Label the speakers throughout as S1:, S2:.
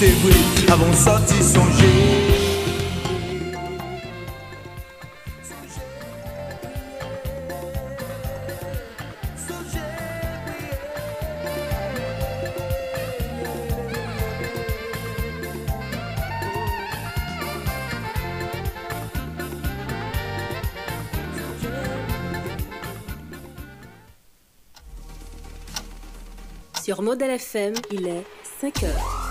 S1: c'est vrai, avant sorti songer.
S2: Sur Modèle FM, il est 5 heures.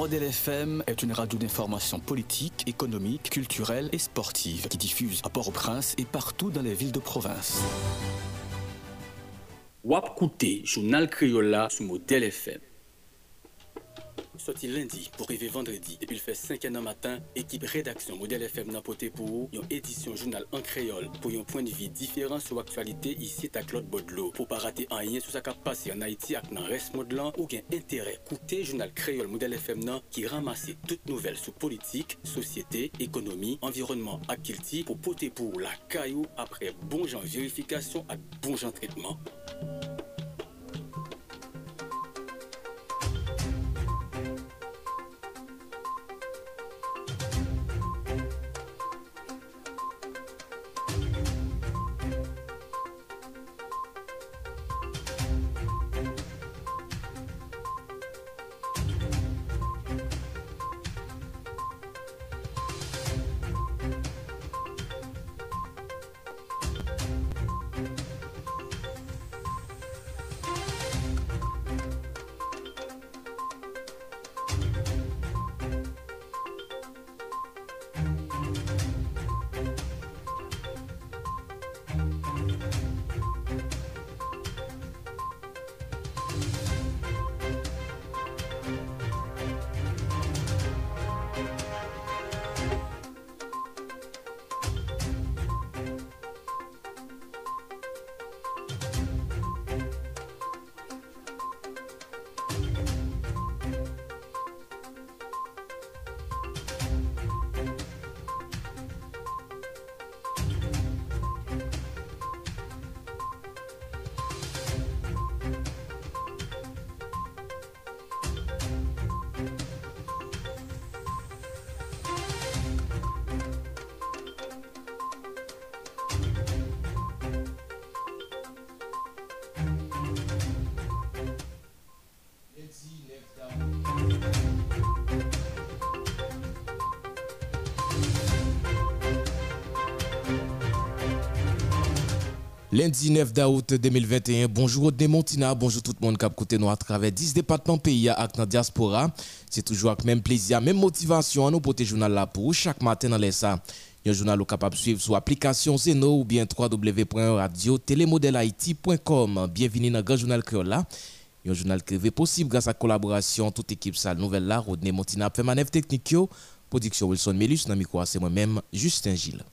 S3: Modèle FM est une radio d'information politique, économique, culturelle et sportive qui diffuse à Port-au-Prince et partout dans les villes de province.
S4: Wap Kouté, journal FM. Sorti lundi pour arriver vendredi. Depuis le fait 5 an matin, équipe rédaction Modèle FM n'a poté pour une édition journal en créole pour un point de vue différent sur l'actualité ici à Claude Baudelot. Pour pas rater un lien sur sa capacité en Haïti avec dans reste modelant ou gain intérêt. Écoutez journal créole Modèle FM qui ramasse toutes nouvelles sur politique, société, économie, environnement, activité pour poter pour la caillou après bon genre vérification et bon genre traitement.
S5: Lundi 9 août 2021, bonjour Demontina, bonjour tout le monde qui a côté nous à travers 10 départements pays à la diaspora. C'est toujours avec même plaisir, même motivation à nous porter journal là pour chaque matin dans les ça. Un journal capable de suivre sur l'application Zeno ou bien www.radio-télémodèle-haïti.com. Bienvenue dans le grand journal créole. Un journal est possible grâce à la collaboration toute équipe salle nouvelle là, Rodney Montina fait manœuvre technique production Wilson Melus dans micro c'est moi-même Justin Gilles.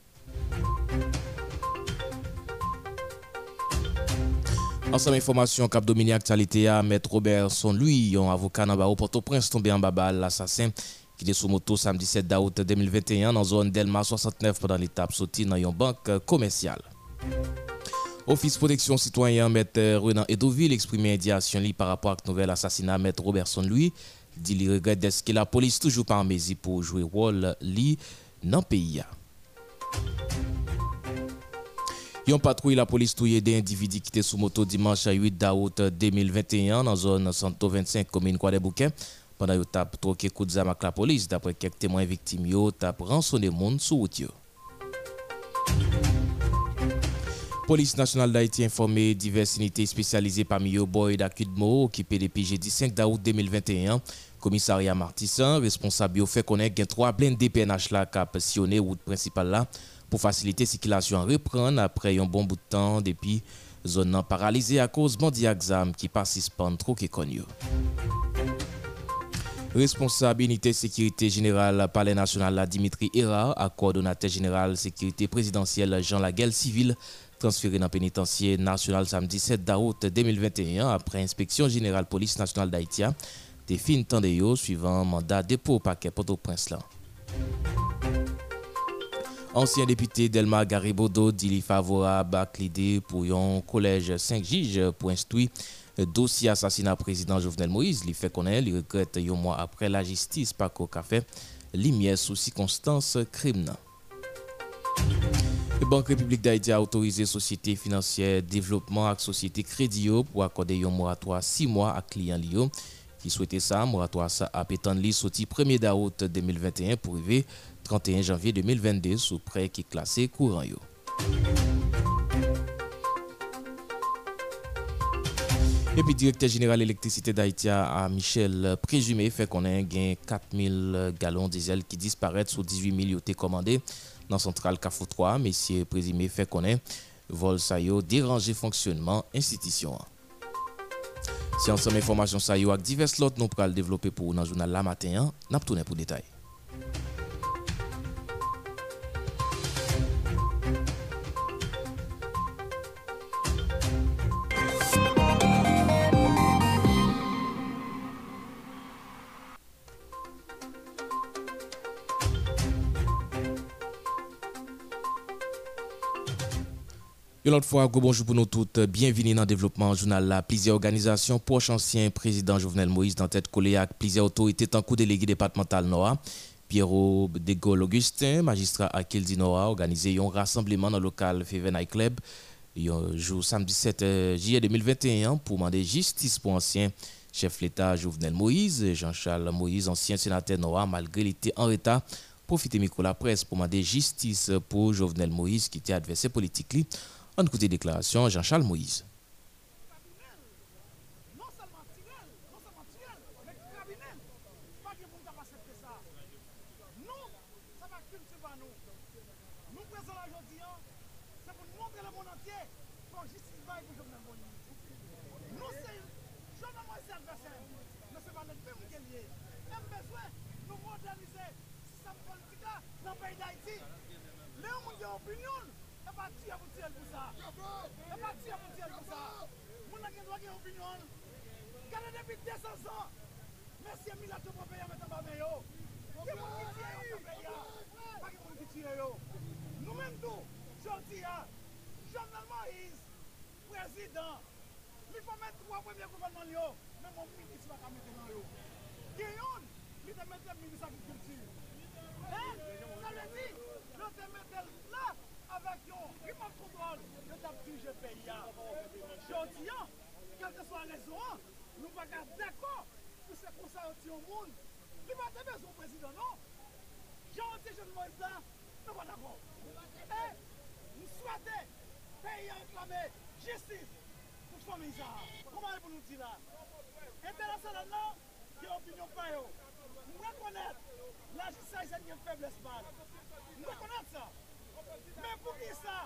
S5: Ensemble information Cap Dominique actualité à Maître Robertson lui un avocat dans barreau Port-au-Prince tombé en bas l'assassin qui était sous moto samedi 7 août 2021 dans zone Delma 69 pendant l'étape sortie dans une banque commerciale. Office protection citoyen Maître Renan Edoville exprimé indignation par rapport à nouvel assassinat Maître Robertson lui dit qu'il regrette ce que la police toujours mesure pour jouer rôle li dans le pays. Yon patrouille la police touye des individus qui étaient sous moto dimanche 8 août 2021 dans la zone 125 commune Kwa Bouquet. Pendant yon tap troqué coup de avec la police, d'après quelques témoins victimes, yon tap rançonné monde sous route. Police nationale d'Haïti informé diverses unités spécialisées parmi eux Boyd Akudmo, occupé depuis jeudi 5 août 2021. Commissariat Martissan, responsable, fait connaître trois blindés PNH là qui sillonné route principale pour faciliter la circulation reprendre après un bon bout de temps depuis zone paralysée à cause bandi exam qui participent trop que connu. Responsable unité sécurité générale palais national Dimitri Hera, à coordonnateur général sécurité présidentielle Jean Laguelle civil transféré dans pénitencier national samedi 7 août 2021 après inspection générale police nationale d'Haïti des fins de suivant mandat dépôt au paquet Port-au-Prince Ancien député Delma Garibodo dit favorable à l'idée pour un collège 5 juges pour instruire dossier assassinat président Jovenel Moïse, il fait connaître, il regrette un mois après la justice pas qu'au café, lumière sous circonstances crime. La Banque République d'Haïti a autorisé Société financière développement et Société crédit pour accorder un moratoire 6 mois à clients Lio qui souhaitait ça. Moratoire ça a pétanli sorti 1er août 2021 pour arriver 31 janvier 2022 sous prêt qui est classé courant yo. Et puis, directeur général électricité d'Haïti à Michel qu'on a un gain 4000 gallons diesel qui disparaissent sur 18 000 été commandés dans centrale CAFO 3. Messieurs présumé fait qu'on a vol sayo déranger fonctionnement institution. Si ensemble information sayo avec divers lots nous pourrons développer pour dans le journal la matin, n'a pour détail. Une autre fois, bonjour pour nous toutes. Bienvenue dans le développement journal là. Plusieurs organisations, proche ancien président Jovenel Moïse dans tête collée avec plusieurs autorités tant que délégué départemental Nord. Pierrot de Gaulle Augustin, magistrat à Kildi organisé un rassemblement dans le local Fevenay Club le jour samedi 7 euh, juillet 2021 pour demander justice pour ancien chef l'État Jovenel Moïse. Jean-Charles Moïse, ancien sénateur Nord, malgré l'été en retard, profité micro la presse pour demander justice pour Jovenel Moïse qui était adversaire politique. On écoute les déclarations Jean-Charles Moïse.
S6: pa kompran yo tap tuje peyi ya. Jodi an, kelke swa rezon an, nou pa ka dekor pou se konsa yo ti yo moun. Li pa te bezon prezident non. Jodi jen mwen da, nou pa dekor. E, nou swate, peyi an klame, jistis, pou fome isa. Koman pou nou ti la? Internasyonal nan, ki opinyon pa yo. Nou rekonet, la jisay se nye febles man. Nou rekonet sa. Men pou ki sa?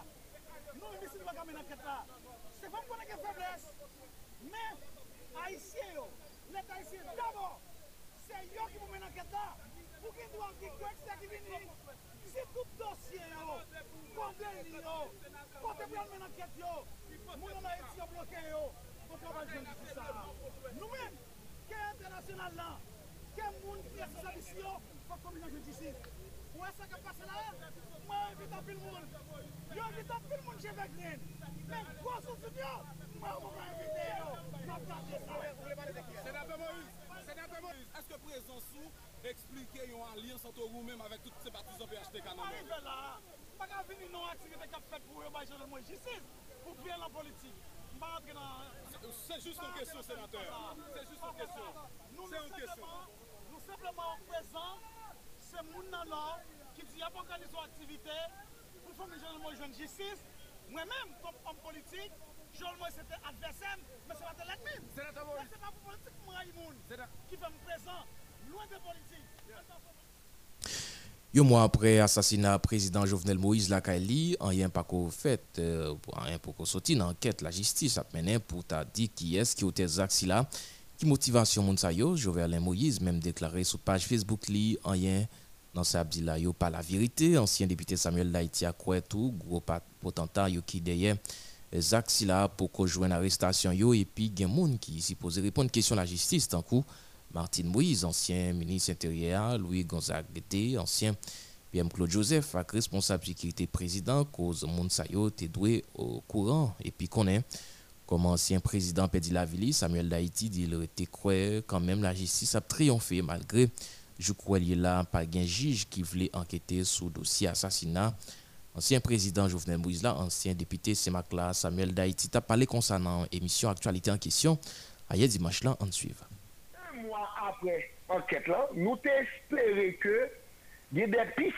S6: nou misil wak ame nan ket la. Se fèm konen gen febles, men, haisye yo, let haisye dabo, se yo ki pou men nan ket la, pou ki dwan ki kwek se ki vini, se tout dosye yo, kondel yo, kote pou yon men nan ket yo, moun la eti yo. Bloke yo, pou kabal jen di sa. Nou men, ke internasyonal la, ke moun ki esabisyon, pou kombinan jen di si. Ou e sa ka pase la, mwen evit apil moun. Yo evit apil moun che vek len. Men kwa sou sou diyo, mwen mwen mwen evite yo. Mwen plase sa. Senate Moïse, senate Moïse, eske prezonsou eksplike yon alians anto ou mèm avèk tout se patizan PHTK nan mèm? Mwen evit la, mwen ka vini nou aktivite kap fèt pou yo baje nan mwen jisis, pou pye lan politik. Mwen apre nan... Se jist an kesyon, senatèr. Se jist an kesyon. Nou nou sepleman, nou sepleman an prezant,
S5: Un mois après assassinat président Jovenel Moïse Lakaili, en rien pas fait, euh, rien pour qu'on sorti la justice a mené pour t'a dit qui est-ce qui là, qui motivation moun sa yo, Jovenel Moïse même déclaré sur page Facebook li, en rien dans sa abdila yo la vérité, ancien député Samuel Laïti a tout, gros potentat yo qui derrière Zak là pour qu'on joue une arrestation yo et puis gen moun qui supposé répondre question la justice. Tant coup Moïse, ancien ministre intérieur, Louis Gonzague Bété, ancien PM Claude Joseph, avec responsable sécurité président, cause Mounsayo, t'es doué au courant, et puis qu'on est Comme ancien président Pédilavili, Samuel Daïti dit qu'il était quand même la justice a triomphé malgré je qu'il a là pas un juge qui voulait enquêter sur le dossier assassinat. Ancien président Jovenel Moïse, là, ancien député Semacla Samuel Daïti, a parlé concernant l'émission Actualité en question. Hier dimanche là, on suivre.
S7: Un mois après l'enquête là, nous espérons que il y a des pistes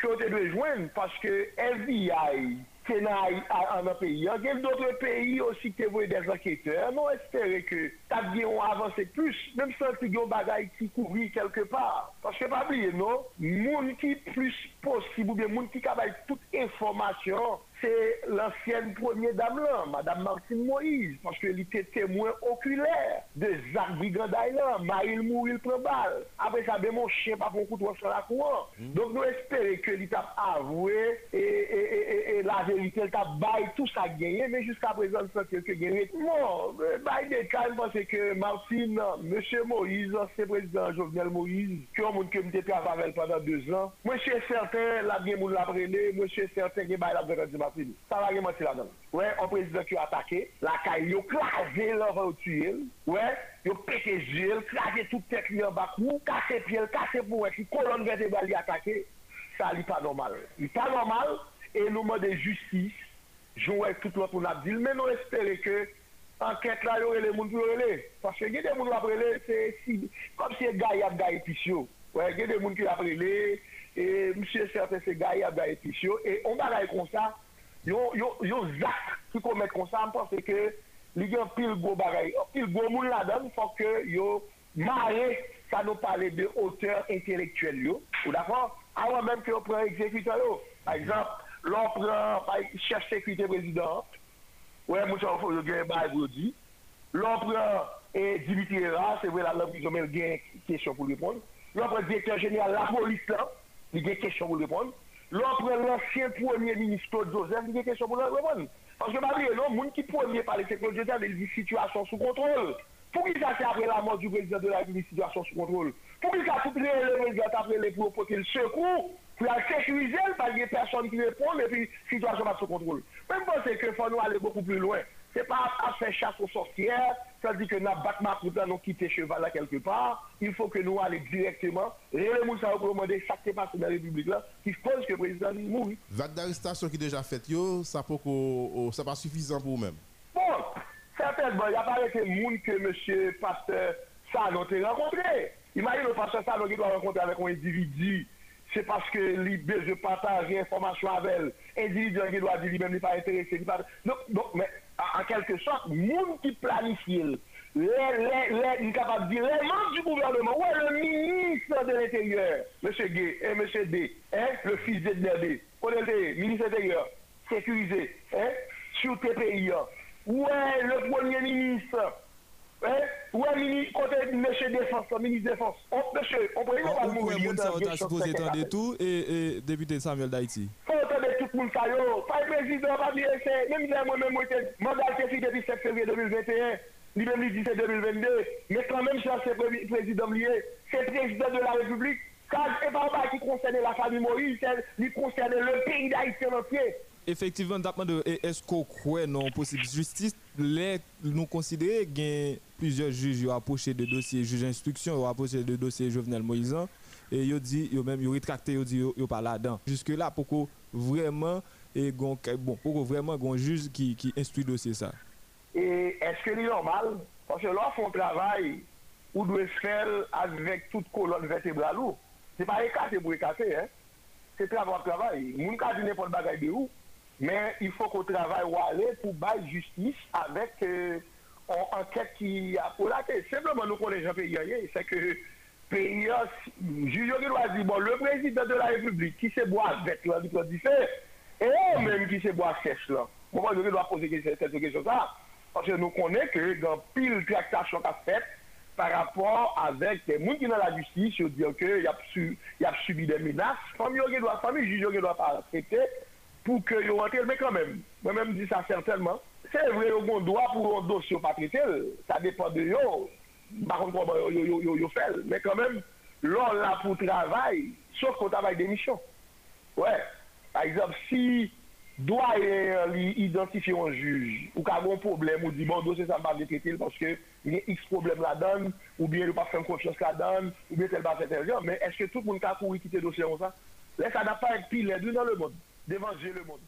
S7: qui ont été joindre parce que FBI dans un pays. Il y a d'autres pays aussi qui ont des enquêteurs. Nous espérons que tu as avancé plus, même que tu bagaille qui couvrir quelque part. Parce que pas oublier, non, monde qui plus possible, ou bien monde qui a toute information, c'est l'ancienne première dame là, Madame Martine Moïse, parce qu'elle était témoin oculaire de Zach Brigandaï là, Marie mourir le prend balle. Après ça, ben, mon chien pas pour coup sur la cour. Mm. Donc nous espérons que l'État a avoué et, et, et, la vérité, elle a baillé tout ça gagné, mais jusqu'à présent, c'est que gagné. Bon, bail des cas, c'est que Martine, M. Moïse, c'est président Jovenel Moïse, qui a monde que m'était travaillé pendant deux ans. Moi, je suis certain, la bien moun l'a prélé, moi, je suis certain que bail la Martine. Ça va remonter là-dedans. Ouais, un président qui a attaqué, la caille, il a crasé leur tuer. Ouais, il a pété yeux, crasé toute tête en bas, cassé pied, cassé pour qui colonne vertébrale attaqué. Ça n'est pas normal. Il n'est pas normal et nous demandons justice, jouer tout le monde nous dire, mais nous espérons que enquête là, il y les gens pour les. Parce que y a des gens qui ont c'est comme si les gars y a gagné piscio. Ouais, il y a des gens qui les et monsieur certain c'est gars y a gagné piscio et on va comme ça yon zak qui commettent comme ça, je pense que il y a pile gros bagaille, pile gros moun là-dedans, faut que yo maré ça nous parle de hauteur intellectuelle yo, ou d'accord? Avant même que on prend exécuteur yo. Par exemple, l'on prend chef président, ouais, moi ça faut gagner bail pour dit. L'on prend et Dimitri c'est vrai là là ils ont une question pour répondre. Prend directeur général la police là, il y a une question pour répondre. L'autre, l'ancien premier ministre Joseph, il y a question pour répondre. Parce que, malgré le monde qui premier parler de Claude Joseph, il dit situation sous contrôle. Pour qu'il ça, après la mort du président de la République, situation sous contrôle? Pour qu'il ça, tout le président après les pour le secours, pour la sécuriser, parce qu'il y a personne qui répond, et puis situation pas sous contrôle. Même pense que faut nous aller beaucoup plus loin. Ce n'est pas à faire chasse aux sorcières, ça dit que nous battu ma pour nous quitter cheval là quelque part. Il faut que nous allions directement. Et les ça demander chaque qui passe dans la République là, qui cause que le président mourit.
S8: Vague d'arrestation qui est déjà faite, ça n'est pas suffisant pour vous-même.
S7: Bon, certainement, il n'y a pas été monde que M. Pasteur Salon a rencontré. Imagine le pasteur Salon qui doit rencontrer avec un individu c'est parce que je partage l'information avec l'individu qui doit dire lui-même n'est pas intéressé. Donc, mais en quelque sorte, monde qui planifie, les, les, les, capable dire, les membres du gouvernement, ouais, le ministre de l'Intérieur, M. Gay et M. D, hein, le fils de D, le ministre de l'Intérieur, sécurisé, hein, sur TPI, ouais, le premier ministre, hein, ouais, ministre, côté M. Défense, le ministre Défense, on, monsieur, on peut
S9: pas mourir. Vous avez supposé entendre tout et, et député Samuel Daïti
S7: tout le monde ça yo. Pas le président, pas bien c'est. Même si moi-même, moi, mandat fait depuis 7 février 2021, lui-même, dit c'est 2022. Mais quand même, c'est président lié, c'est président de la République. Ça, c'est pas un qui concerne la famille Moïse, il concerne le pays d'Haïti entier.
S9: Efektivman tapman de esko kwe non posib justice, lè nou konsidere gen plizye juj yo aposhe de dosye juj instruksyon, yo aposhe de dosye jovenel Moizan, e yo di yo mèm yo ritrakte yo di yo, yo pa la dan. Juske la poko vreman e gon, bon, poko vreman gon juj ki, ki instru dosye
S7: sa. E eske li normal, panse lò fon travay ou dwe fèl avèk tout kolon vertebral ou, se pa ekate pou ekate, se travay travay, moun ka di ne pon bagay de ou, mais il faut qu'on travaille ou aller pour bailler justice avec euh, une enquête qui a pour la tête. Simplement nous connaissons pays c'est que pays, juge qui doit dire, bon, le président de la République qui se boit avec là, qui dit et même qui se boit sèche là. Pourquoi je dois poser cette question là Parce que nous connaissons que dans pile tractation qu'a fait par rapport avec des gens qui sont dans la justice, dire qu'il y a, subi des menaces, famille doit, famille juge qui doit pas accepter pour que yo rentre, mais quand même, moi-même dis ça certainement. C'est vrai, on doit pour un dossier pas traiter, ça dépend de eux par contre, yo, yo, yo. Mais quand même, l'on là pour travail, sauf qu'on travaille des missions. Ouais. Par exemple, si doyen li identifiye an juj, ou ka bon problem, ou di bon dosye sa mba dekretil, paske li x problem la dan, ou bien li pa fèm konfyos la dan, ou bien tel ba fè tel jan, men eske tout moun ka kou wikite dosye an sa? Lè sa da pa ek pi lè, dou nan le moun, jè le moun.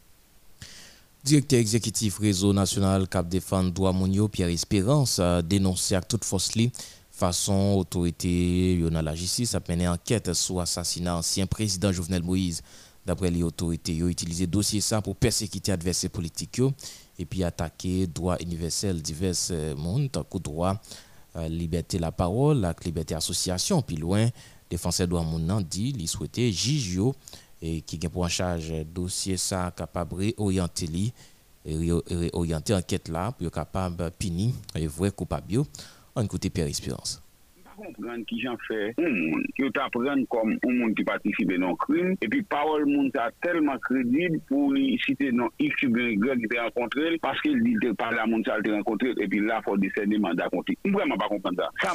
S5: Directeur exécutif Réseau National Cap Défense Droit Mounio, Pierre Espérance, a dénoncé à toute force façon autorité la justice a mené enquête sur assassinat ancien président Jovenel Moïse. D'après les autorités, ils ont utilisé dossier ça pour persécuter adversaires politiques et puis attaquer droits universels divers euh, mondes, tant droit euh, liberté la parole, la liberté association, puis loin, défenseur droit moun dit, il souhaitait juge et qui a pour en charge dossier ça capable orienter li orienter enquête là pour capable et vrai coupable en côté Pierre Espérance
S10: comprendre qui j'en fait un monde qui t'apprendre comme un monde qui participe dans un crime. Et puis parole monde ça tellement crédible pour citer non X ou Y qui rencontré parce qu'il dit de parler à monde ça rencontré et puis là faut décerner mandat contre lui. Vraiment pas comprendre ça. Ça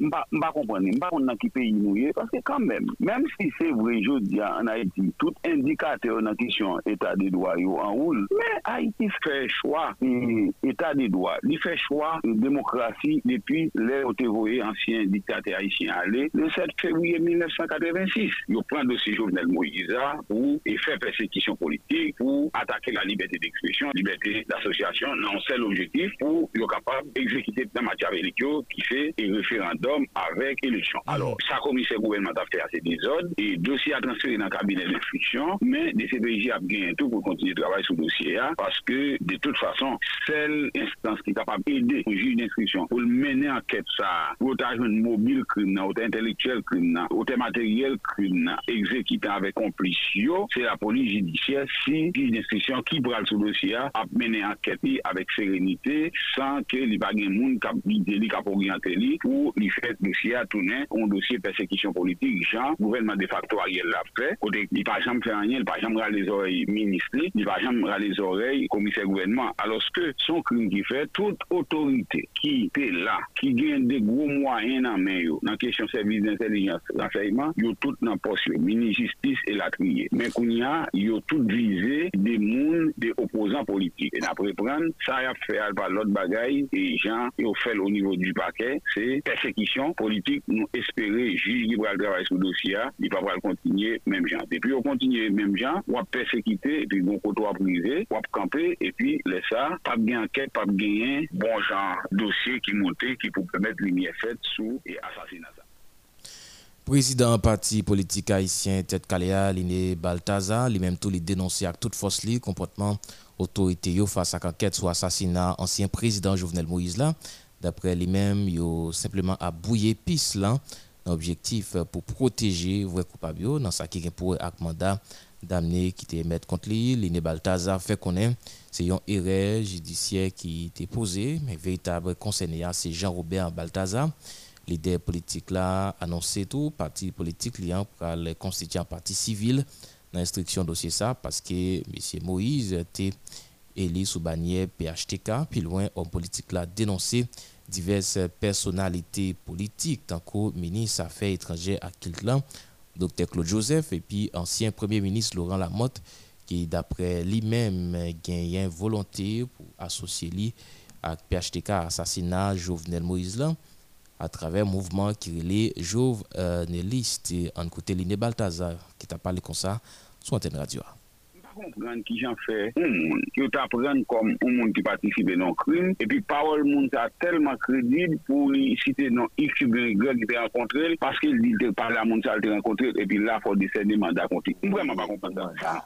S10: pas comprendre pas dans qui pays parce que quand même même si c'est vrai je dis en Haïti tout indicateur dans question état des droits en roule. Mais Haïti fait choix. État des droits. Il fait choix de démocratie depuis les anciens dictateur haïtien allé le 7 février 1986. Il prend le dossier Jovenel Moïse pour faire persécution politique, pour attaquer la liberté d'expression, liberté d'association, non seul objectif pour être capable d'exécuter la matière qui fait un référendum avec élection. Mm. Alors, ça commissaire gouvernement a fait assez désordre et dossier a transféré dans le cabinet d'instruction, mais le CPJ a gagné tout pour continuer de travailler sur le dossier parce que de toute façon, seule instance qui est capable d'aider le juge d'instruction pour mener mobile crime, ou intellectuel crime, ou matériel crime, exécuté avec complice, c'est la police judiciaire si une d'instruction qui prend ce dossier a mené enquête avec sérénité sans que les pas de monde qui délit qui orienté pour lui faire dossier à tourner un dossier persécution politique genre gouvernement de facto Ariel l'a pas jamais fait rien il pas jamais les ministre il pas jamais les oreilles commissaire gouvernement. Alors que son crime qui fait toute autorité qui est là qui gagne des gros moyens men yo, nan kesyon servis d'intelligence renseignement, yo tout nan posyo mini-justice et la triye. Men kounya, yo tout vize de moun de opposant politik. E napre pran, sa y ap fè al pa lot bagay e jan yo fèl o nivou du pakè, se persekisyon politik nou espere juj li pral travay sou dosya, li pa pral kontinye menm jan. E pi yo kontinye menm jan, wap persekite, e pi bon koto wap prize, wap kampe, e pi lesa, pap gen anket, pap gen bon jan dosye ki monte, ki pou pwemet li miye fèt sou et assassinat.
S5: Président parti politique haïtien Tête Kaléa, Liné Baltazar, lui-même tout les dénoncé avec toute force li comportement autorité face à enquête sur assassinat ancien président Jovenel Moïse là. D'après lui-même, yo simplement a bouillé piste là objectif pour protéger vrai coupable dans sa qui pour ak mandat d'amener qui était mettre contre lui Liné Baltazar fait connaître c'est un erreur judiciaire qui était posé mais véritable concerné c'est Jean-Robert Baltazar Leader politique là annoncé tout, parti politique liant pour les constituer un parti civil dans l'instruction dossier ça parce que M. Moïse était élu sous bannière PHTK, puis loin, homme politique là dénoncé diverses personnalités politiques, tant que ministre Affaires étrangères à Kiltlan, Dr. Claude Joseph, et puis ancien Premier ministre Laurent Lamotte, qui d'après lui-même gagné volonté pour associer lui à PHTK assassinat Jovenel Moïse là à travers un mouvement qui est Jouve euh, en côté Liné Balthazar qui t'a parlé comme ça sur Antenne Radio
S10: comprendre qui j'en fait un monde qui t'apprendre comme un monde qui participe dans un crime. Et puis parole monde ça tellement crédible pour lui citer non X Y qui rencontré parce qu'il dit parler à monde ça rencontré et puis là faut décerner mandat contre vraiment pas comprendre
S11: ça.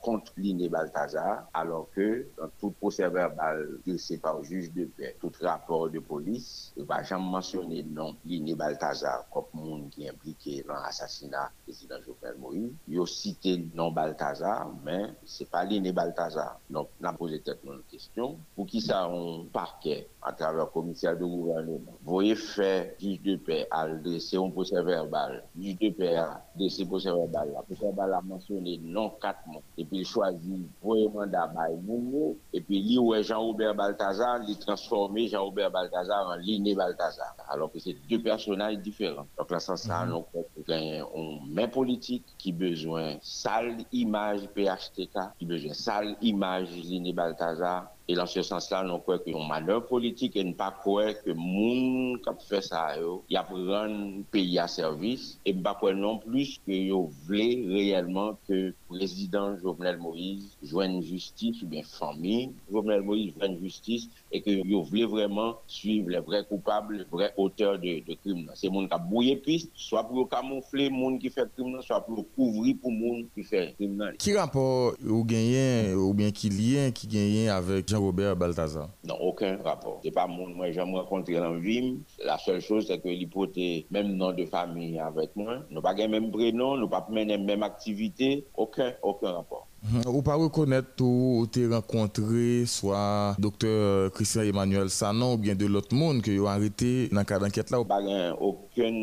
S11: Contre Liné Balthazar alors que dans tout procès verbal c'est par juge de paix tout rapport de police il va jamais mentionner non Liné Balthazar comme monde qui est impliqué dans l'assassinat président Jovenel Moïse. Il a cité non Balthazar mais c'est pas l'Iné Balthazar. Donc, on a posé peut-être une question. Pour qui ça, on parquet à travers le commissaire de gouvernement, voyez faire juge de paix à dresser un procès verbal. Juge de paix à dresser un procès verbal. Le procès verbal a mentionné non quatre mois. Et puis, il choisit voyez mandat by Mounio. Et puis, lui, ouais, Jean-Robert Balthazar, il transformé Jean-Robert Balthazar en l'Iné Balthazar. Alors que c'est deux personnages différents. Donc, là, ça, ça, mm -hmm. gen yon men politik ki bezwen sal imaj PHTK, ki bezwen sal imaj Lini Baltazar, E lan se sens la, nou kwe ke yon maneur politik e nou pa kwe ke moun kap fè sa yo, ya pou ran peyi a servis, e mba kwe non plus ke yo vle reyelman ke prezident Jovenel Moïse jwen justice ou bien fami Jovenel Moïse jwen justice e ke yo vle vreman suiv le vre koupable, le vre auteur de nan. Se moun ka bouye piste, swa pou yo kamoufle moun ki fè krim nan, swa pou yo kouvri pou moun fè krim nan.
S12: Ki rapport ou genyen ou bien ki liyen ki genyen avek Jean Robert Balthazar
S11: Non, aucun rapport. C'est pas mon, moi, j'ai rencontré dans Vim. La seule chose, c'est que l'hypothèse, même nom de famille avec moi, nous pas le même prénom, nous pas mener même activité, aucun, aucun rapport.
S12: Ou pa rekonnet ou te renkontre Soa Dr. Christian Emmanuel Sanon Ou bien de lot moun Ke yo anrete nan ka d'anket la
S11: Ou pa gen Okun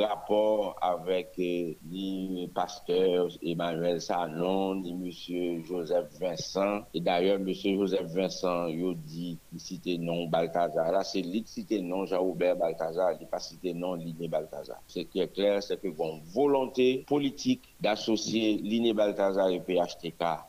S11: rapor Avek eh, ni Pasteur Emmanuel Sanon Ni Monsieur Joseph Vincent. Et d'ailleurs Monsieur Joseph Vincent Yo di li cite non Balthazar. La se li cite non Jean-Aubert Balthazar. Li pa cite non Liné Balthazar. Se ki e kler se ke bon volonté Politik d'associer Liné Balthazar et PHT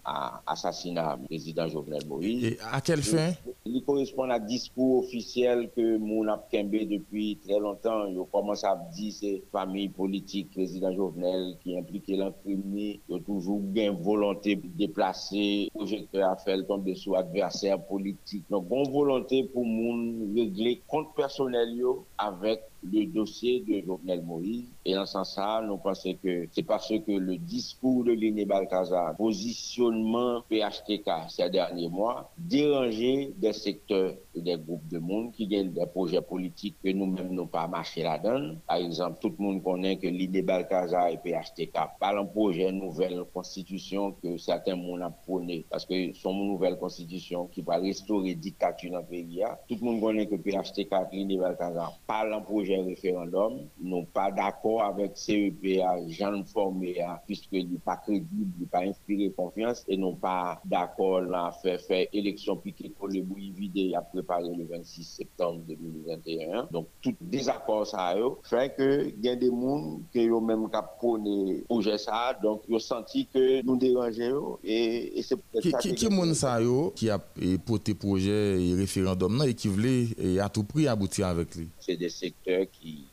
S11: à assassinat président Jovenel Moïse.
S12: À quelle fin?
S11: Il correspond à discours officiel que mon a depuis très longtemps. Il commence à dire c'est famille politique, président Jovenel qui implique l'incriminé. Il a toujours bien volonté de déplacer projecteur à faire tomber sous adversaire politique. Donc, bonne volonté pour mon régler compte personnel avec le dossier de Jovenel Moïse. Et en ce sens-là, nous pensons que c'est parce que le discours de Liné Balthazar, positionnement PHTK ces derniers mois, déranger des secteurs et des groupes de monde qui gagnent des projets politiques que nous-mêmes n'avons pas marché là-dedans. Par exemple, tout le monde connaît que Liné Balthazar et PHTK parlent un projet nouvelle constitution que certains monde prôné parce que son nouvelle constitution qui va restaurer dictature dans le pays. Tout le monde connaît que PHTK et Liné Balthazar parlent un projet référendum, non pas d'accord avec CEPA, Jean Formé, puisqu'il n'est pas crédible, il n'est pas inspiré confiance, et non pas d'accord à faire, faire élection piquée pour le bouillie vide à préparer le 26 septembre 2021. Donc, tout désaccord ça fait que il y a des gens qui ont même caponé projet ça, donc ils ont senti que nous dérangeons et, et c'est
S12: peut-être ça. Qui, qui, ça qui a porté projet et référendum et qui voulait à tout prix aboutir avec lui?
S11: C'est des secteurs qui,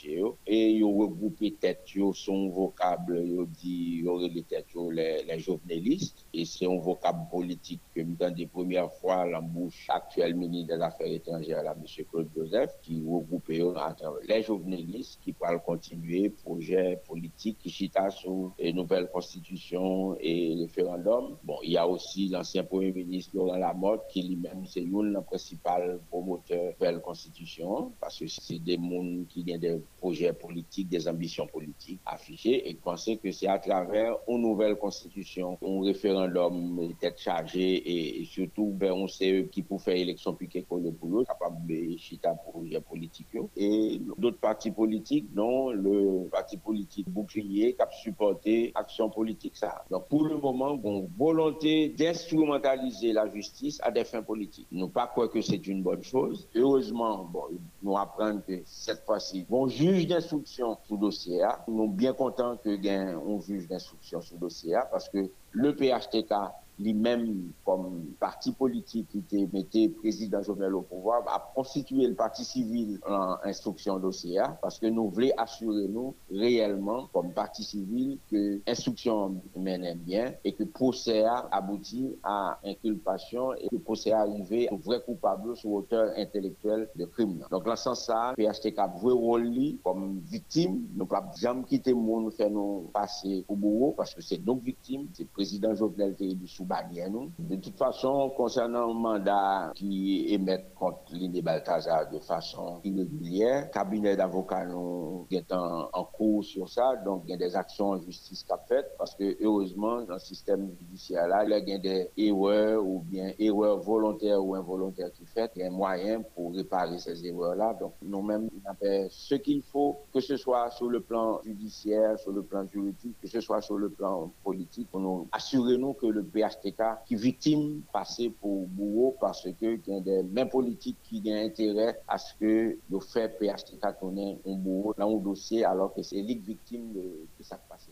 S11: mache yo, e yo regroupe tet yo son vokable yo di yore le tet yo le jovenelist, e se yon vokable politik ke mi tan de premier fwa l'ambouche aktuel meni de l'affaire étrangère la M. Claude Joseph, ki regroupe yo le jovenelist ki pral kontinue proje politik ki chita sou nouvel konstitusyon e referandum. Bon, y a osi l'ansyen premier ministre Laurent Lamotte ki li men se yon la prinsipal promoteur nouvel konstitusyon, parce se de moun ki gen de projets politiques, des ambitions politiques affichées et penser que c'est à travers une nouvelle constitution, un référendum tête chargée et, surtout ben, on sait qui pour faire élection piquée pour le boulot, capable de chita projet politique. Et d'autres partis politiques, non, le parti politique bouclier qui a supporté action politique ça. Donc pour le moment, on volonté d'instrumentaliser la justice à des fins politiques. Nous pas croire que c'est une bonne chose. Heureusement, bon, nous apprenons que cette fois-ci, bon juge d'instruction sous dossier Nous sommes bien contents que gain un juge d'instruction sous dossier parce que le PHTK lui-même comme parti politique qui était président Jovenel au pouvoir, a constitué le parti civil en instruction dossier parce que nous voulons assurer nous réellement comme parti civil que l'instruction mène bien et que le procès a abouti à inculpation et que le procès arrivé au vrai coupable sur auteur intellectuel de crime. Donc dans ce sens-là, PHTK veut rôle comme victime, nous ne pouvons jamais quitter le monde, faire passer au bourreau parce que c'est nos victimes, c'est président Jovenel qui est sous de toute façon, concernant le mandat qui émet contre Liné Balthazar de façon irrégulière, cabinet d'avocats nous est en, cours sur ça, donc il y a des actions en justice qu'a faites parce que heureusement, dans le système judiciaire là, il y a des erreurs ou bien erreurs volontaires ou involontaires qui fait, il y a un moyen pour réparer ces erreurs-là. Donc nous-mêmes, on fait ce qu'il faut, que ce soit sur le plan judiciaire, sur le plan juridique, que ce soit sur le plan politique, pour nous assurer nous que le PHT Qui victime passé pour bourreau parce que y a des politiques qui ont intérêt à ce que le fait PHTK un bourreau dans un dossier alors que c'est l'île victime de, de ça passé.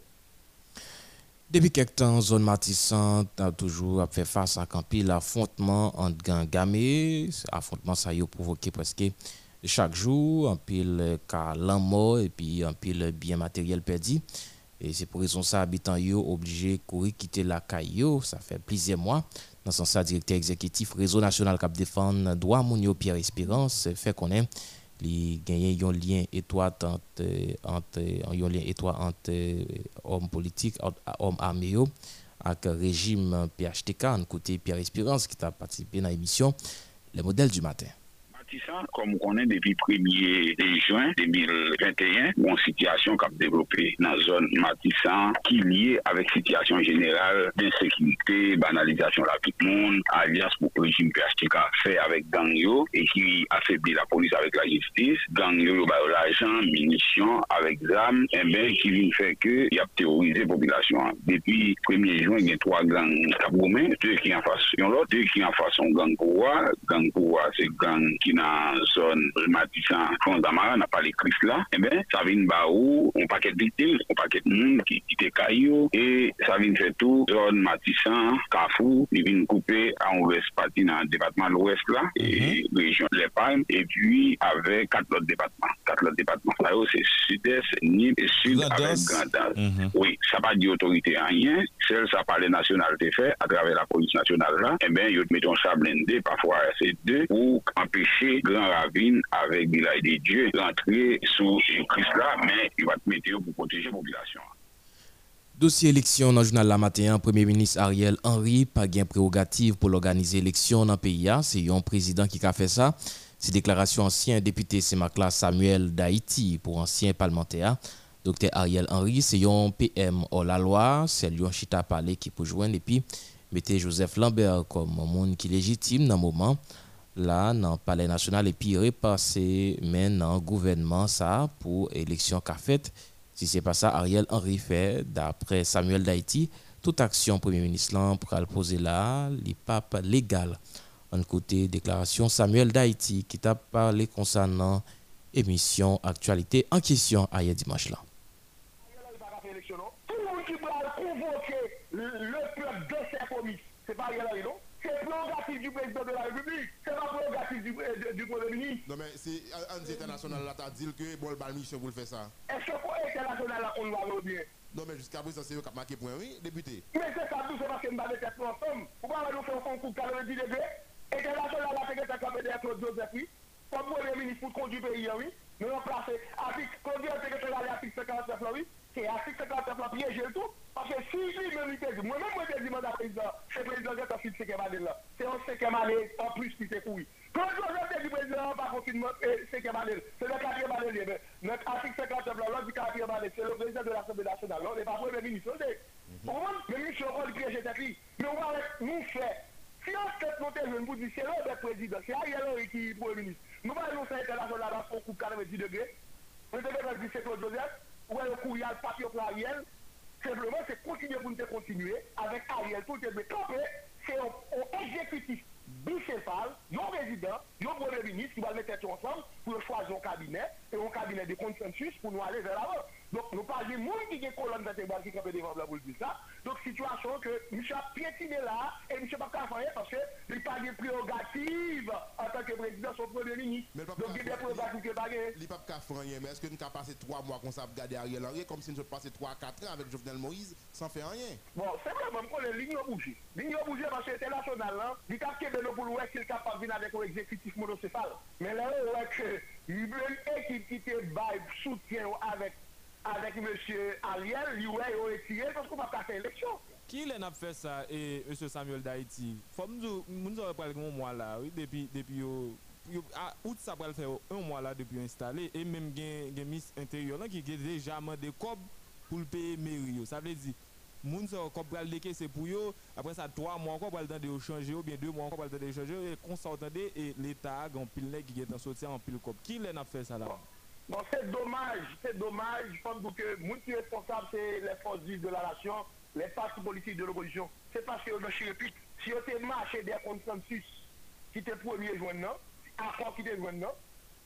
S5: Depuis quelque temps, zone matissante a toujours fait face à un pile affrontement entre gang gamé. Affrontement ça a provoqué presque chaque jour, un pile cas mort et puis un pile bien matériel perdu. Et c'est pour raison ça, habitants yo obligé de courir quitter la caillou. Ça fait plusieurs mois. Dans son sens, directeur exécutif Réseau national Cap défendre droit Mounio Pierre Espérance fait qu'on est gagné un lien étroit entre lien entre hommes politiques hommes armés avec régime PHTK côté Pierre Espérance qui a participé dans l'émission les modèles du matin
S10: comme on connaît depuis 1er juin 2021, une situation qui a développé dans la zone Matissan qui est liée avec situation générale d'insécurité, banalisation de la vie monde, alias pour le régime PHTK fait avec Gangyo et qui affaiblit la police avec la justice. Gangyo, bah, l'argent, munitions avec ZAM, et eh bien, qui faire que il a terrorisé la population. Depuis 1er juin, il y a trois gangs deux qui en face l'autre, deux qui en face gang Kowa. Gang c'est gang qui dans la zone Matissan, France d'Amara, n'a pas crises là, eh bien, ça vient baou, on paquet de victimes, on paquet de monde qui était caillou, et ça vient faire tout, zone Matissan, Kafou, il vient couper à l'ouest partie dans le département de l'ouest là, et région de l'Épargne, et puis avec quatre autres départements. Quatre autres départements. Là, c'est sud-est, Nîmes et sud avec Grand Oui, ça pas dit autorité à rien, celle ça parle national fait à travers la police nationale là, eh bien, ils mettent un sable blindé, parfois c'est deux, pour empêcher Grand Ravine avec Bilay de Dieu rentrer sous crise là, mais il va te mettre pour protéger la population.
S5: Dossier élection dans le journal La Matin, Premier ministre Ariel Henry, pas gain prérogative pour l'organiser élection dans le pays. C'est un président qui a fait ça. C'est déclaration ancien député Semakla Samuel d'Haïti pour ancien parlementaire. Docteur Ariel Henry, c'est un PM hors la loi, c'est lui chita parler qui peut joindre et puis mettez Joseph Lambert comme monde qui légitime dans le moment là dans le palais national et puis repasser maintenant le gouvernement ça pour élection qu'a faite. Si c'est pas ça Ariel Henry fait d'après Samuel d'Haïti toute action premier ministre pour le poser là les papes légal en côté déclaration Samuel d'Haïti qui t'a parlé concernant émission actualité en question hier dimanche là.
S7: C'est pas non? c'est prérogative du président de la République, c'est pas prérogative du, euh, du, Premier ministre.
S8: Non, mais c'est un international là, t'as dit que bon, le mission pour le faire ça.
S7: Est-ce que pour international là, on va bien?
S8: Non, mais jusqu'à présent, c'est eux qui ont marqué point, oui, député.
S7: Mais c'est ça, tout, c'est parce que nous avons tête ensemble. Pourquoi nous faisons un concours 90 degrés International là, c'est que ça capé d'être Joseph, oui. Comme Premier ministre pour conduire le pays, oui. Nous remplacer article, conduire le secrétaire l'article 59 là, oui. C'est article 59 là, piégé le tout. Parce que si lui-même il dit, moi-même moi je dis mandat président, c'est le président qui a fait cinquième année là. C'est un cinquième année en plus qui s'est couillé. Quand je dis président, par contre, cinquième année, c'est le quatrième année. Notre article 59 là, l'autre du quatrième année, c'est le président de l'Assemblée nationale. On n'est pas premier ministre. Moi, le ministre rôle piégé tête lui. Mais on va nous faire. Si on fait monter jeune vous dire c'est le président, c'est Ariel Henry qui est premier ministre. Nous allons faire international coup 90 degrés. On devait faire du Claude Joseph, ou le courrier papier pour Ariel? Simplement, c'est continuer pour nous continuer avec Ariel tout le camper. C'est un exécutif bicéphale, non résident, non premier ministre qui va mettre ensemble pour choisir un cabinet et un cabinet de consensus pour nous aller vers l'avant. Donc, nous parlons de monde qui est colonne vertébrale qui est devant la boule de ça. Donc, situation que M. a piétiné là et M. n'a pas faire parce qu'il n'a pas de prérogative en tant que président, son premier ministre. Donc, il y a des prérogatives qui pas
S8: Il n'a pas faire rien, mais est-ce que nous avons passé trois mois comme ça à regarder Ariel Henry comme si nous avons passé trois, quatre ans avec Jovenel Moïse sans faire rien?
S7: Bon, c'est vraiment que les lignes ont bougé. Les lignes ont bougé parce que l'international, là, il a capable de pour l'Ouest, il est capable de venir avec un exécutif monocéphale. Mais là, on voit que une équipe qui te soutien avec avec M. Ariel, il a retiré parce qu'on va pas faire élection.
S9: Qui l'a fait ça, et M. Samuel d'Haïti Faut nous avons parlé un mois là, oui, depuis. depuis août ça va le faire un mois là depuis installé et même gain ministre intérieur qui a déjà mandé cob pour le payer mairie ça veut dire moun sa kop pral deke se pou yo apre sa 3 mwa anko pral dande yo chanje yo bien 2 mwa anko pral dande yo chanje yo e konsa otande e l'Etat ag an pil nek ki get an soti an pil kop ki lè nap fè sa la?
S7: Bon. Bon, c'est dommage, c'est dommage. Je pense que moi qui responsable, c'est les forces de la nation, les partis politiques de l'opposition. C'est parce que dans Chirépit, si on était marché des consensus qui était premier joignant, accord non, qui était joignant,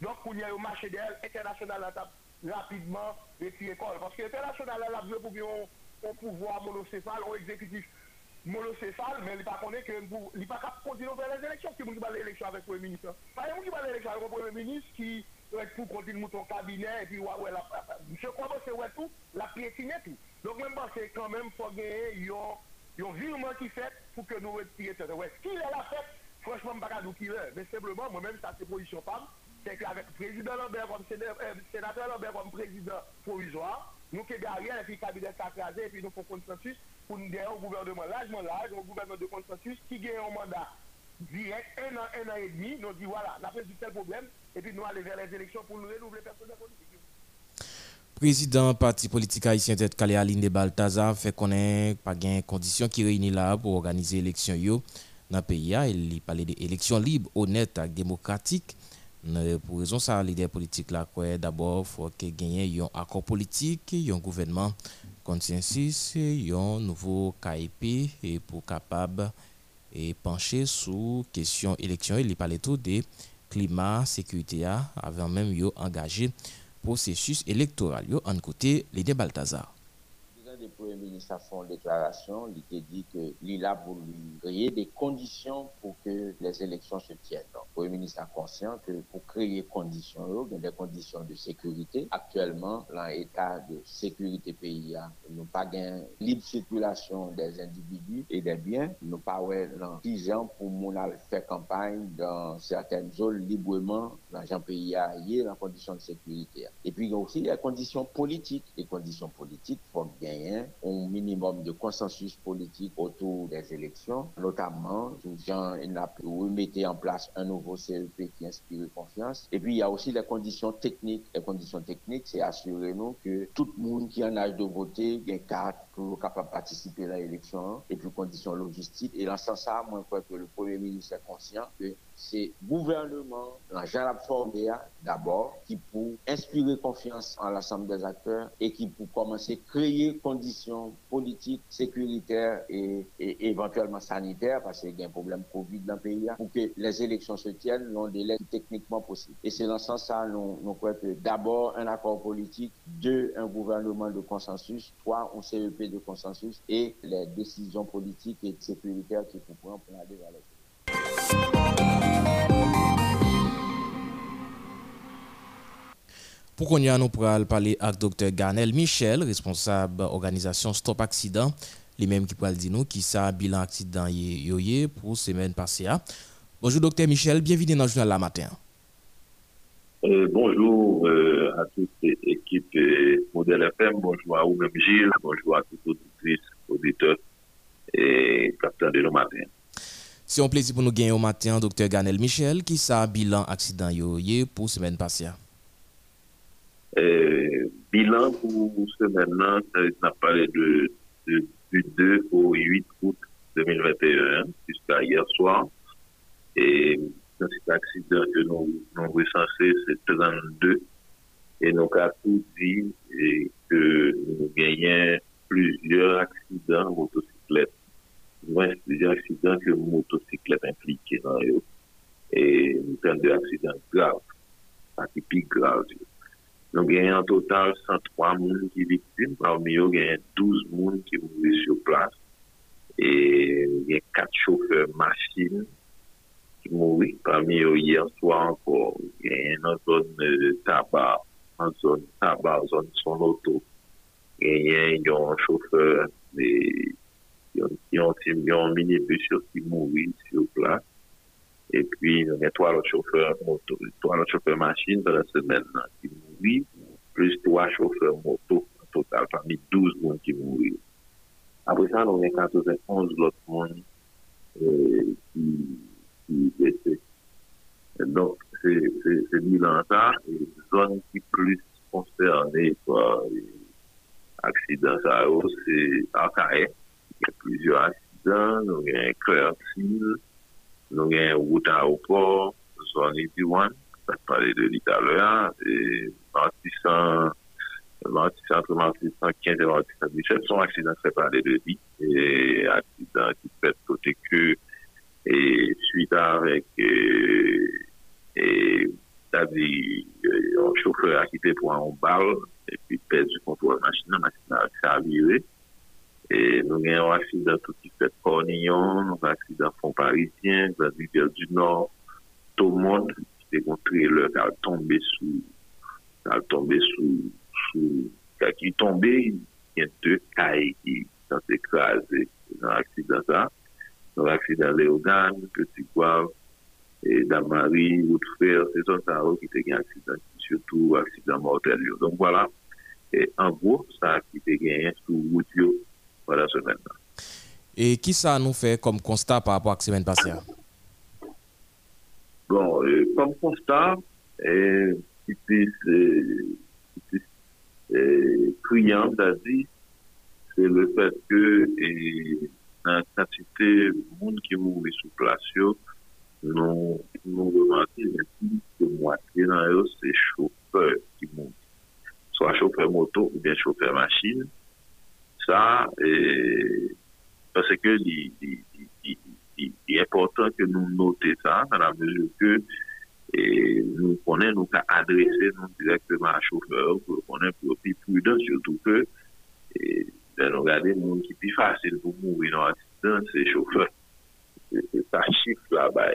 S7: non, donc on y a marché des international à table rapidement et puis école. Parce que l'international a besoin pour un pouvoir monocéphale, un exécutif monocéphale, mais il n'est pas connu que il n'est pas capable de continuer à faire les élections. Si vous l'élection avec le Premier ministre, par exemple, vous l'élection avec le Premier ministre qui wet pou kontin mouton kabine, epi wawè la, mse kwa bo se wet pou, la pietine tou. Donk mwen ba se kanmen fò genye yon, yon virman ki fèt pou ke nou wet piye tete. Wè, ki lè la fèt, franchman mbaka nou ki lè, men sebleman, mwen men sa se pozisyon pam, se ke avèk prezident Lambert kom senatèr euh, Lambert kom prezident provizor, nou ke garyen epi kabine sa krasè, epi nou fò konsensus pou nou genye yon gouvernement lajman laj, yon gouvernement de konsensus ki genye yon mandat direk, en an, en an et demi, nou di wala, voilà, la fèt du tel probleme, et puis nous aller vers les élections pour nous renouveler personnel politique.
S5: Président parti politique haïtien tête Calé Aline de Baltazar fait connaître pas gain conditions qui réunissent là pour organiser l'élection yo dans le pays. Il parlait d'élections libres, honnêtes et démocratiques. Pour raison ça, l'idée politique là, d'abord, il faut y ait un accord politique, un gouvernement consensus, un nouveau KIP et pour capable et pencher sur question élection. Il parlait tout klima, sekurite ya, avan menm yo angaje prosesus elektoral yo an kote Lede
S11: Baltazar. Premier ministre a fait une déclaration, il a dit que il a voulu créer des conditions pour que les élections se tiennent. le Premier ministre est conscient que pour créer conditions, il y a des conditions de sécurité. Actuellement, l'état de sécurité pays, nous pas gain libre circulation des individus et des biens. Nous pas dans 10 ans pour mon faire campagne dans certaines zones librement dans un pays à dans conditions de sécurité. Et puis il y a aussi les conditions politiques. Les conditions politiques, faut gagner un minimum de consensus politique autour des élections, notamment, gens remettre en place un nouveau CEP qui inspire confiance. Et puis, il y a aussi les conditions techniques. Les conditions techniques, c'est assurer nous que tout le monde qui en âge de voter, a une carte pour capable participer à l'élection, et puis conditions logistiques. Et dans ce sens, moi, je crois que le Premier ministre est conscient que c'est gouvernement, la formé d'abord, qui pour inspirer confiance en l'ensemble des acteurs et qui pour commencer à créer conditions politiques, sécuritaires et, éventuellement sanitaires, parce qu'il y a un problème Covid dans le pays, pour que les élections se tiennent dans délai techniquement possible. Et c'est dans ce sens-là, nous, nous croyons que d'abord un accord politique, deux, un gouvernement de consensus, trois, un CEP de consensus et les décisions politiques et sécuritaires qui pour prendre pour aller vers
S5: Pour qu'on y a, nous pourrons parler avec Dr. Garnel Michel, responsable organisation Stop Accident, les mêmes qui pourraient dire nous qui ça bilan accident yoye pour semaine passée. Bonjour Dr. Michel, bienvenue dans le journal la matin.
S13: Euh, bonjour euh, à toute l'équipe euh, Modèle FM, bonjour à vous-même Gilles, bonjour à tous les auditeurs et capteurs de nos matins.
S5: C'est un plaisir pour nous gagner au matin, Dr. Garnel Michel, qui ça bilan accident yoye pour semaine passée.
S13: Euh, bilan pour ce maintenant, ça a parlé de, de, du 2 au 8 août 2021, jusqu'à hier soir. Et cet accident que nous, nous recensé, c'est 32. Et nous avons tout dit et que nous gagnons plusieurs accidents motocyclettes. Moins plusieurs accidents que motocyclettes impliquées dans eux. Et nous avons des accidents graves, atypiques graves. Nous avons en total 103 personnes qui sont victimes. Parmi eux, il y a 12 personnes qui mourent sur place. Et il y a 4 chauffeurs machines qui mourent. Parmi eux, hier soir encore, il y a une zone de tabac, en zone tabac, en zone son auto. Et il y a un chauffeur, il y a un minibus qui mourent sur place. Et puis, il y a trois autres chauffeurs moto, trois autres chauffeurs machines dans la semaine qui mouri, plus 3 chauffeurs moto, total parmi 12 moun ki mouri. Apre sa, nou gen 91 lot moun eh, ki dese. Donk, se milan sa, zon ki plus konsterne pa aksidans a yo, se akae, gen plizyo aksidans, nou gen kreatil, nou gen wouta ou por, zon iti wan, aéroport, zone 81, ça parlait de l'Italien, et partissant c'est entre Martinique 115 et Martinique 117, son accident fait parler de vie, et accident qui fait côté que, et suite avec, et, et c'est-à-dire, un chauffeur a quitté pour un balle, et puis perdu contrôle machine, la machine a viré, et nous avons un accident tout qui fait Cornillon, un accident fond parisien, dans l'hiver du Nord, tout le monde, est contre le, qui a tombé sous, qui a tombé sous, qui est tombé, il y a deux cailles qui sont écrasés dans l'accident là. Dans l'accident Léogan, Petit Guave, et Damari, Woodfrère, c'est ça qui était un accident, surtout accident mortel. Donc voilà. En gros, ça qui était gagné sous Woodfrère, voilà ce maintenant.
S5: Et qui ça nous fait comme constat par rapport à la semaine passée?
S13: Bon, comme constat, euh, c'est criant, dit, c'est le fait que la quantité de monde qui mourut sous place, nous, nous remarquons plus que moitié dans eux, c'est chauffeurs qui mourent. Soit chauffeur moto ou bien chauffeur machine. Ça, et, parce que il, est important que nous notions ça dans la mesure que nous connaissons, nous adresser directement à chauffeur pour qu'on ait plus prudent, surtout que et, nous regardons les gens qui est plus facile pour mourir dans l'accident, c'est chauffeur. C'est ça chiffre là-bas.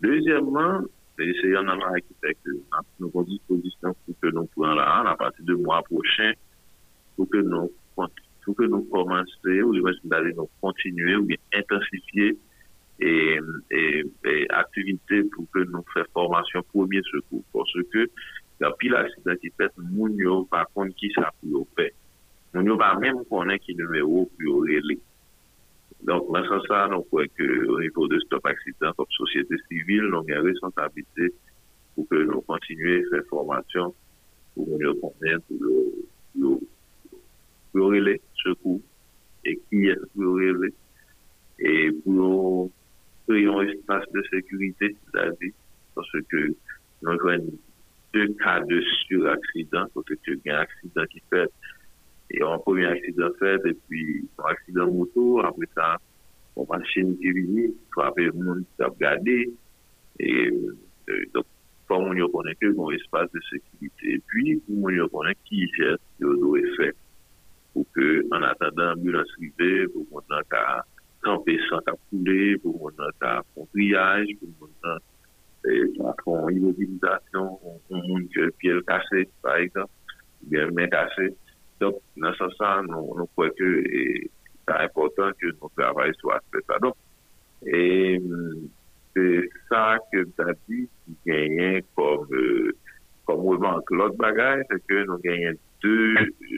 S13: Deuxièmement, c'est un endroit qui fait que nous avons disposition pour que nous prenions là, à partir du mois prochain, pour que nous, pour que nous commencions, ou nous continuer ou bien intensifier et, et, et activités pour que nous fassions formation premier secours. Parce que, il y a pile accident qui fait, nous par contre, qui ça pour faire. Nous pas même connaître qui numéro pour relais. Donc, dans ce sens, nous croyons qu'au niveau de Stop Accident, comme société civile, nous avons une responsabilité pour que nous continuions à faire formation pour nous connaître pour le relais secours et qui est le relais et pour créer un espace de sécurité, c'est-à-dire parce que nous avons deux cas de suraccident, parce que un accident qui fait et un premier accident fait, et puis un accident moto, après ça, une machine qui vient, frapper le monde qui regardé, et euh, donc, pour nous connaît que un espace de sécurité. Et puis, pour nous connaît qui geste que doit faire pour que, en attendant l'ambulance arrive, pour qu'on ait qu'à camper sans qu'à couler, pour qu'on ait qu'à faire triage, pour qu'on ait qu'à faire une immobilisation, qui a le pied cassé, par exemple, bien main cassée. Donc, dans ce sens, nous, nous croyons que c'est important que nous travaillions sur l'aspect Donc, et c'est ça que tu as dit qui gagne comme, euh, comme mouvement. L'autre bagage, c'est que nous gagnons de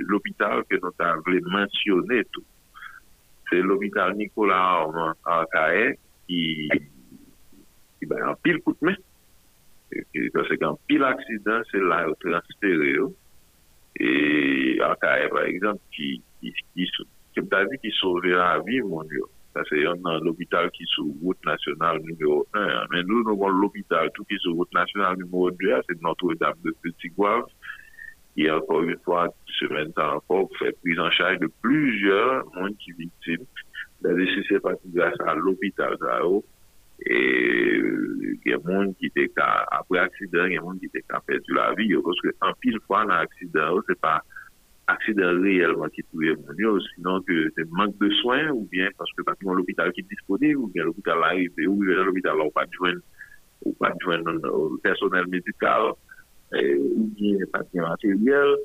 S13: l'hôpital que nous avons mentionné tout. C'est l'hôpital Nicolas Armand Arcaet qui, qui ben, en pile coup de main. Parce qu'en pile accident, c'est là où transféré. Et Arcaet, par exemple, qui, qui, qui, qui, sauvé la vie, mon Dieu. Se yon nan l'hôpital ki sou route nasyonal nr. 1, men nou nou bon l'hôpital tout ki sou route nasyonal nr. 2, se Notre-Dame de Petit-Gouave, Petit-Guave, qui, encore une fois, semaine temps encore, fait prise en charge de plusieurs monde qui victimes. La c'est pas grâce à l'hôpital, et il y a des gens qui étaient après accident, il y a des gens qui étaient perdu la vie. Parce que en pile fois, dans l'accident, c'est pas accident réellement qui tuait mon sinon que c'est manque de soins, ou bien parce que parce l'hôpital qui est disponible, ou bien l'hôpital arrive, ou bien l'hôpital n'a pas besoin ou pas de personnel médical, ou bien pas de matériel.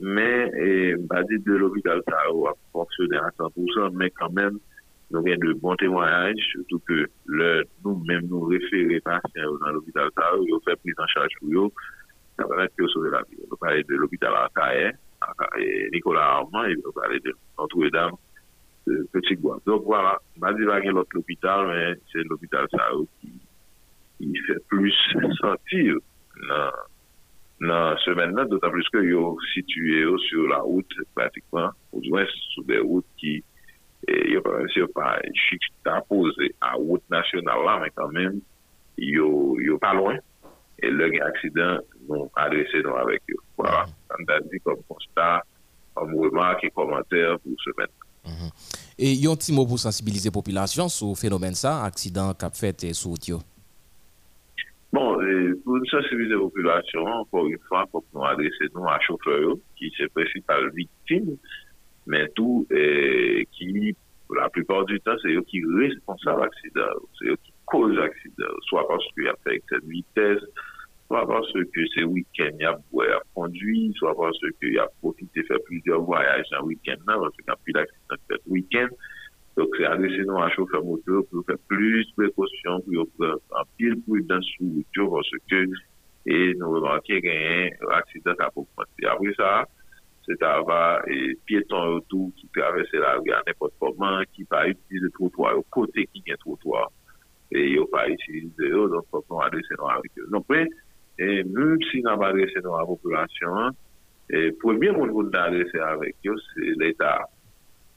S13: Mais, pas dire de l'hôpital, ça a fonctionné à 100%, mais quand même, nous avons de bons témoignages, surtout que nous-mêmes nous référons patients dans l'hôpital ils ont fait prise en charge pour eux, ça va être sauver la vie. On va parler de l'hôpital Arcaïe, Nicolas Armand, et on va parler de Notre-Dame, de Petit Bois. Donc voilà, y a l'autre hôpital, mais c'est l'hôpital Tao qui, qui fait plus sentir dans, nan semen nan, doutan plus ke yo situye yo sur la route pratikman, ou dwen sou de route ki yo si yo pa chik tapose a route nasyonal la, men kanmen yo pa loin e lè gen aksidan nou adrese nou avèk yo. Voilà, an da di kom konsta, an mouveman ki
S5: komantèr pou semen nan. Mm -hmm. E yon ti mou pou sensibilize populasyon sou fenomen sa, aksidan kap fèt sou tiyo?
S13: Bon, e, pou nou sensibilize populasyon, anpon yon fwa, pou nou adrese nou a chouferyo, ki se presipal viktime, men tou e, ki, pou la plupart du tan, se yo ki responsable aksida, se yo ki kouz aksida, swa paske yon apèk ten vites, swa paske se wikend yon apwè a kondwi, swa paske yon apwè ki te fè plizyon voyaj nan wikend nan, anpon yon apwè l'aksida fèt wikend, Dok se adrese nou an choufer motor pou fè plus prekosyon, pou fè an pil pou dan sou motor, pwase ke nou remanke genyen aksidant apokmante. Apre sa, se ta va pieton yo tou ki travesse la riyan nepotpoman, ki pa utilize trotwa yo kote ki gen trotwa, yo pa utilize yo, donk fòk nou adrese nou avik yo. Donk pre, mèm si nan adrese nou an populasyon, premye moun moun adrese avik yo, se l'Etat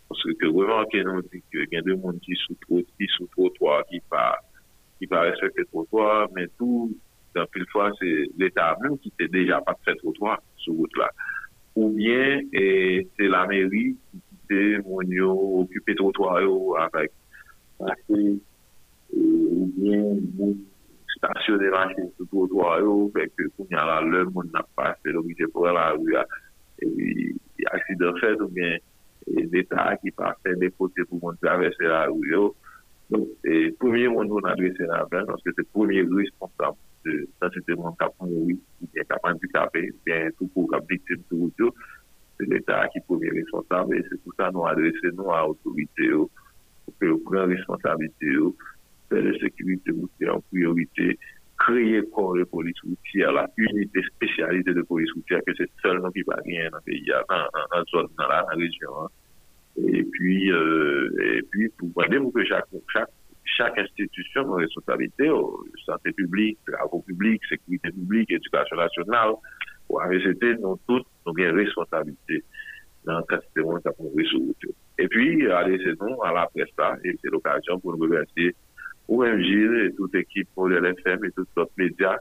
S13: Parce que vraiment, que nous dit qu'il y a des gens qui sont sous trottoir, qui pas, qui pas respecter le trottoir, mais tout, dans pile fois, c'est l'État même qui n'était déjà pas fait trottoir sur route là. Ou bien, c'est la mairie qui était, mon occupé trottoir avec, assez, ou bien, stationner la machine sur trottoir, que, quand y a là, le monde n'a pas fait l'obligé pour la rue, et accident fait, ou bien, l'Etat ki pa fè depote pou moun travesse la ou yo. Donc, premier moun nou nan dwese la blan, anse se premier responsable de sa se te moun kap moun ou, ki gen kap an du kapè, gen tout pou kap diktim tout ou yo, se l'Etat ki premier responsable, se pou sa nou adrese nou a otorite yo, pou ke ou pren responsabilite yo, fè le sekivite moun ki an priorite yo, créer corps de police routière, la unité spécialisée de police routière, que c'est seulement qui va rien dans le pays, dans, zone, dans la région. Et puis, euh, et puis, pour voir que chaque, chaque, chaque institution a responsabilité, santé publique, travaux publics, sécurité publique, éducation nationale, pour AVCT, nous toutes, nous avons responsabilité dans le système de la sur route. Et puis, allez, c'est nous, à la presse là, et c'est l'occasion pour nous remercier Gilles et toute équipe pour l'FM et tous autres médias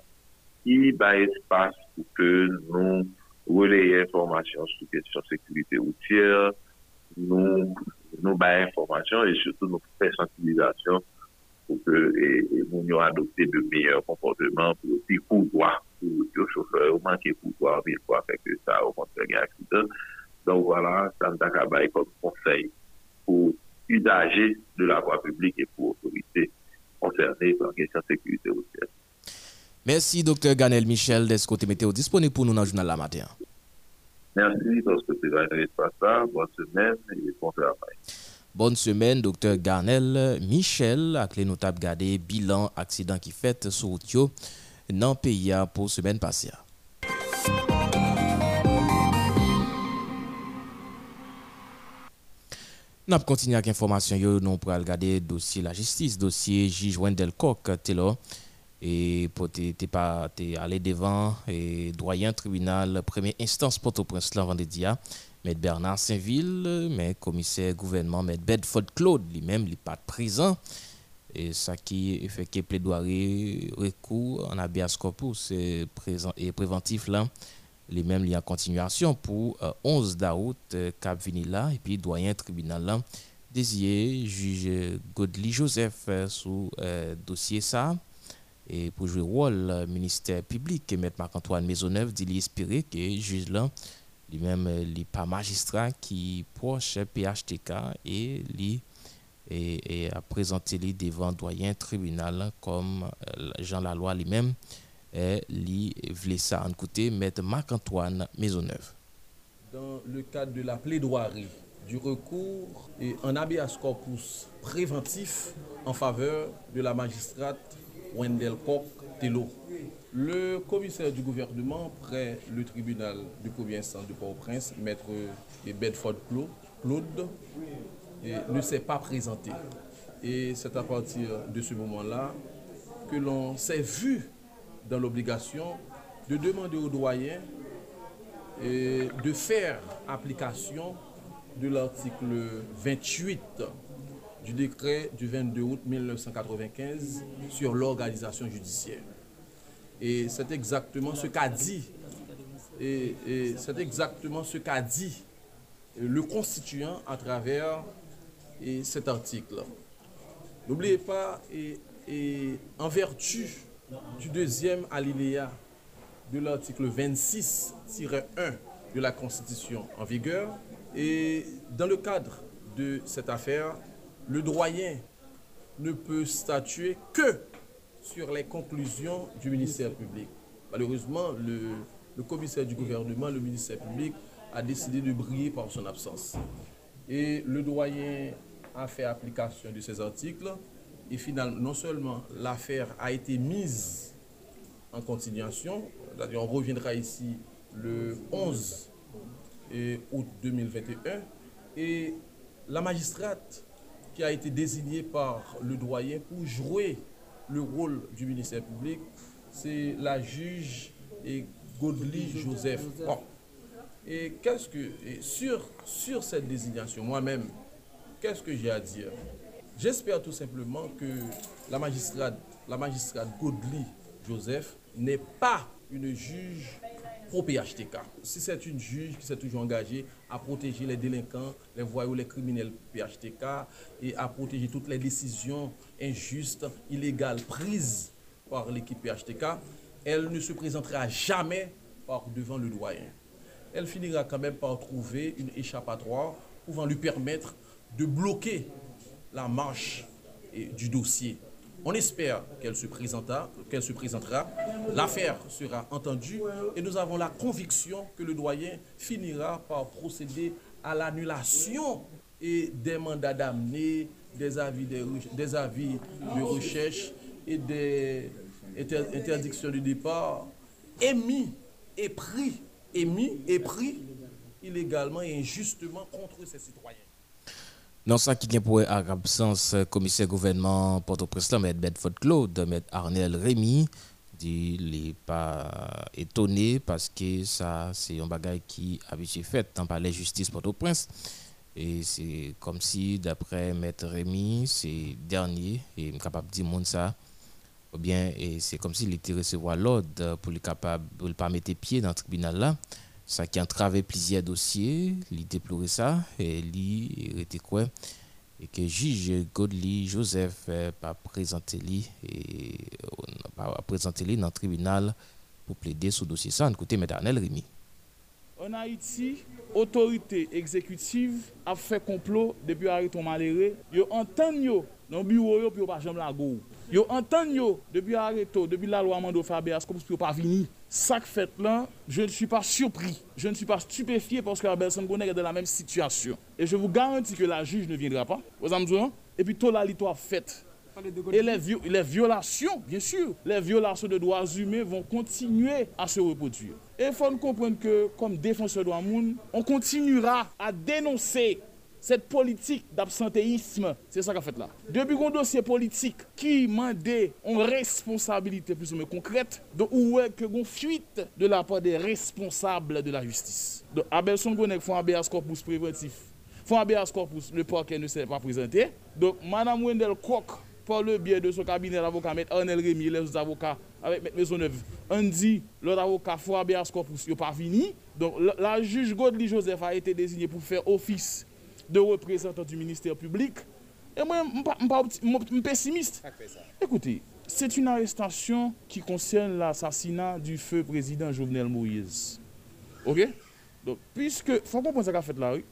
S13: qui bat espace pour que nous relayer informations sur de sécurité routière, nous, nous bat informations et surtout nous faire sensibilisation pour que et, nous adopter de meilleurs comportements pour le pouvoir pour le chauffeur, manquer pouvoir mille fois fait que ça au contraire un accident. Donc voilà, ça nous a comme conseil pour usager de la voie publique et pour l'autorité concernés par la question de sécurité routière.
S5: Merci, docteur Ganel Michel, d'être côté météo disponible pour nous dans le journal la matin.
S13: Merci, parce que c'est pas ça? Bonne semaine et bon travail.
S5: Bonne semaine, docteur Garnel Michel, avec les notables gardés, bilan accident qui fait sur route dans le pays pour semaine passée. Nous continuons avec l'information. Nous pour regarder le dossier la justice, dossier J. Wendell Koch, et pour aller devant et doyen tribunal première instance Port-au-Prince vendredi M. Bernard Saint-Ville, mais commissaire gouvernement M. Bedford Claude lui-même n'est pas présent et ça qui fait que plaidoirie recours en habeas corpus présent et préventif là les mêmes liens en continuation pour 11 euh, d'août euh, Cap Vinila et puis doyen tribunal là désigné juge Godly Joseph euh, sous dossier ça. Et pour jouer rôle ministère public et mettre Marc-Antoine Maisonneuve dit espérer que juge là lui-même les pas magistrat qui proche PHTK et et, a présenté les devant doyen tribunal comme Jean Laloy lui-même li vle ça en côté maître Marc-Antoine Maisonneuve.
S14: Dans le cadre de la plaidoirie du recours et un habeas corpus préventif en faveur de la magistrate Wendell Koch Tello. Le commissaire du gouvernement près le tribunal du premier instance de Port-au-Prince, maître Bedford Claude, ne s'est pas présenté. Et c'est à partir de ce moment-là que l'on s'est vu dans l'obligation de demander aux doyens de faire application de l'article 28 du décret du 22 août 1995 sur l'organisation judiciaire. Et c'est exactement ce qu'a dit Et, c'est exactement ce qu'a dit le constituant à travers cet article. N'oubliez pas, et, en vertu du deuxième alinéa de l'article 26-1 de la Constitution en vigueur, et dans le cadre de cette affaire, le doyen ne peut statuer que sur les conclusions du ministère public. Malheureusement, le, commissaire du gouvernement, le ministère public, a décidé de briller par son absence. Et le doyen a fait application de ces articles. Et finalement, non seulement l'affaire a été mise en continuation, on reviendra ici le 11 août 2021, et la magistrate qui a été désignée par le doyen pour jouer le rôle du ministère public, c'est la juge Godly Joseph. Et qu'est-ce que, sur, sur cette désignation, moi-même, qu'est-ce que j'ai à dire? J'espère tout simplement que la magistrate, la Godly Joseph n'est pas une juge pour PHTK. Si c'est une juge qui s'est toujours engagée à protéger les délinquants, les voyous, les criminels PHTK et à protéger toutes les décisions injustes, illégales prises par l'équipe PHTK, elle ne se présentera jamais par devant le doyen. Elle finira quand même par trouver une échappatoire pouvant lui permettre de bloquer la marche du dossier. On espère qu'elle se, qu'elle se présentera. L'affaire sera entendue et nous avons la conviction que le doyen finira par procéder à l'annulation et des mandats d'amener, des avis de, des avis de recherche et des interdictions de départ émis et pris, émis et pris illégalement et injustement contre ces citoyens.
S5: Dans ça qui vient pour absence, commissaire gouvernement Port-au-Prince, M. Bedford Claude, M. Arnel Rémy, dit n'est pas étonné parce que ça, c'est un bagage qui a été fait dans par la justice Port-au-Prince. Et c'est comme si, d'après M. Rémy, c'est dernier, et est capable de dire ça, ou bien c'est comme s'il était recevoir l'ordre pour le ne pas mettre pied dans le tribunal là ça qui a entravé plusieurs dossiers, il déploré ça, et il était quoi? Et que juge Godly Joseph n'a pas présenté lui et pas présenté lui dans le tribunal pour plaider ce dossier ça côté Médarnel Rémi.
S15: En Haïti, autorité exécutive a fait complot depuis arrêté malheureux. Yo entend yo bureau yo la go. Yo entend yo depuis arrêté depuis la loi Mando Fabias comme si pas vini? Ça fait là, je ne suis pas surpris, je ne suis pas stupéfié parce que la personne est dans la même situation. Et je vous garantis que la juge ne viendra pas. Vous? Et puis toute la l'histoire faite. Et les, les, violations, bien sûr, les violations de droits humains vont continuer à se reproduire. Et il faut comprendre que, comme défenseur de droits on continuera à dénoncer cette politique d'absentéisme, c'est ça qu'a fait là. Depuis qu'on dossier politique qui mandait une responsabilité plus ou moins concrète, donc où est que une fuite de la part des responsables de la justice. Donc Abel Songonek font un habeas corpus préventif. Font un habeas corpus, le parquet ne s'est pas présenté. Donc Madame Wendell Koch, par le biais de son cabinet d'avocat, M. Arnel Rémy, les avocats avec M. Maisonneuve, on dit leur avocat font un habeas corpus, il n'est pas fini. Donc la, juge Godly Joseph a été désignée pour faire office de représentant du ministère public. Et moi, je suis pessimiste. Écoutez, c'est une arrestation qui concerne l'assassinat du feu président Jovenel Moïse. OK? Donc, puisque, il faut comprendre ce qu'a fait là, oui.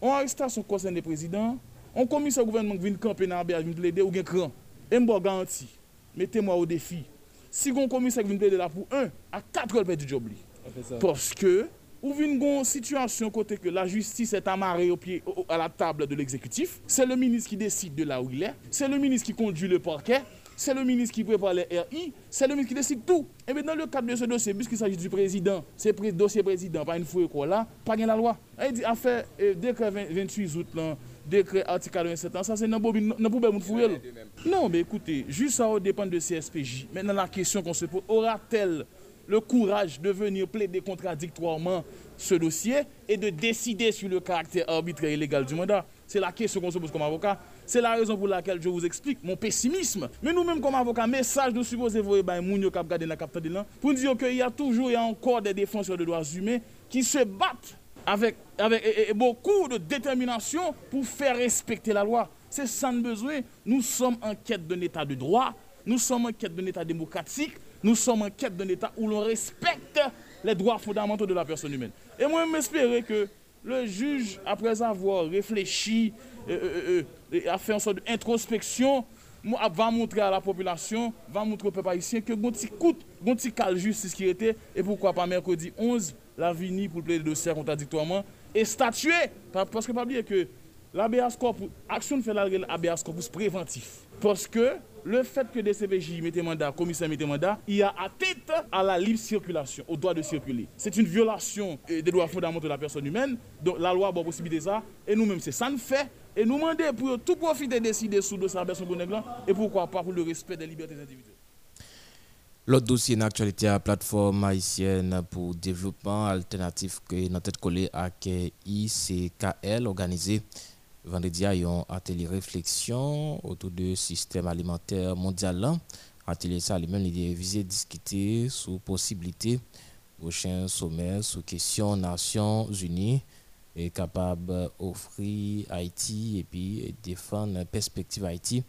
S15: On arrestation concerne le président, on commissaire gouvernement qui vient camper dans la vient plaider ou bien cran. Et je garantis, mettez-moi au défi. Si on commissaire qui vient plaider là pour un, à quatre heures, du job. Parce que ou une situation côté que la justice est amarrée au pied, à la table de l'exécutif. C'est le ministre qui décide de là où il est. C'est le ministre qui conduit le parquet. C'est le ministre qui prépare les RI. C'est le ministre qui décide tout. Et bien dans le cadre de ce dossier, puisqu'il s'agit du président, c'est le dossier président, pas une fois quoi là, pas la loi. Il dit affaire euh, décret 28 août là, décret article 27 ans, ça c'est dans le problème fouiller. Non, mais écoutez, juste ça dépend de CSPJ. Maintenant la question qu'on se pose, aura-t-elle le courage de venir plaider contradictoirement ce dossier et de décider sur le caractère arbitraire et légal du mandat. C'est la question qu'on se pose comme avocat. C'est la raison pour laquelle je vous explique mon pessimisme. Mais nous-mêmes comme avocats, message nous supposons voir ben moun kap gade nan kap de pour dire qu'il y a toujours et encore des défenseurs de droits humains qui se battent avec beaucoup de détermination pour faire respecter la loi. C'est sans besoin. Nous sommes en quête d'un état de droit. Nous sommes en quête d'un état démocratique. Nous sommes en quête d'un état où l'on respecte les droits fondamentaux de la personne humaine. Et moi, j'espérais que le juge, après avoir réfléchi, euh, euh, euh, a fait une sorte d'introspection, va montrer à la population, va montrer au peuple haïtien que bon petit coûte, bon petit cal justice qui était, et pourquoi pas mercredi 11, la vini pour plaider le dossier contradictoirement, et statuer, parce que pas oublier que l'ABS corpus, action fait l'ABS corpus préventif. Parce que le fait que des CPJ mettent mandat, commissaire mettent mandat, il y a atteinte à la libre circulation, au droit de circuler. C'est une violation des droits fondamentaux de la personne humaine. Donc la loi a possibilité ça. Et nous-mêmes, c'est ça nous fait. Et nous demandons pour tout profiter de décider sous de sa personne et pourquoi pas pour le respect des libertés individuelles.
S5: L'autre dossier une actualité à la plateforme haïtienne pour développement alternatif que notre tête collée à ICKL organisé vendredi a un atelier réflexion autour du système alimentaire mondial. Atelier ça lui-même il visé discuter sur possibilité prochain sommet sous question Nations Unies est capable d'offrir Haïti et puis défendre perspective Haïti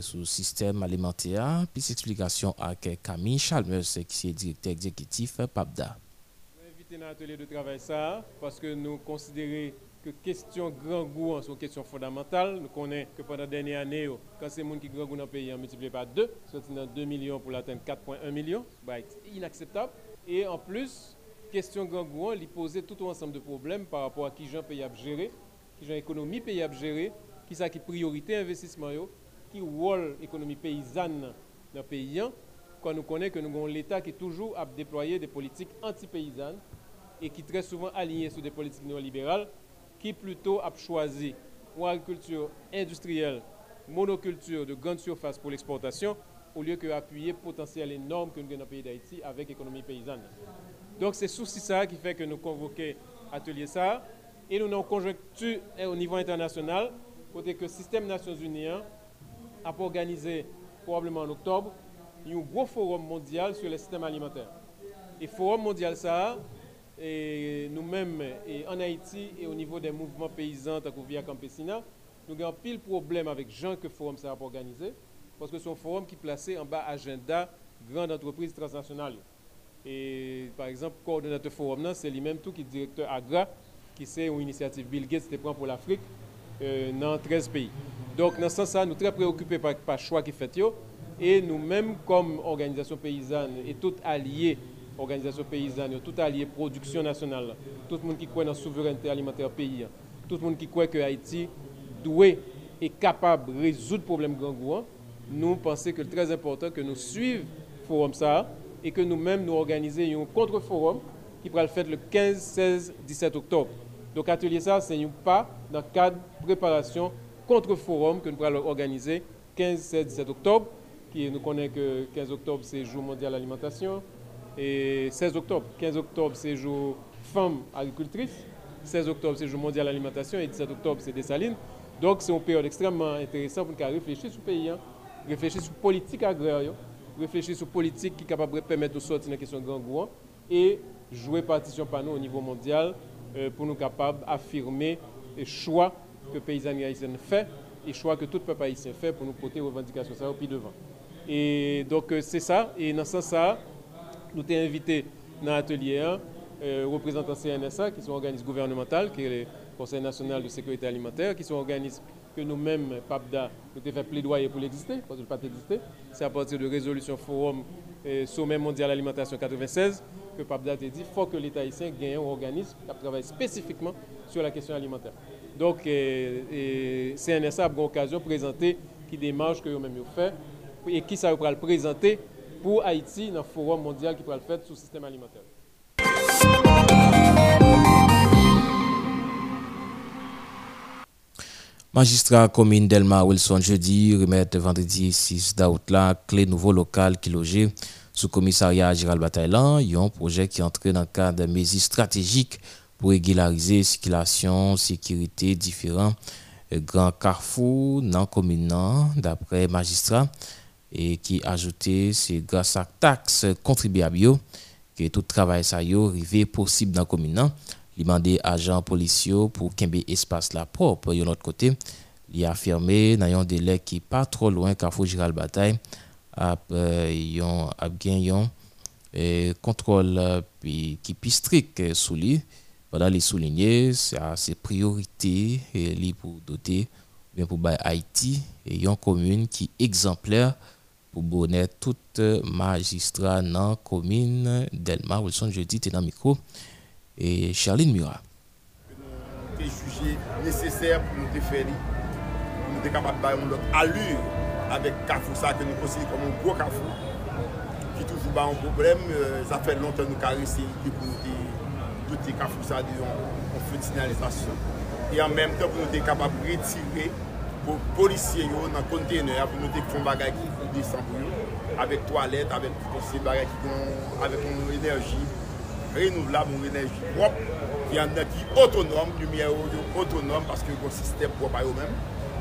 S5: sur le système alimentaire. Puis explication avec Camille Chalmers qui est directeur exécutif PAPDA.
S16: Invité dans l'atelier de travail ça parce que nous considérons que question grand goût hein, sont question fondamentale. Nous connaissons que pendant la dernière année, quand c'est monde qui grand goût dans le pays, on multiplie par deux, soit dans 2 millions pour l'atteindre 4,1 millions, c'est inacceptable. Et en plus, question grand goût, il posait tout un ensemble de problèmes par rapport à qui gens pays à gérer, qui gens économie pays à gérer, qui ça qui priorité investissement, qui rôle économie paysanne dans le pays, hein. quand nous connaissons que nous avons l'État qui toujours a déployé des politiques anti-paysannes et qui très souvent alignées sur des politiques néolibérales qui plutôt a choisi une agriculture industrielle, monoculture de grande surface pour l'exportation, au lieu que appuyer potentiel énorme que nous avons dans le pays d'Haïti avec l'économie paysanne. Donc c'est souci ça qui fait que nous convoquons atelier ça et nous avons conjoncture au niveau international côté que le système Nations Unies a organisé probablement en octobre un gros forum mondial sur le système alimentaire. Et forum mondial ça nous-mêmes en Haïti et au niveau des mouvements paysans, tant Via Campesina, nous avons pile problème avec gens que forum s'est organisé, parce que c'est un forum qui est placé en bas agenda grande entreprise transnationale. Et par exemple, le coordonnateur forum, c'est lui-même tout qui est directeur AGRA, qui c'est une initiative Bill Gates qui prend pour l'Afrique euh, dans 13 pays. Donc, dans ce sens-là, nous sommes très préoccupés par le choix qui fait. Et nous-mêmes, comme organisation paysanne et tout alliés organisation paysanne, tout allié production nationale, tout le monde qui croit dans la souveraineté alimentaire pays, tout le monde qui croit que Haïti doit et capable de résoudre le problème grand goût, nous pensons que c'est très important que nous suivions le forum ça et que nous-mêmes nous organisions un contre-forum qui pourra le faire le 15, 16, 17 octobre. Donc atelier ça, c'est un pas dans le cadre de préparation contre-forum que nous pourrons organiser 15, 16, 17 octobre. Qui, nous connaissons que 15 octobre, c'est jour mondial de l'alimentation. Et 16 octobre, 15 octobre, c'est jour femme agricultrice. 16 octobre, c'est jour mondial l'alimentation. Et 17 octobre, c'est Salines. Donc, c'est une période extrêmement intéressante pour nous réfléchir sur le pays, hein. réfléchir sur la politique agraire, réfléchir sur la politique qui est capable de permettre de sortir dans la question de grand goût et jouer partition par nous au niveau mondial euh, pour nous capables d'affirmer les choix que les paysans haïtiens font et choix que tout le peuple haïtien fait pour nous porter revendications ça au pied devant. Et donc, euh, c'est ça. Et dans ce sens, nous t'ai invité dans l'atelier 1, euh, représentants CNSA, qui sont organismes gouvernementaux, qui est le Conseil national de sécurité alimentaire, qui sont organismes que nous-mêmes, PAPDA, nous avons fait plaidoyer pour l'exister, parce que le pas exister. C'est à partir de résolution Forum euh, Sommet mondial alimentation 96 que PAPDA a dit qu'il faut que l'État haïtien gagne un organisme qui travaille spécifiquement sur la question alimentaire. Donc, euh, CNSA a eu l'occasion de présenter qui démarche que nous-mêmes fait et qui ça va le présenter pour Haïti dans le forum mondial qui pourra le faire sur le système alimentaire.
S5: Magistrat commune Delma Wilson jeudi remettre vendredi 6 d'août la clé nouveau local qui logeait sous commissariat Gérald Bataillan, un projet qui entrait dans le cadre de mesures stratégiques pour régulariser circulation, sécurité différents euh, grands carrefours dans la commune d'après magistrat et qui ajouté c'est grâce à taxe contribuable yo que tout travail ça yo rivé possible dans commune nan li mandé agent policier pour kembe espace la propre. De l'autre côté li affirmé dans un délai qui pas trop loin qu'à Giral bataille a euh, yon a yon et contrôle euh, qui plus strict sous lui. Pendant les souligner c'est priorité et li pour doter bien pour Haïti et une commune qui exemplaire pou bonè tout euh, magistra nan komine Delma. Wilson jeudi tenan mikro e Charline Murat.
S17: Te juje neseser pou nou te feri, pou nou te kapap bayon lot alur avek kafou. Sa ke nou konsili komon gwo kafou ki toujou ba an problem, zafen lontan nou karese ite pou nou te dote kafou sa deyon an fè di sinalizasyon. E an menm te pou nou te kapap retire pou polisye yo nan kontene pou nou te kon bagay ki de san pou yo, avek toalet, avek konsil bagay ki kon, avek kon enerji, renouvlab ou enerji prop, ki an nan ki otonom, lumiye yo yo otonom, paske yo kon sistem prop a yo men,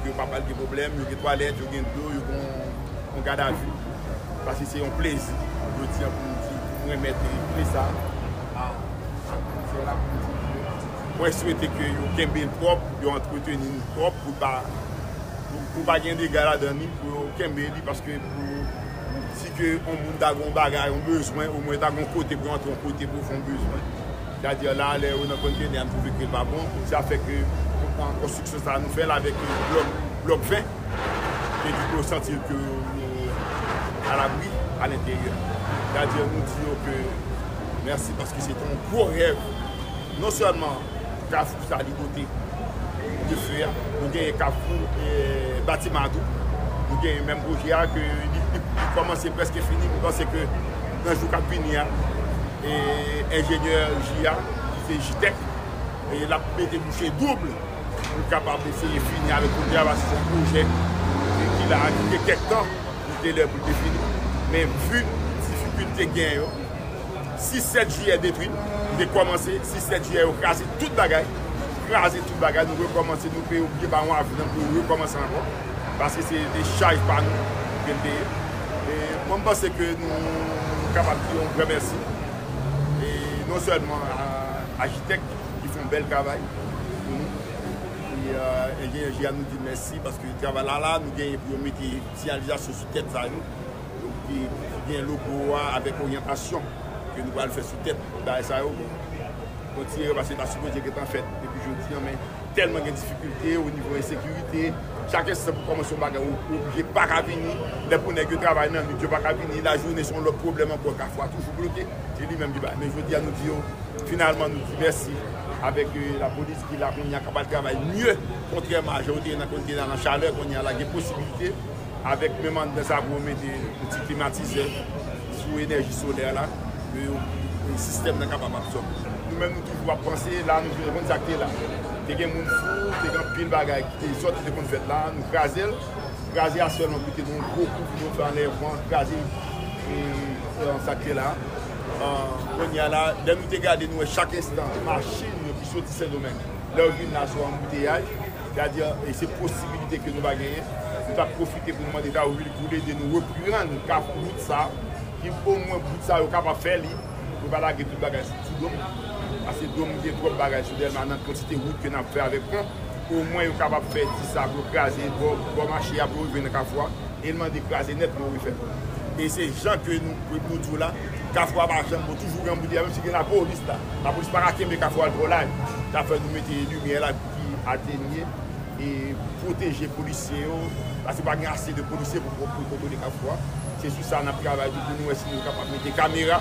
S17: yo pa pal ki problem, yo gen toalet, yo gen do, yo kon gada ju, paske se yon plezi, yo ti an pou mou ti, pou mwen mette pleza, an, an pou mou ti an pou mou ti, Mwen souwete ke yo kembe l prop, yo entretenin l prop pou pa, pou, pou pa gen de gala dan ni pou yo kembe li paske pou si ke on moun dagon bagay, on bezwen, ou mwen dagon kote pou antre, on kote pou fon bezwen. Tè a diyo la, lè ou nan kontene, an pou vekil pa bon, sa fèk an konstruksyon sa nou fè la vek blok 20, ke di pou sentil ke a la bri, a l'interieur. Tè a diyo nou diyo ke mersi paske se ton kou rev, non sèlman kafou sa li kote de fè, nou genye kafou batimadou, nou gen yon menm proje a, ki yon komanse preske fini, mwen pense ke nan jou kap vini a, e enjenyeur J.A., se J.T.E.K., e la mette boucher double, mwen kapab eseye fini avè pou diya, vase son proje, ki la akite kek tan, mwen te lè pou te fini. Men vu, si fukulte gen yo, 6-7 juyè detri, mwen te komanse, 6-7 juyè yo krasi tout bagay, krasi tout bagay, nou rekomanse, nou pe oubli ba wan avinan, nou rekomanse anvo, Paske se de chaj pa nou, gen de, mwen pense ke nou kapap ki yon remersi, e non selman ajitek ki fon bel travay, e gen jè an nou di mersi, paske travay la la, nou gen pou yon meti sinyalizasyon sou tèt sa nou, ki gen logo a, avek oryantasyon, ke nou wale fè sou tèt, da e sa yo, kontinye repasyon ta soupo diye ketan fèt, depi joun ti yon men, telman gen difikultè, ou nivou en sekurite, chakè se pou komensyon bagay ou ki baka vini, le pou negyo travay nan, mi diyo baka vini, la jounen son lò problem anpon ka fwa toujou bloke, se li menm di ba. Men jodi an nou diyo, finalman nou di mersi, avèk euh, la polis ki la vini an kapal travay nye, kontrèman jodi an konti nan an chaleur, kon yon lage posibilite, avèk menman de sa pou mète outi klimatize sou enerji solè la, yon sistem nan kapal apsop. Nou menm nou toujou ap panse, la nou joun kontakte la. te gen moun fou, te gen pil bagay ki te sot, te kon fèt la, nou krasel, krasel aswèlman ki te don koukou pou nou fè e, e, an evran, krasel an sakre la. Kon ya la, den nou te gade nou e chak instant, machin nou ki soti se domen. Lè ou vin nan sou an mouteyaj, kade ya, e se posibilite ke nou va genye, nou ta profite pou nou man de ta ou vil koule, de nou repriran nou kap bout sa, ki pou mwen bout sa yo kap a fè li, nou ba la ge tout bagay si tout domen. Ase dom gen trop bagay sou delman nan konsite wout ke nan pre avèk an, ou mwen yo kapap fè di sa pou krasè, pou manche ya pou ven ka fwa, elman de krasè net pou wè fè. E se jan ke nou pou pou tou la, ka fwa ba jan pou toujou gen pou di avèm si gen la polis la. La polis para kembe ka fwa alpo la, ta fè nou mette lumiè la ki atenye, e proteje polisye yo, la se bagen ase de polisye pou pou koto de ka fwa. Se sou sa nan pravay di pou nou esi nou kapap mette kamera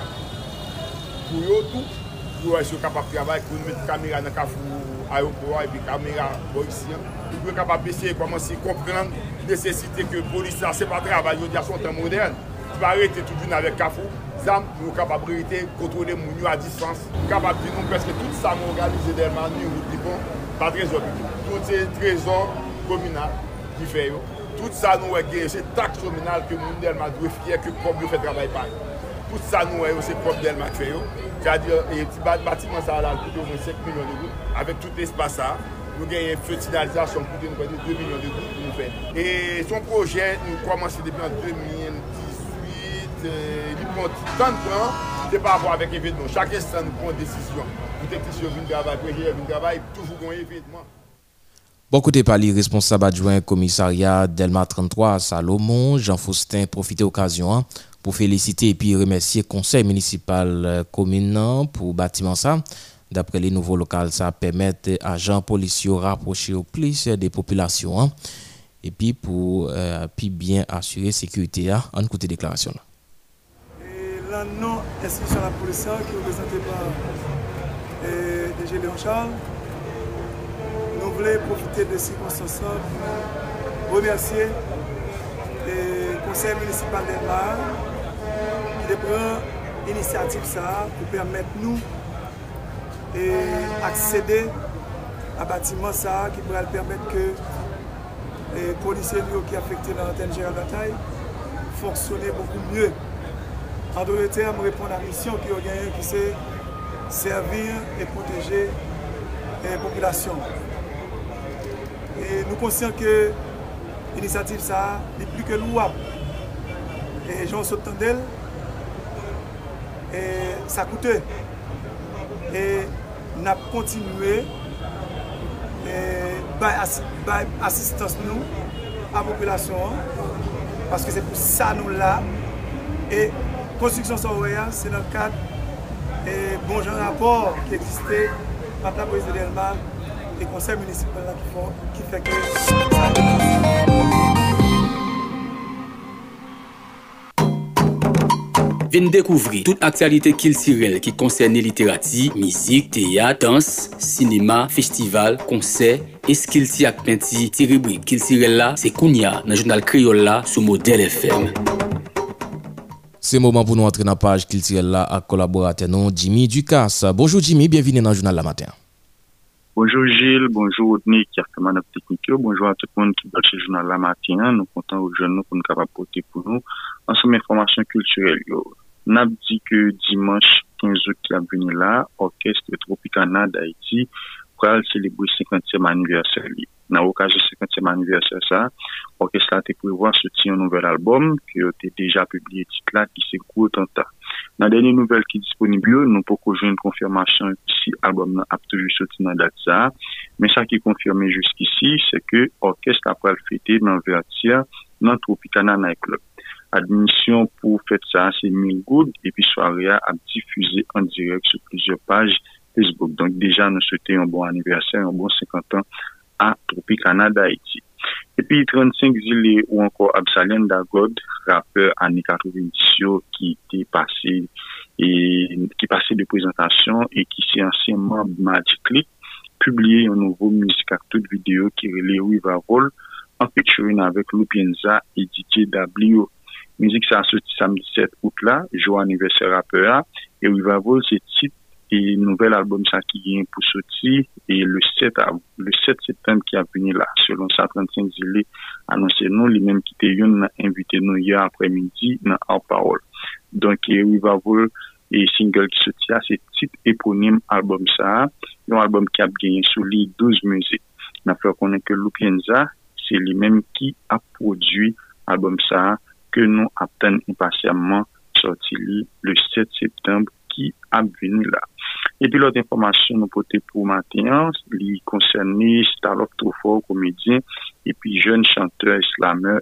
S17: pou yo tout, pou wè sou kapap travay, pou nou met kamera nan kafou ayopowa, epi kamera boisyen, pou wè kapap besye komanse kompren nesesite ke polisa se pa travay yo di a son tan modern, ti pa rete toujoun avèk kafou, zam nou kapap rete kontrole moun yo a disans, kapap di nou preske tout sa moun organize derman ni ou di bon, pa trezor publik. Tout. Se trezor kominal ki fè yo, tout sa nou wè gè, se tak kominal ke moun derman dwe fye, ke kob yo fè travay pa yo. Tout sa nou wè yo se kob derman fè yo, c'est-à-dire, et petit bâtiment ça a coûté au moins 5 millions de gouttes, avec tout l'espace nous gagnons une fertilisation coûté nous 2 millions de gouttes pour nous. Et son projet, nous commençons depuis en 2018, euh, il prend tant de temps, c'est par rapport avec l'événement. Chaque instant, nous prenons une décision. Vient travailler, toujours un événement.
S5: Bon côté Pali, responsable adjoint commissariat Delma 33 Salomon, Jean Faustin profite occasion hein, pour féliciter et puis remercier le conseil municipal euh, communant pour bâtiment ça. D'après les nouveaux locaux, ça permet agents policiers rapprocher au plus des populations hein. et puis pour euh, puis bien assurer sécurité hein, en côté déclaration.
S18: Et là, non, institution la police qui est représentée par euh, DG Léon Charles? Nous voulons profiter de ces circonstances pour remercier le conseil municipal ki te pren inisiatif sa pou permèt nou e aksede a batiman sa ki pou al permèt ke e, polise yo ki afekte nan anten jera batay fonksyonè poukou mye. An do le term, repon la misyon ki yo ganyen ki se servir e proteje e popilasyon. E nou konsyen ke inisiatif sa li pli ke louap e joun sot tendel, e sa koute. E nap kontinue, e bay, as, bay asistans nou, a populasyon an, paske se pou sa nou la, e konstriksyon sa ouwe an, se nan kat, e bon jan rapor ki eksiste, pata pou ese delman, e konser municipal la ki fèk.
S4: Vin dekouvri tout aktualite kiltirel ki konserne literati, mizik, teyat, dans, sinema, festival, konser, eskilti ak penti, ti rubrik kiltirel la, se kounya nan jounal kriol la sou model FM.
S5: C'est le moment pour nous entrer dans la page culturelle à collaborateur non Jimmy Ducasse. Bonjour Jimmy, bienvenue dans le journal La Matin.
S19: Bonjour Gilles, bonjour Odni qui a commandé technique, bonjour à tout le monde qui bat le journal La Matin. Nous comptons aux jeunes nous pour nous capables pour nous ansom informasyon kulturel yo. Nap di ke dimanche 15 out ki ap veni la, orkestre Tropicana d'Haïti pral selebri 50e aniversel li. Nan wakaj 50e aniversel sa, orkestre la te pouvo soti yon nouvel albom ki yo te deja publie titla ki se kou otanta. Nan denye nouvel ki disponibyo, nou pou koujou yon konfirmasyon si albom nan ap toujou soti nan dat sa, men sa ki konfirme jouskisi se ke orkestre la pral fete nan vertia nan Tropicana Night Club. Admission pour faire ça, c'est 1000 good, et puis soirée a diffusé en direct sur plusieurs pages Facebook. Donc déjà, nous souhaitons un bon anniversaire, un bon 50 ans à Tropicana d'Haïti. Et puis 35 îles ou encore Absalem Dagod, rappeur années 90 qui était passé et qui passait de présentation et qui s'est ancien membre Magic Click, publié un nouveau musique toute vidéo qui relève River Roll en featuring avec Lupienza et DJ W. Mizik sa soti samdi 7 out la, jou aniveser apè a, e Revival se tit e nouvel albom sa ki gen pou soti e le 7 septem ki apeni la, selon sa 35 zile anonsen nou, li menm ki te yon nan invite nou ya apremidi nan an parol. Donk e Revival e single ki soti a, se tit eponim albom sa yon albom ki ap gen sou li 12 mizik. Na fè konen ke Lupienza, se li menm ki ap prodwi albom sa a que nous attendons impatiemment sorti le 7 septembre qui a venu là. Et puis l'autre information nous porter pour matin, il concerne Starlock Trofort, comédien, et puis jeune chanteur islameur.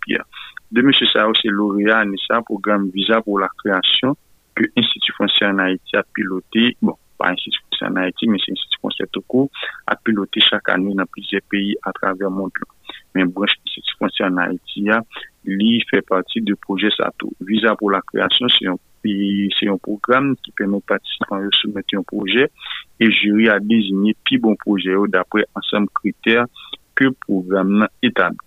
S19: Pierre. De M. Sao, c'est lauréat à programme Visa pour la création que l'Institut français en Haïti a piloté, bon, pas l'Institut français en Haïti, mais l'Institut français court, a piloté chaque année dans plusieurs pays à travers le monde. Mais branche l'Institut français en Haïti, lui fait partie du projet SATO. Visa pour la création, c'est un un programme qui permet aux participants de soumettre un projet et jury a désigné plus bon projet d'après ensemble critères que le programme établi.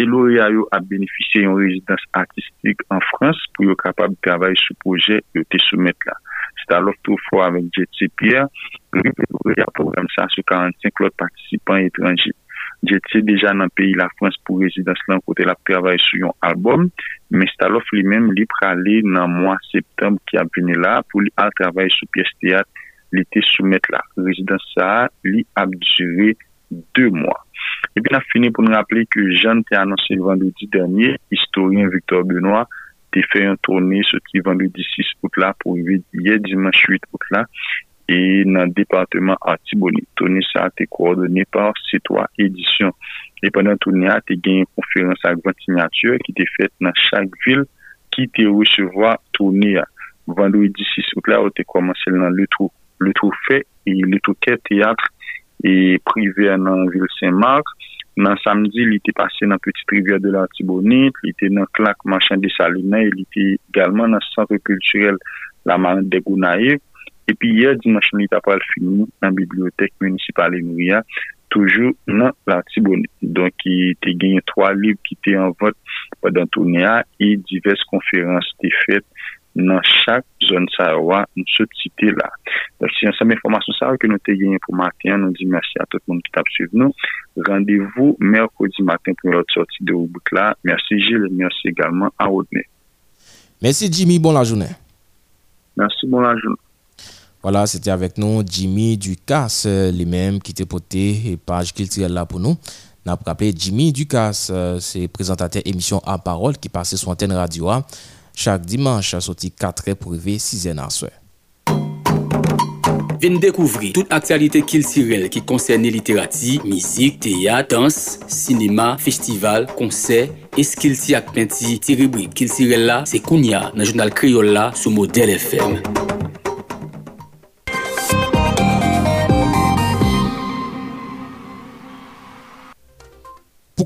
S19: Et lauréat a bénéficié d'une résidence artistique en France pour être capable de travailler sur le projet et de soumettre là. C'est alors fois avec Jet Pierre, le programme ça sur 45 autres participants étrangers. Djetye deja nan peyi la Frans pou rezidans lan kote la travay sou yon albom, men Stalof li men li prale nan mwa septembre ki ap vene la pou li al travay sou piyes teat li te soumet la. Rezidans sa li ap dure 2 mwa. E pi na fini pou nou rappele ke Jeanne te anonsi vendredi dernier, historien Victor Benoit te fè yon tourne soti vendredi 6 out la pou 8 ye dimanche 8 out la E nan departement Atiboni, toni sa te koordone par Sitwa Edisyon. E pandan toni a te genye konferans ak 20 signature ki te fet nan chak vil ki te recevoa toni a. Vandou edi 6 out la ou te komanse nan le Loutou fe, loutou ke teatre e, e prive nan vil Saint-Marc. Nan samdi li te pase nan Petit Rivière de l'Atiboni, li te nan Klak Machan de Salina, li te galman nan Centre Kulturel la Marne de Gounaïve. E pi yè dimanche ni tapal fini nan bibliotek municipal Enouya, toujou nan la l'Antibonite. Don ki te genye 3 liv ki te an vot padan tournea e divers konferans te fet nan chak zon sa wwa sot site la. Don si yon sa mè informasyon sa wè ke nou te genye pou maten, nou di mersi a tout moun ki tap suiv nou. Rendez-vous mèrkodi maten pou lòt sorti de oubout la. Mersi Gilles, mersi egalman a Odne.
S5: Mersi Jimmy, bon la jounen.
S19: Mersi, bon la jounen.
S5: Voilà, c'était avec nous Jimmy Ducasse, lui-même qui était porté page culturelle là pour nous. N'a rappelé Jimmy Ducasse, euh, c'est présentateur émission à parole qui passait sur antenne radio hein. chaque dimanche à sorti 4h pour arriver 6h à soir.
S4: Découvrir toute actualité culturelle qui concerne littérature, musique, théâtre, danse, cinéma, festival, concert, et ce qu'il y a peinti, rubrique là, c'est Kounia, dans le journal créole là, sous modèle FM.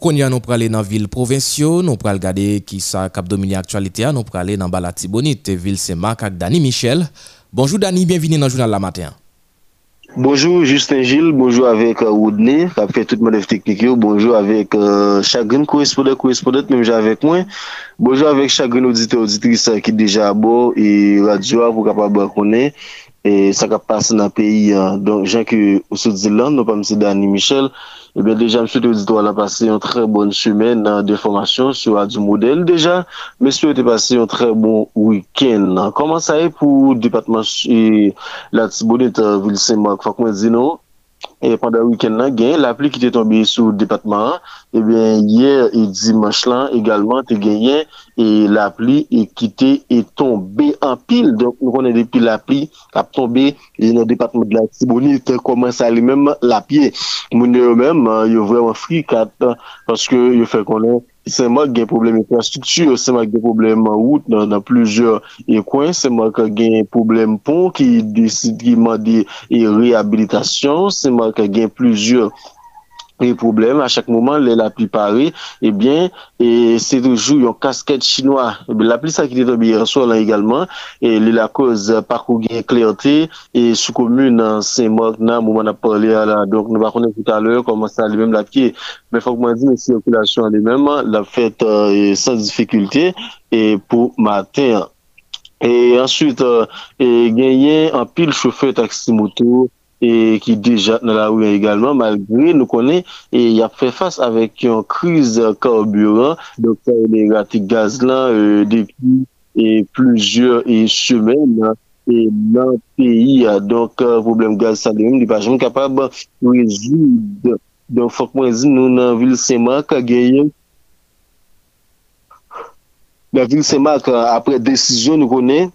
S5: konya nou prale nan vil provinsyo, nou prale gade ki sa kap domini aktualite a, nou prale nan balati bonite, vil semak ak Dani Michel. Bonjou Dani, bienvini nan jounal la maten.
S20: Bonjou Justin Gilles, bonjou avek euh, Woodney, kap fe tout manev teknik yo, bonjou avek euh, chagrin korespondet, korespondet, menm javek mwen. Bonjou avek chagrin audite, auditrice euh, ki deja abo, e radyo avou kap abo konen. E sa kap pase nan peyi, euh, donk jan ki ou sou di lan, nou pa mse Dani Michel, Ebe deja msou te auditor la pase yon tre bon semen nan deformasyon sou a di model deja, msou te pase yon tre bon wiken nan. Koman sa e pou depatman la tibonit vilse mak fak mwen di nou? E pandan wikend nan gen, la pli ki te tombe sou depatman, ebyen eh yer e dimanche lan, egalman te genyen, e la pli e ki te e tombe an pil, donk nou konen depi la pli ap tombe, e nan depatman de la Tibonite, koman sa li menm la pie, moun yo menm, yo vreman fri kat, paske yo fe konen, seman gen problem infrastruktur, seman gen problem wout nan, nan plujeur ekwen, seman gen problem pon ki, ki man de rehabilitasyon, seman gen plujeur E problem, a chak mouman, lè la pli pare, ebyen, eh e se toujou yon kasket chinois. Eh ebyen, la pli sa ki ditobi yerswa lan egalman, e lè la koz pakou gen klerte, e sou komoun nan Saint-Marc nan mouman ap pale ala. Donk nou bakounen tout alè, koman sa lè mèm la pli. Men fòk mwen di, mè si okulasyon lè mèm, la fèt euh, san difikultè, e pou mater. E answit, euh, genyen an pil choufe taksimotou, et qui déjà dans la rue également, malgré nous connaît, et il a fait face avec une crise carburant, donc ça a gaz là euh, depuis et plusieurs et semaines. Là. E nan peyi a, donk euh, problem gaz sa de yon, di pa joun kapab rezid. Don fok mwen zin nou nan vil semak a genyen. Nan vil semak euh, apre desisyon nou konen,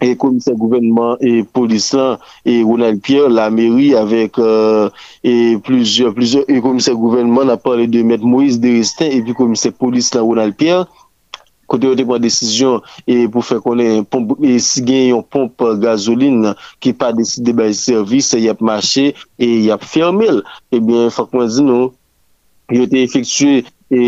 S20: et commissaire gouvernement et police et Ronald Pierre, la mairie avec euh, et plusieurs, plusieurs et commissaire gouvernement, on a parlé de maître Moïse Derestin et puis commissaire police là, Ronald Pierre. Kote yo te kwa desisyon e pou fè konen e si gen yon pomp gazoline ki pa deside baye servis yap mache e yap fermel. Ebyen eh fòk mwen di nou, yo te efektue e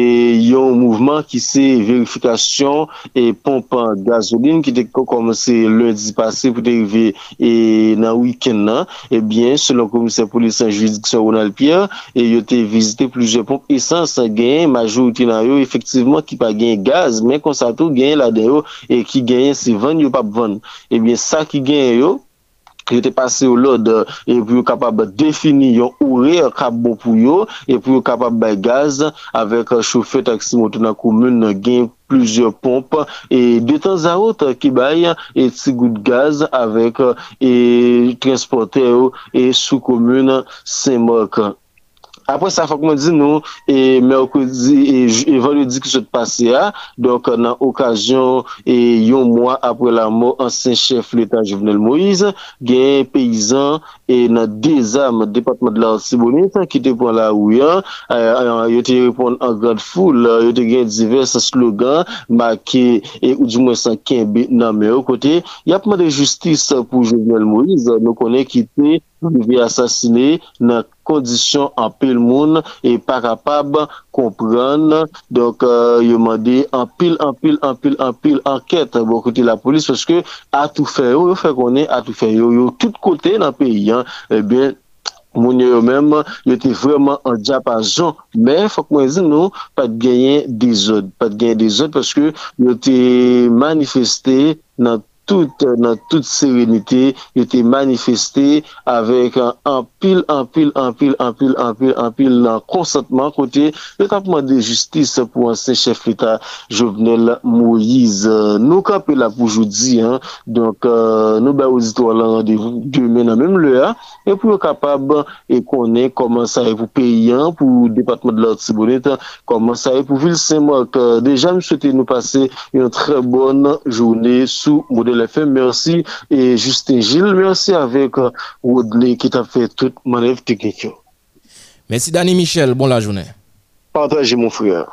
S20: yon mouvman ki se verifikasyon e pompan gazoline ki te komanse lundi pase pou derive e nan wiken nan, eh ebyen selon komise polis an juridiksyon Ronald Pierre, e yo te vizite pluje pomp esans gen, majorite nan yo efektiveman ki pa gen gaz, men konsato gen la den yo e eh, ki gen se van yo pa van ebyen sa ki gen yo yo te pase yo lod e pou yo kapab defini yon oure kap bo pou yo e pou yo kapab bay gaz avek choufe taksi moto nan koumoun gen plujer pomp e de tan za ki bay e ti gout gaz avek e transporte yo e sou koumoun Saint-Marc. Apre sa fok mwen di nou, e mèrkoudi, e, e valodi ki sot pase a, donk nan okasyon, e yon mwa apre la mò, ansen chef l'Etat Jouvenel Moïse, gen peyizan, e nan dezam Depatman de la Sibonite, ki te pon la ouyan, yo te repon an grad foul, yo te gen divers slogan, maki, e ou di mwen san kenbe nan mè o kote, yapman de justis pou Jouvenel Moïse, nou konen ki te, vi asasine nan kondisyon an pil moun e pa kapab kompran. Donk euh, yo mande an pil, an pil, an pil, an pil anket bon kote la polis paske atou fè yo, yo fè konen atou fè yo, yo tout kote nan peyi an, ebyen eh moun yo mèm, yo te vreman an diapason, men fòk mwen zin nou pat genyen dizod, pat genyen dizod paske yo te manifestè nan nan tout serenite, yo te manifeste avek an pil, an pil, an pil, an pil, an pil, an pil nan konsantman kote le kapman de justice pou ansen chef l'Etat Jovenel Moïse. Nou kapel la pou joudi, donk nou ba ouzito alan randevou de men nan menm le a, e pou yo kapab e konen koman sa e pou peyan pou Depatman de l'Ordre Sibonite, koman sa e pou Ville-Saint-Marc. Deja m souete nou pase yon tre bon jounen sou model les fait. Merci et Justin Gilles, mersi avek euh, Woodley ki t'a fe tout manev teknik yo.
S5: Mersi Dani Michel, bon la jounen.
S20: Partaje mon frère.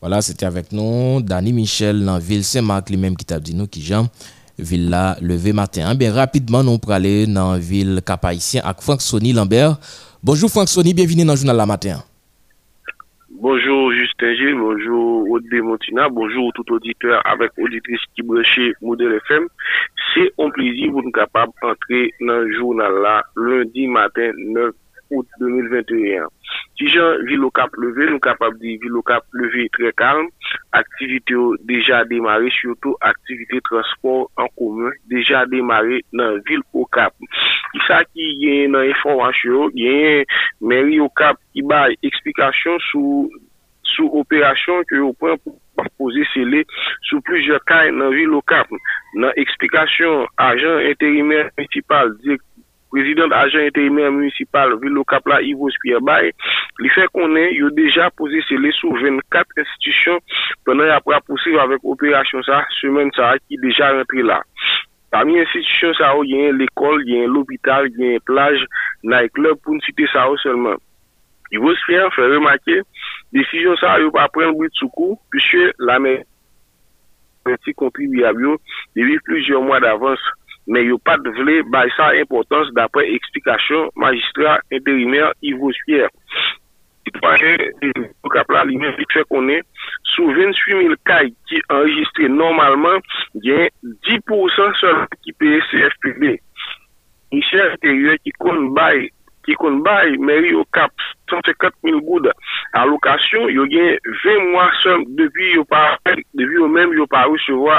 S5: Voilà, c'était avec nous Dani Michel dans Ville Saint-Marc, lui-même qui t'a dit nous qui Jean. Ville là, levé matin. Bien rapidement, nous pour aller dans Ville Cap-Haïtien avec Franck Sony Lambert. Bonjour Franck Sony, bienvenue dans le journal La Matin.
S21: Bonjour Justin Gilles, bonjour Odé Montina, bonjour tout auditeur avec auditrice qui brechait Modèle FM. C'est un plaisir pour nous capables d'entrer dans le journal là lundi matin 9 août 2021. Si jan vil ou kap leve, nou kapap di vil ou kap leve tre kalm, aktivite yo deja demare, surtout aktivite transport an koumen, deja demare nan vil o kap. Isa ki gen nan informasyon, gen meri o kap ki bay eksplikasyon sou, sou operasyon ki yo pren pou pose sele sou pluje kay nan vil o kap. Nan eksplikasyon, ajan interimer principal direktor prezident ajan interime municipal Vilo Kapla Ivo Spierbay, li fè konen yo deja pose sele sou 24 institisyon penan ya pra posiv avèk operasyon sa semen sa ki deja rentre la. Parmi institisyon sa ou yen l'ekol, yen l'opital, yen plaj, nan ek lèb pou n'site sa ou selman. Ivo Spierbay fè remake, desisyon sa yo pa pren bwit soukou, pwishè la men kontribu yab yo, deviv plizyon mwa d'avans. Men yo pat vle bay sa importans dapre eksplikasyon magistra interimer Ivo Spier. Pou kapla li men fè konen, sou 28.000 kay ki enregistre normalman, gen 10% sol ki CFPB. Nisyen interior ki kon bay, ki kon bay, meri yo kap 150.000 goud alokasyon, yo gen 20 mwa som depi yo pa, depi yo men yo pa recevo.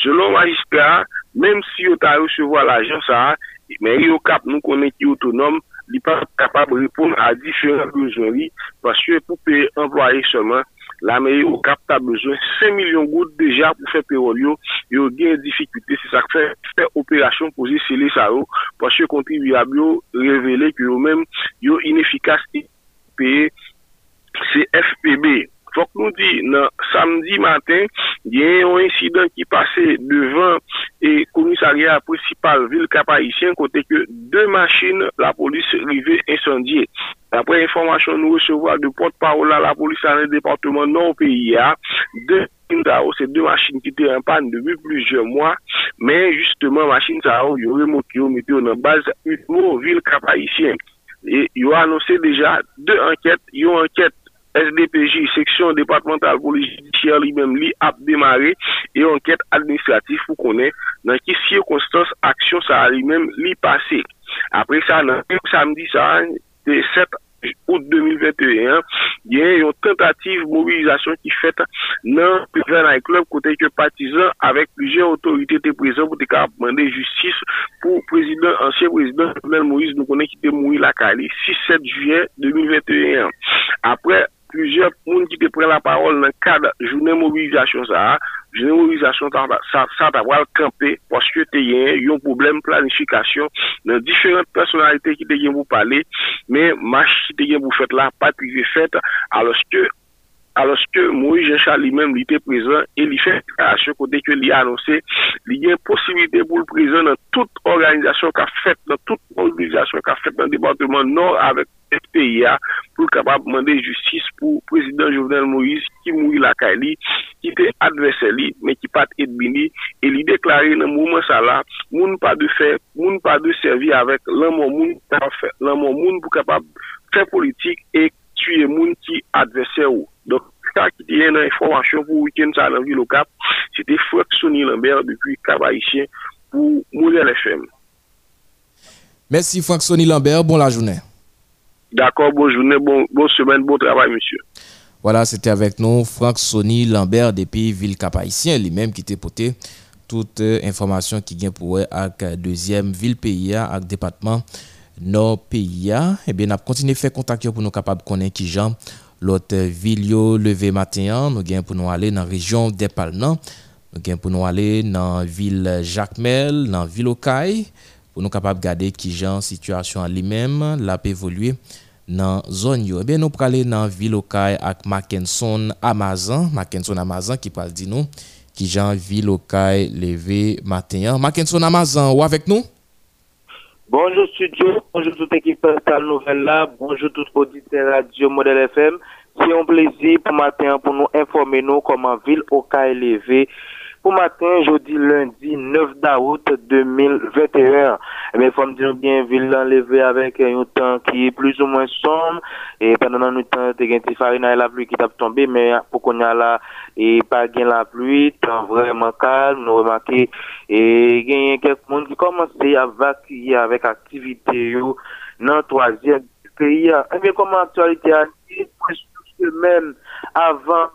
S21: Selon magistra, Mem si yo ta recevo la jen sa, men yo kap nou konen ki otonom, li pa kapab repon a diferent bejoun li, pasye pou pe employe seman, la men yo kap ta bejoun 5 milyon gout deja pou fe perol yo, yo gen difikute se sa fe operasyon pou zi sele sa yo, pasye kontribuyab yo revele ki yo men yo inefikas ki peye se FPB. Fok nou di nan samdi matin, gen yon insidant ki pase devan e komisariya prinsipal vil kapayisyen kote ke de machin la polis rive insandye. Apre informasyon nou resevo de pot parola la polis ane departement nan ou peyi ya, de machin ki te impan devu plujer mwa, men justeman machin sa ou yon remot yo meti yo nan baz yon vil kapayisyen. Yo anonse deja de anket, yon anket SDPJ, seksyon departemental pou lejidikyan li mem li ap demare e anket administratif pou konen nan ki siye konstans aksyon sa li mem li pase. Apre sa nan, samdi sa an, te 7 out 2021, gen yon tentative mobilizasyon ki fet nan Pekran Night Club kote ke patizan avek plije otorite te prezant pou te ka mande justis pou prezident, ansyen prezident Mel Moïse nou konen ki te moui la Kali 6-7 juyen 2021. Apre plusieurs personnes qui te prennent la parole dans le cadre de journée mobilisation ça, journée mobilisation ça, ça, va camper parce que tu as un problème de planification dans différentes personnalités qui te viennent vous parler, mais marche qui te viennent vous faire là, pas privé faite, alors que alos ke Moui Jecha li men li te prezant e li fè kreasyon kote ke li anonsè li gen posibilite pou l prezant nan tout organizasyon ka fèt nan tout mobilizasyon ka fèt nan departement nor avèk FPIA pou kapab mande justice pou prezident Jovenel Moïse ki moui lakay li, ki te adrese li, men ki pat etbini, e li deklare nan mouman sa la, moun pa de fe, moun pa de servi avek lan moun moun, lan moun moun pou kapab fe politik e tuer moun qui adversaire ou. Donc ça qui était une information pour week-end ça dans ville au Cap, c'était Franck Sonny Lambert depuis Cap pour Moulin FM.
S5: Merci Franck Sonny Lambert, bon la journée.
S21: D'accord, bonne journée, bon, bonne semaine, bon travail, monsieur.
S5: Voilà, c'était avec nous Franck Sonny Lambert depuis Ville cap lui-même qui était porté toute euh, information qui vient pour avec deuxième ville pays avec département nor peyi ya, ebyen ap kontine fè kontak yo pou nou kapab konen ki jan lot vil yo leve maten an, nou gen pou nou ale nan rejyon Depal nan, nou gen pou nou ale nan vil Jacmel, nan vil Okay, pou nou kapab gade ki jan situasyon li mem, la pe evolwe nan zon yo. Ebyen nou prale nan vil Okay ak Mackenson Amazon, Mackenson Amazon ki pral di nou, ki jan vil Okay leve maten an. Mackenson Amazon, ou avek nou?
S22: Bonjour studio, bonjour toute équipe de Nouvelle là, bonjour tout auditeur radio Modèle FM. C'est un plaisir pour matin pour nous informer nous comment ville Okaï levé pour matin, jeudi, lundi 9 d'août 2021. Eh bien, faut me dire bien, ville enlevée avec un temps qui est plus ou moins sombre. Et pendant un temps, il y a la pluie qui t'a tombé, mais pour qu'on y a là, et pas gain la pluie, temps vraiment calme, nous remarquons, et il y a quelques monde qui commencent à évacuer avec activité, dans le troisième pays. Eh bien, comme actualité a dit, avant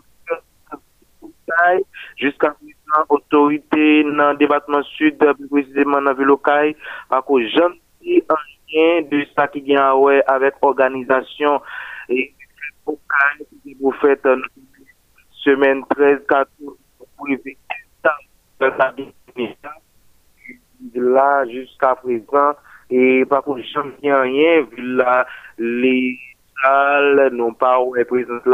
S22: jusqu'à dans le département sud, plus précisément dans la ville locale, par contre, j'en un lien de ça qui vient avec organisation. Et vous faites une semaine 13, 14 pour là jusqu'à présent. Et par contre j'en rien vu là les salles n'ont pas représenté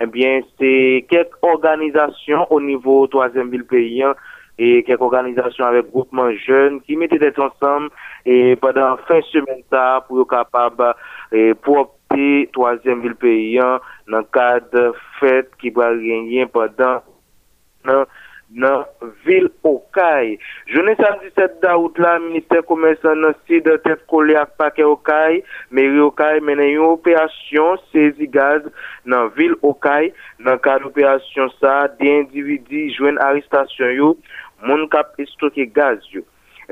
S22: eh bien, c'est quelques organisations au niveau troisième ville paysan et quelques organisations avec groupement jeunes qui mettaient tête ensemble et pendant fin semaine ça pour être capable et pour opter troisième ville paysan dans le cadre fête qui va gagner pendant nan vil Okay. Jounen samdi 7 daout la, Ministèr Komersan nan si de tèt kolè ak pake Okay, Meri Okay menen yon operasyon sezi gaz nan vil Okay, nan kad operasyon sa, di individi jwen aristasyon yo, moun kap estoke gaz yo.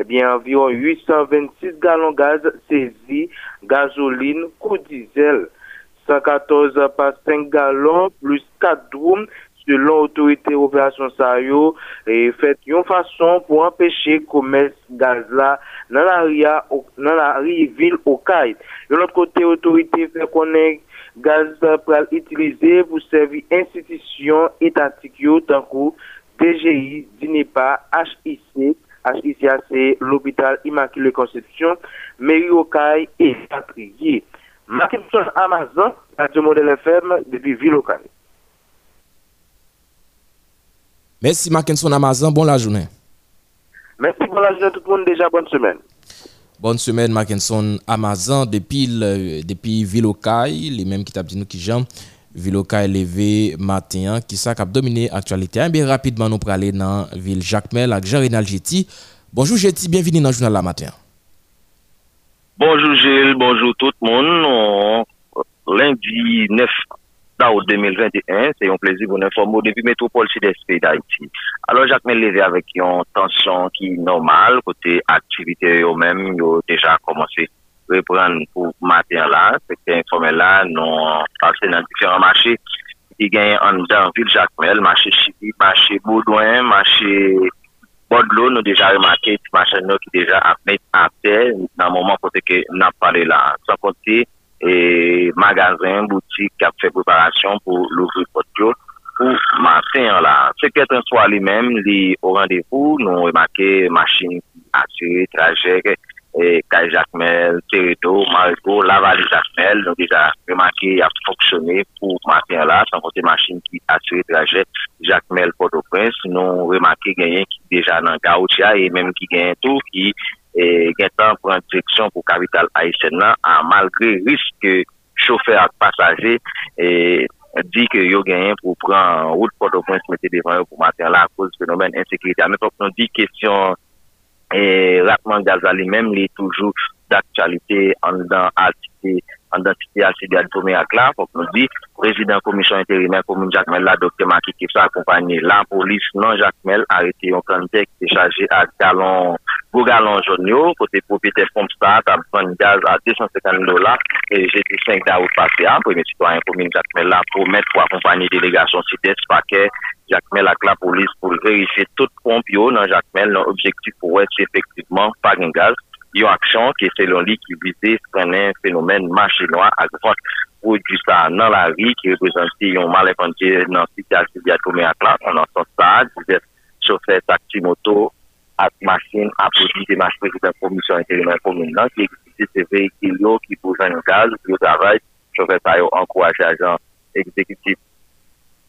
S22: Ebyen, avyon 826 galon gaz sezi, gazoline, kou dizel, 114 pa 5 galon, plus 4 droum, selon autorité opération Sayo, et fait une façon pour empêcher commerce gaz là dans la ria, dans la ville au CAI. De l'autre côté, autorité fait connaître gaz pour utiliser pour servir institutions étatiques tant que DGI, DINEPA, HIC, HIC c'est l'hôpital Immaculée Conception, mairie CAI et Patrier. Mackinson Amazon, Radio Modèle FM depuis Ville au
S5: Merci Mackinson Amazon, bon la journée.
S22: Merci, bon la journée tout le monde, déjà bonne semaine.
S5: Bonne semaine Mackinson Amazon, depuis, le, depuis Villocaille, les mêmes qui t'ont dit nous qui j'aime. Viloka élevé matin qui ça cap dominé actualité. Et bien rapidement nous pour aller dans la ville Jacmel avec Jean-Renal Jetty. Bonjour Jetty, bienvenue dans le journal la matin.
S23: Bonjour Gilles, bonjour tout le monde. Lundi 9 dans 2021, c'est un plaisir pour nous informer depuis métropole sud-est d'Haïti. Alors, Jacques levé avec une tension qui est normale, côté activité eux-mêmes, ils ont déjà commencé à
S24: reprendre pour matin là, c'était informé là, nous passé dans différents marchés qui gagnent en dans ville Jacmel, marché Chibi, marché Baudouin, marché Bodlo, nous déjà remarqué, marché nous qui déjà à mettre à terre dans le moment côté que nous avons parlé là. Sans compter, et magasin, boutique qui a fait préparation pour l'ouvrir pour matin là. Un soir lui-même, il au rendez-vous, nous remarqué machine assurée, trajet, et Kai Jacmel, Teredo, Marco, la valise Jacmel, donc déjà remarqué a fonctionné pour matin là, sans compter machine qui assure trajet Jacmel Port-au-Prince, nous remarqué gagné qui déjà dans Gaoutia et même qui gagne tout qui et temps pour direction pour capitale haïtienne malgré risque chauffeur et passager et dit que yo gagné pour prendre route Port-au-Prince mettre devant pour matin là à cause du phénomène insécurité. Mais on dit question et Rapman Gaza lui-même, il est toujours d'actualité en dans en dans situation de premier là. Faut nous dit, président commission intérimaire commune Jacmel, la docteur Maki qui accompagné la police non Jacmel arrêté un candidat qui est chargé à galon, pour galon jaune, côté propriétaire pompe start, à prendre gaz à 250 dollars, et j'ai dit 5 d'août passé, hein, premier citoyen commune Jacmel là, pour mettre pour accompagner délégation CITES, paquet, Jacmel avec la police pour vérifier toute pompe dans Jacmel, l'objectif pour être effectivement pas de gaz. Une action qui est selon lui qui visait un phénomène marché noir à grand produit ça dans la vie qui représente un malentendu dans la situation de la à classe dans ce stade vous êtes chauffeur taxi moto ak masin apodite masin prezident komisyon interimen komin nan ki ekzite se veyikil yo ki pou jan yon gaz yo travay, chove pa yo ankouraje ajan ekzekutif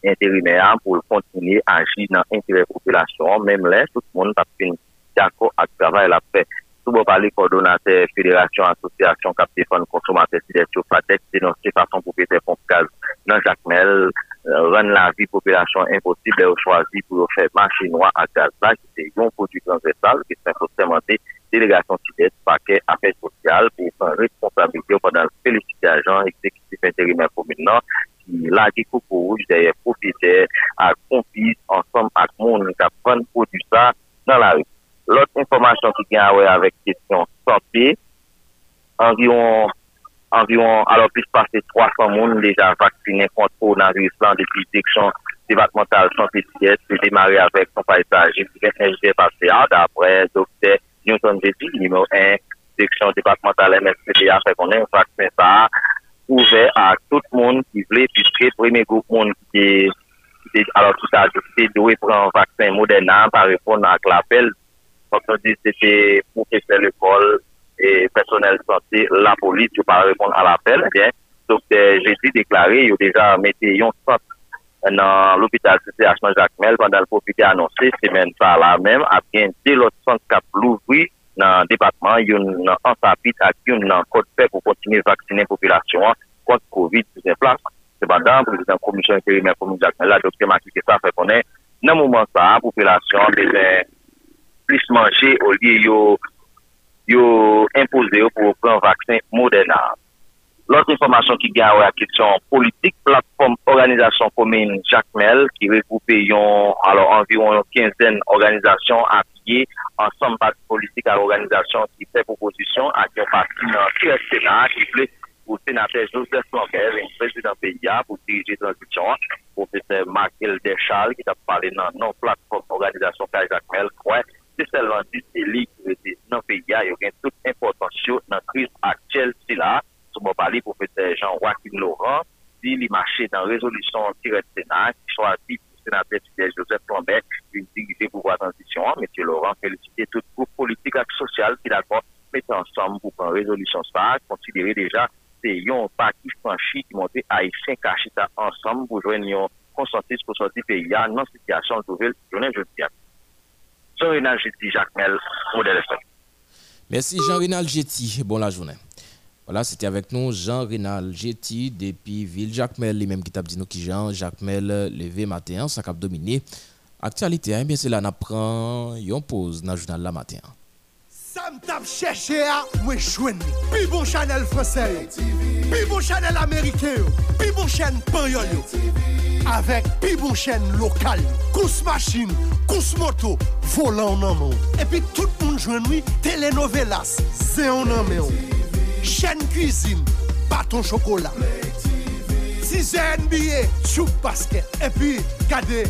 S24: interimen an pou kontinye anji nan interimen populasyon menm len tout moun tap fin jako ak travay la pe. Sou bo pali kordonate federasyon asosyasyon kap defan konsomatè si det yo fatek denonsye fason pou pete fonskaz nan jakmel ren la vi populasyon imposible ou chwazi pou yo fè machinois a gazak ki se yon pou du transversal ki se fòsèmante delegasyon Sides pakè apè sosyal pou yon responsabilité padan felicite ajan eksekitif interimè komunan ki la di koukou rouj deye profite a konfis ansom ak moun ka pran pou du sa nan la ri. L'autre information qui vient avec question santé, environ, environ, alors plus passer 300 personnes déjà vaccinés contre le coronavirus depuis direction départementale santé c'est démarré avec son paysage qui vient passé d'après docteur Newton Védy, numéro 1, direction départementale MSPDA, fait qu'on a un vaccin ça ouvert à tout le monde qui voulait, puisque premier groupe monde qui est alors tout ça, qui doué prendre un vaccin Moderna par répondre à l'appel. On dit c'était professeur l'école personel santé, la police, yo pa repon an apel, bien, dokte Jésus deklare, yo deja mette yon sante nan l'hôpital CCH Manjakmel pandan l'popite anonsè semen sa la mèm ap gen de l'ot sant kap louvri nan depatman yon nan ansapit ak yon nan kote pe pou kontine vaksine populasyon kont COVID-19 plan. Sebandan, prezident komisyon kèri mè pou Manjakmel la, dokte Makike sa fè konè nan mouman sa, populasyon bezè plis manje ou liye yo yo yo imposer pour prendre vaccin Moderna. L'autre information qui gagne la question politique, plateforme organisation commune Jacques Mel, qui regroupe alors environ une quinzaine d'organisations appuyées ensemble par politique à l'organisation qui fait proposition à un parti dans le Sénat qui plaît pour le sénateur Joseph Blanquer, président PIA, pour diriger la transition, professeur Marc Deschal, qui a parlé dans non plateforme organisation Jacques Mel, c'est seulement du qui était dans le pays, il y a toute importance dans la crise actuelle. C'est là, je vais parler professeur Jean-Joachim Laurent, il marché dans la résolution tirette Sénat, qui choisit le sénateur Joseph Plombert, dignité pour la transition. Monsieur Laurent, féliciter tout groupe politique et social qui d'accord mettre ensemble pour prendre résolution ça, considérer déjà c'est un parti franchi qui monte ensemble pour joindre un consensus pour sortir pays dans une situation nouvelle, je ne dis Jean-Renal Jetty, Jacques Mel, modèle FM.
S5: Merci Jean-Renal Jetty. Bon la journée. Voilà, c'était avec nous Jean-Renal Jetty depuis Ville Jacques Mel, lui-même qui t'a dit nous qui Jean Jacques Mel levé matin, ça cap dominé. Actualité, hein, bien c'est là, on prend une pause dans le journal la matin.
S25: Ça me tape chercher à moi joindre. Puis bon Chanel français, puis bon Chanel américain, puis bon chaîne payol avec puis bon chaîne local, course machine, course moto, volant en Et puis tout le monde joue nuit, telenovelas, c'est en chaîne cuisine, bâton chocolat. 6 NBA, choup basket. Et puis, regardez,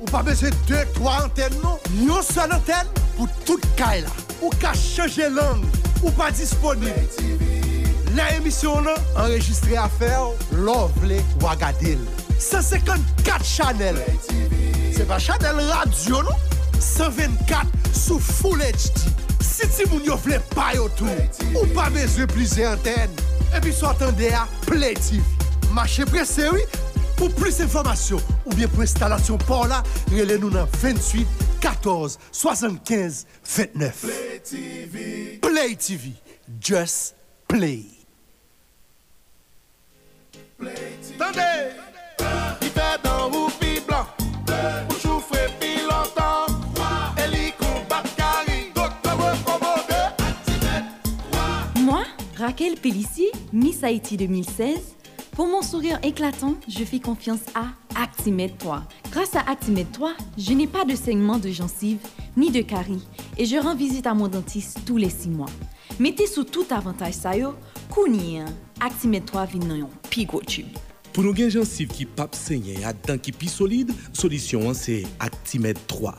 S25: ou pas besoin de deux, trois antennes, non? Une seule antenne pour toute caille là. Ou qu'à changer langue, ou pas disponible. La émission enregistrée à faire, l'ovle ou à. 154 Chanel. C'est pas Chanel Radio, non? 124 sous Full HD. Si ti moun yo vle pa yo tou, ou pas besoin plusieurs antennes. Et puis, soit attendez à Play TV. Marché pressé, oui? Pour plus d'informations ou bien pour installation par là, relez-nous dans 28 14 75 29. Play TV. Play TV. Just play.
S26: Tendez, il
S27: Raquel Pellissier, Miss Haïti 2016, pour mon sourire éclatant, je fais confiance à Actimed 3. Grâce à Actimed 3, je n'ai pas de saignement de gencives ni de caries et je rends visite à mon dentiste tous les six mois. Mettez sous tout avantage ça yo, kouni, Actimed 3 vient dans un pigot tube.
S28: Pour gen gencives qui pap saigner et dents qui pi solide, solution c'est Actimед 3.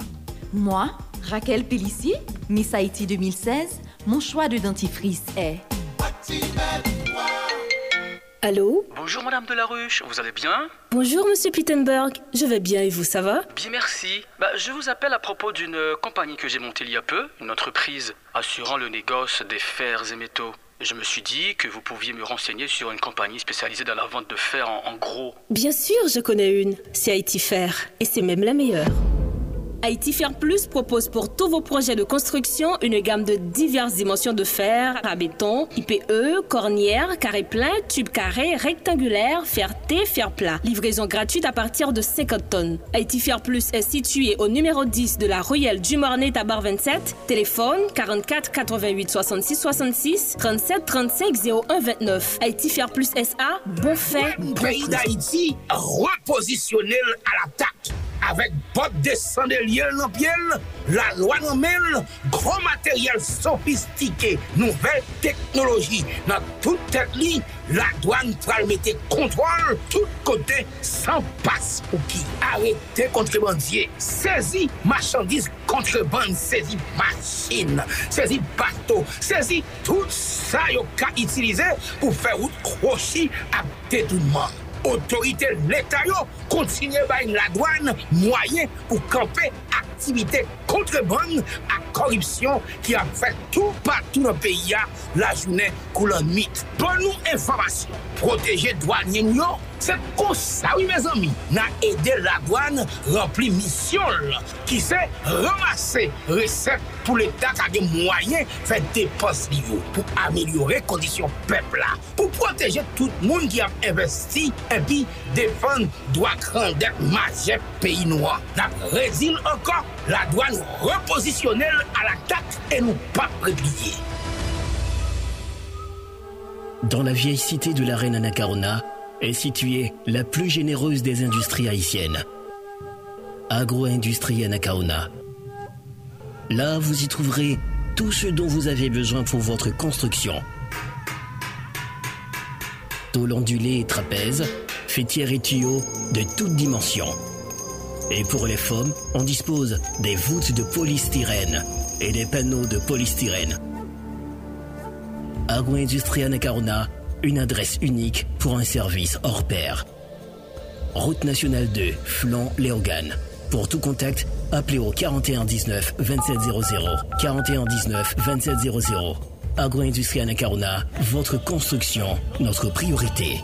S27: Moi, Raquel Pellissier, Miss Haïti 2016, mon choix de dentifrice est
S29: Allô
S4: Bonjour Madame Delaruche, vous allez bien
S29: Bonjour Monsieur Pittenberg, je vais bien et vous, ça va
S4: Bien merci. Bah, je vous appelle à propos d'une euh, compagnie que j'ai montée il y a peu, une entreprise assurant le négoce des fers et métaux. Je me suis dit que vous pouviez me renseigner sur une compagnie spécialisée dans la vente de fer en, en gros.
S29: Bien sûr, je connais une, c'est Haïti Fer, et c'est même la meilleure. Haïti Fer Plus propose pour tous vos projets de construction une gamme de diverses dimensions de fer, à béton, IPE, cornière, carré plein, tube carré, rectangulaire, fer T, fer plat. Livraison gratuite à partir de 50 tonnes. Haïti Fer Plus est situé au numéro 10 de la Ruelle du Mornay Tabar 27. Téléphone 44 88 66 66 37 35 01 29. Haïti Fer Plus SA, bon fait, bon
S30: pays d'Haïti repositionnel à l'attaque avèk bot desande liel nan piel, la lwa nan men, gro materyel sofistike, nouvel teknologi. Nan tout tèt li, la douan pral mette kontrol tout kote san pas pou ki. Arrete kontrebandye, sezi machandise kontreband, sezi masin, sezi bato, sezi tout sa yo ka itilize pou fè wout krochi ap dedounman. otorite l'Etat yo kontinye bay la douan mwayen pou kampe aktivite kontreban ak koripsyon ki ap fè tou patou nan peyi ya. La jounen koulan mit. Pon nou informasyon, proteje douanyen yo, se konsa wè mè zami nan ede la douan rempli misyon ki se ramase resep pou l'Etat kage mwayen fè depos li yo pou amelyore kondisyon pepla, pou proteje tout moun ki ap investi et puis défendre droit grandeur majeur pays noir. N'a résile encore la douane repositionnelle à l'attaque et nous pas.
S31: Dans la vieille cité de la reine Anacarona est située la plus généreuse des industries haïtiennes. Agro-industrie Anacaona. Là, vous y trouverez tout ce dont vous avez besoin pour votre construction. Tôle ondulée et trapèze, fêtière et tuyaux de toutes dimensions. Et pour les femmes, on dispose des voûtes de polystyrène et des panneaux de polystyrène. Agro-Industrie Anacarona, une adresse unique pour un service hors pair. Route nationale 2, Flan, Léogane. Pour tout contact, appelez au 41 19 2700. 41 19 2700. Agro-Industrie Anacarona, votre construction, notre priorité.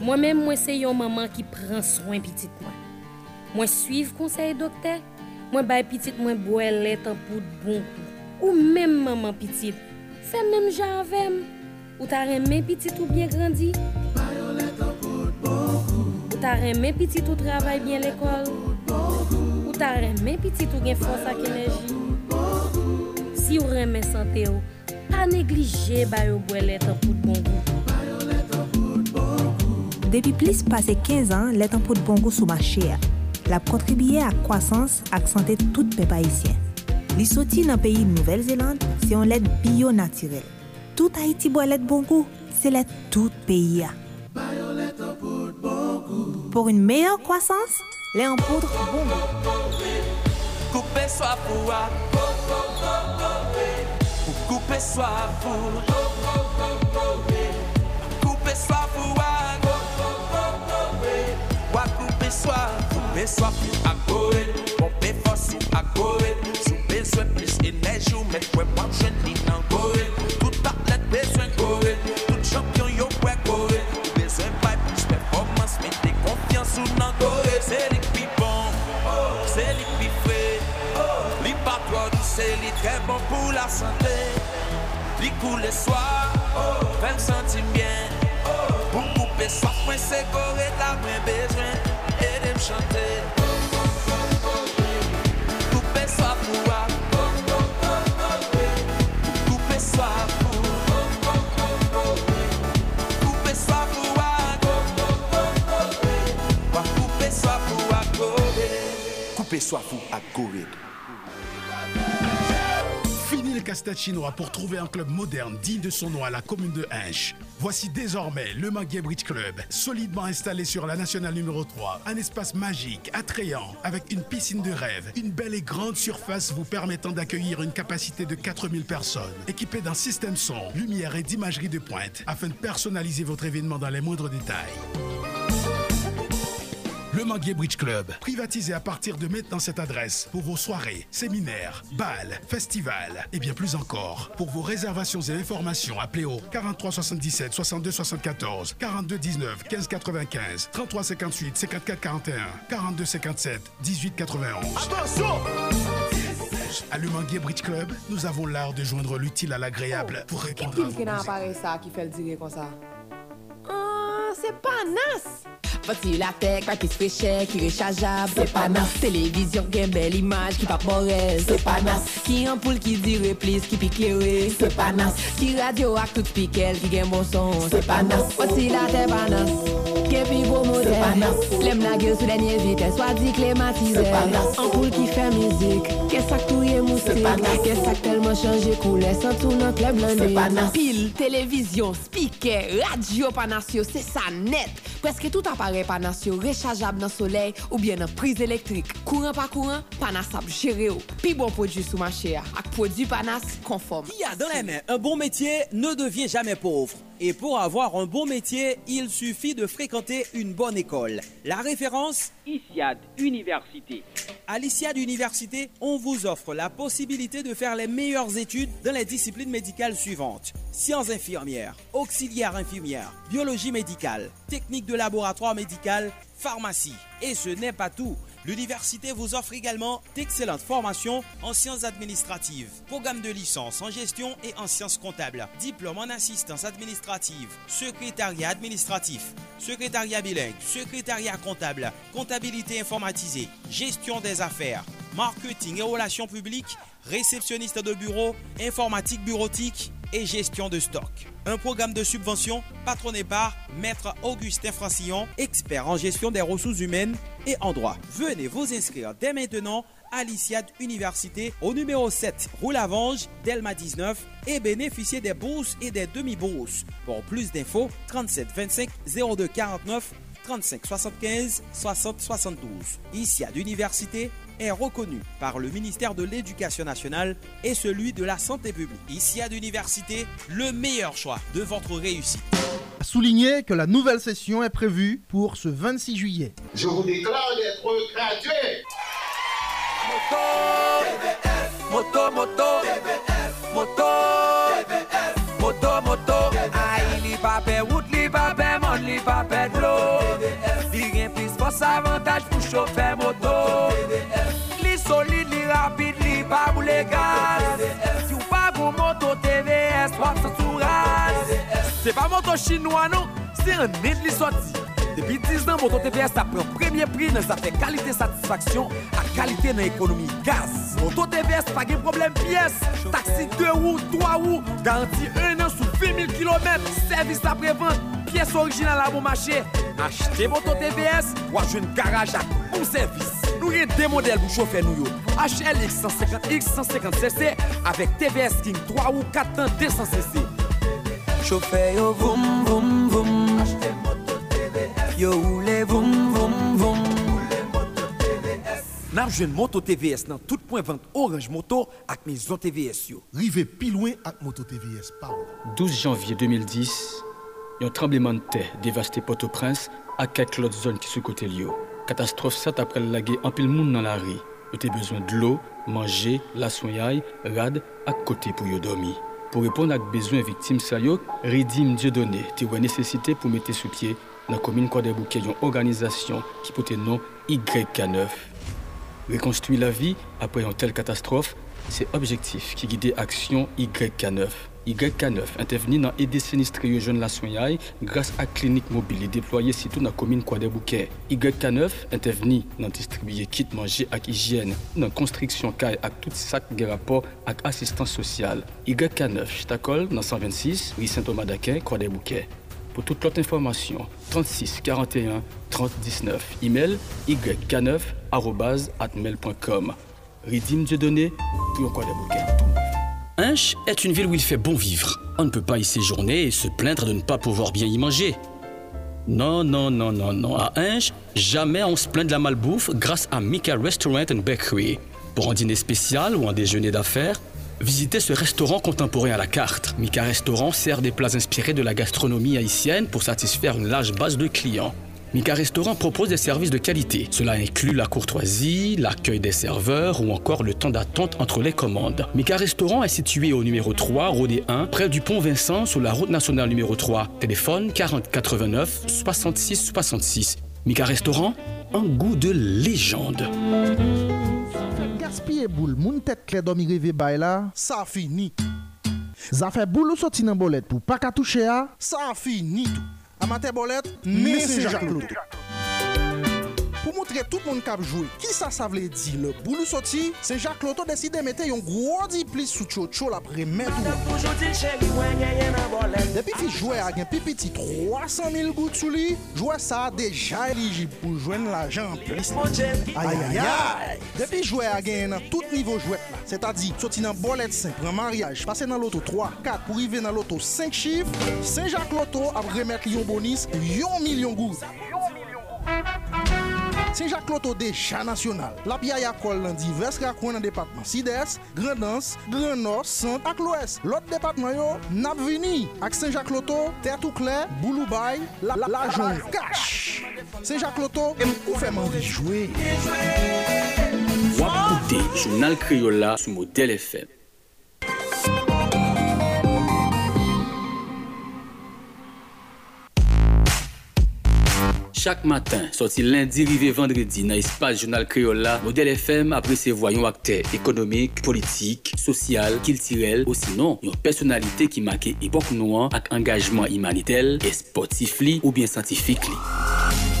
S32: Moi-même, moi, c'est une maman qui prend soin de petite moi. Moi, suivre conseil docteur. Moi, bay petite moi boire lait en poudre bon. Ou même maman petite. Fait même genre avec Ou t'as aimé petite ou bien grandi? Ou t'as aimé petite ou travaille bien l'école? ta reme pitit ou gen fons ak enerji. Si ou reme sante ou, pa neglije bayo bwe letan pout bon gou.
S33: Depi plis pase 15 an, letan pout bon gou sou machè a. La kontribiye ak kwasans ak sante tout pe paisyen. Li soti nan peyi Nouvel-Zélande, se yon let biyo natirel. Tout Haiti bo let bon gou, se let tout peyi a. Pour une meilleure croissance, lait en poudre bon goût.
S34: Couper soif pour Couper soif pour. Couper soif pour Couper soif Couper soif à courir Pomper force à courir Sous besoin plus énergie ou mettre moi ni dans courir Tout athlète besoin courir. Tout champion sou nan kore Se li pi bon, se li pi fre Li pa prodou, se li tre bon pou la sante Li kou le swa, ven senti mwen Pou koupe swa, mwen se kore la mwen bejwen E dem chante
S35: Coupez soif à Corée.
S36: Fini le casse-tête chinois pour trouver un club moderne digne de son nom à la commune de Hinche. Voici désormais le Maguet Bridge Club, solidement installé sur la nationale numéro 3. Un espace magique, attrayant, avec une piscine de rêve, une belle et grande surface vous permettant d'accueillir une capacité de 4000 personnes. Équipé d'un système son, lumière et d'imagerie de pointe, afin de personnaliser votre événement dans les moindres détails. Le Manguier Bridge Club, privatisé à partir de maintenant cette adresse pour vos soirées, séminaires, balles, festivals et bien plus encore. Pour vos réservations et informations, appelez au 43 77 62 74 42 19 15 95 33 58 54 41 42 57 18 91.
S26: Attention
S36: À Le Manguier Bridge Club, nous avons l'art de joindre l'utile à l'agréable pour répondre à
S37: Qui
S36: vos
S37: qui n'a
S36: besoins.
S37: appareil ça qui fait le dire comme ça? nan, se panas! Foti la tek, pakis peche, ki rechajab, se panas! Televizyon gen bel imaj, ki pa porel, se panas! Ki ampoul ki di replis, ki pi klere, se panas! Ki radyo ak tout pikel, ki gen bon son, se panas! Foti la tek panas, gen pi bo model, se panas! Lem la gyo sou denye vites, wadi klematize, se panas! Ampoul ki fe mizik, ke sak touye moustik, ke sak telman chanje koule, san tou nan
S36: kleb lande, se
S37: panas! Televizyon, spiker, radyo panasyo, se sa net. Presque tout appareil panasio rechargeable dans le soleil ou bien dans prise électrique. Courant pas courant, panas ap géré ou. Pi bon produit sous marché a, ak produit panas conforme.
S38: Qui a dans les mains un bon métier ne devient jamais pauvre. Et pour avoir un bon métier, il suffit de fréquenter une bonne école. La référence? ICIAD Université. À l'ICIAD Université, on vous offre la possibilité de faire les meilleures études dans les disciplines médicales suivantes. Sciences infirmières, auxiliaires infirmières, biologie médicale, technique de laboratoire médical, pharmacie. Et ce n'est pas tout. L'université vous offre également d'excellentes formations en sciences administratives, programme de licence en gestion et en sciences comptables, diplôme en assistance administrative, secrétariat administratif, secrétariat bilingue, secrétariat comptable, comptabilité informatisée, gestion des affaires, marketing et relations publiques, réceptionniste de bureau, informatique bureautique et gestion de stock. Un programme de subvention patronné par Maître Augustin Francillon, expert en gestion des ressources humaines et en droit. Venez vous inscrire dès maintenant à l'ICIAD Université au numéro 7 rue Lavange, Delma 19 et bénéficier des bourses et des demi-bourses. Pour plus d'infos, 37 25 02 49 35 75 60 72. ICIAD Université est reconnu par le ministère de l'Éducation nationale et celui de la santé publique. Ici à l'université, le meilleur choix de votre réussite.
S39: Souligner que la nouvelle session est prévue pour ce 26 juillet.
S26: Je vous déclare d'être gradué.
S34: Moto, moto, moto, moto, moto. Aïe, li pa pe wout, li pa pe mon, li pa pe dlo. Li gen plis fos avantaj pou chofer moto. pa moto
S40: chinois non, c'est un nez de sorti. Depuis 10 ans, moto TVS a pris premier prix dans sa fait qualité satisfaction à qualité dans l'économie gaz. Moto TVS pas de problème pièce, taxi 2 roues, 3 roues, garantie 1 an sous 20 000 km, service après-vente, pièce originale à bon marché. Achetez moto TVS ou achetez une garage à bon service. Nous avons deux modèles pour chauffer nous. HLX 150X 150cc avec TVS King 3 ou 4 ans 200cc.
S41: Chauffeur yo vroom vroom vroom Yo roule vroom vroom vroom
S40: Nap jwen Moto TVS nan tout point vente Orange Moto ak maison TVS yo.
S27: Rive pi loin ak Moto TVS, parle.
S4: 12 janvier 2010, yon tremblement de terre dévasté Port-au-Prince ak quelques autres zones qui sous côté. Catastrophe ça après lagué en pile monde dans la rue. Yo besoin de l'eau, manger, la soignay, rad ak côté pour yo dormir. Pour répondre à besoin victimes sa yo, Redim Dieudonné te wè nécessité pour mettre sous pied la commune Croix-des-Bouquets yon organisation qui porte nom YK9. Reconstruire la vie après une telle catastrophe, c'est objectif qui guide action YK9. YK9 intervenu dans aider sinistrés jeunes la soignay grâce à clinique mobile déployée surtout dans la commune Croix des Bouquets. YK9 intervenu dans distribuer kit manger ak hygiène, dans construction caille ak tout qui a rapport avec assistance sociale. YK9 Ch'takol dans 126 rue Saint-Thomas d'Aquin, Croix des Bouquets. Pour toute autre information, 36 41 30 19. Email yk9@atmail.com. Redim Dieudonné pour bouquets.
S42: Hinche est une ville où il fait bon vivre. On ne peut pas y séjourner et se plaindre de ne pas pouvoir bien y manger. Non, non, non, non, non. À Hinche, jamais on se plaint de la malbouffe grâce à Mika Restaurant and Bakery. Pour un dîner spécial ou un déjeuner d'affaires, visitez ce restaurant contemporain à la carte. Mika Restaurant sert des plats inspirés de la gastronomie haïtienne pour satisfaire une large base de clients. Mika Restaurant propose des services de qualité. Cela inclut la courtoisie, l'accueil des serveurs ou encore le temps d'attente entre les commandes. Mika Restaurant est situé au numéro 3, Rodé 1, près du pont Vincent sur la route nationale numéro 3. Téléphone 40 89 66 66. Mika Restaurant, un goût de légende.
S43: Gaspiller boule, moun tête claire dormi là,
S27: ça fini.
S43: Ça fait boule ou sorti bolette pour pas qu'à toucher à,
S27: ça fini tout. Amateur bolette, mais c'est pou moutre tout moun kap jwe. Ki sa sa vle di le boulou soti, se Jacques Loto deside mette yon gwo di plis sou tcho tcho la premen tou. Depi fi jwe agen pipiti 300.000 gout sou li, jwe sa deja eligib pou jwen la jan plis. Ayayay! Depi jwe agen nan tout nivou jwet la, se ta di soti nan bolet 5, pran mariage, pase nan loto 3, 4, pou rive nan loto 5 chif, se Jacques Loto ap remet li yon bonis yon milyon gout. Yon milyon gout. Se jak loto de chan nasyonal, la piya ya kol nan divers rakwen nan depatman Sides, Grandans, Grandnors, Sant ak Loes. Lot depatman yo, Napvini ak Sen jak loto, Tertoukle, Bouloubay, La, la, la Jonge. Kash! Sen jak loto, m pou fè man vijoué.
S4: Wap koute, jounal kriyola sou model FM. Chak matin, soti lendi rive vendredi nan espas jounal kreola, Model FM apresevoa yon akte ekonomik, politik, sosyal, kiltirel, osinon yon personalite ki make epok nouan ak engajman imanitel, esportif li ou bien santifik li.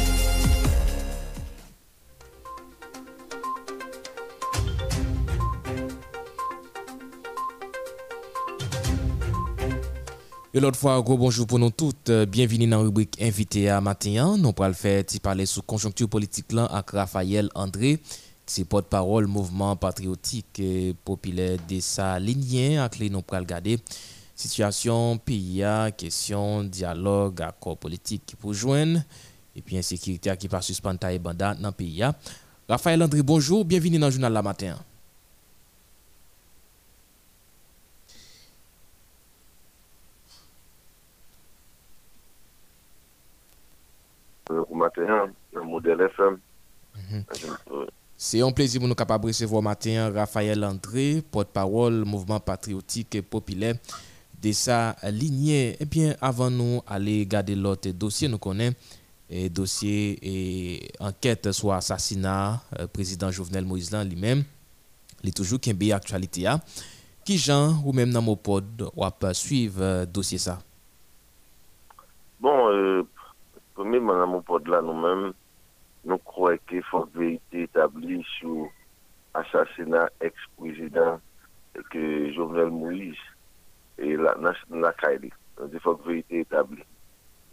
S5: Et l'autre fois, bonjour pour nous toutes. Euh, Bienvenue dans la rubrique invité à matin. Nous pourrons le faire parler sous conjoncture politique là avec Raphaël André, c'est porte-parole mouvement patriotique et populaire de sa lignée avec les nous pourrons regarder situation pays, question dialogue, accord politique qui pour joindre et puis insécurité qui pas suspendre banda dans le pays. Raphaël André, bonjour, bienvenue dans le journal la matin.
S23: Au matin, le modèle FM.
S5: C'est un plaisir pour nous capables de recevoir matin Raphaël André, porte-parole mouvement patriotique et populaire de sa lignée. Et bien, avant nous aller garder l'autre dossier, nous connaissons et dossier et enquête sur assassinat euh, président Jovenel Moïse lui-même. Il est toujours qu'un actualité a. Qui Jean ou même dans mon pod ou à suivre euh, dossier ça?
S23: Bon, euh, premièman nan moun pod la nou mèm, nou kouè ke fòk verite etabli sou asasina ex-prezident ke Jovenel Moïse e la, la kaili. Di fòk verite etabli.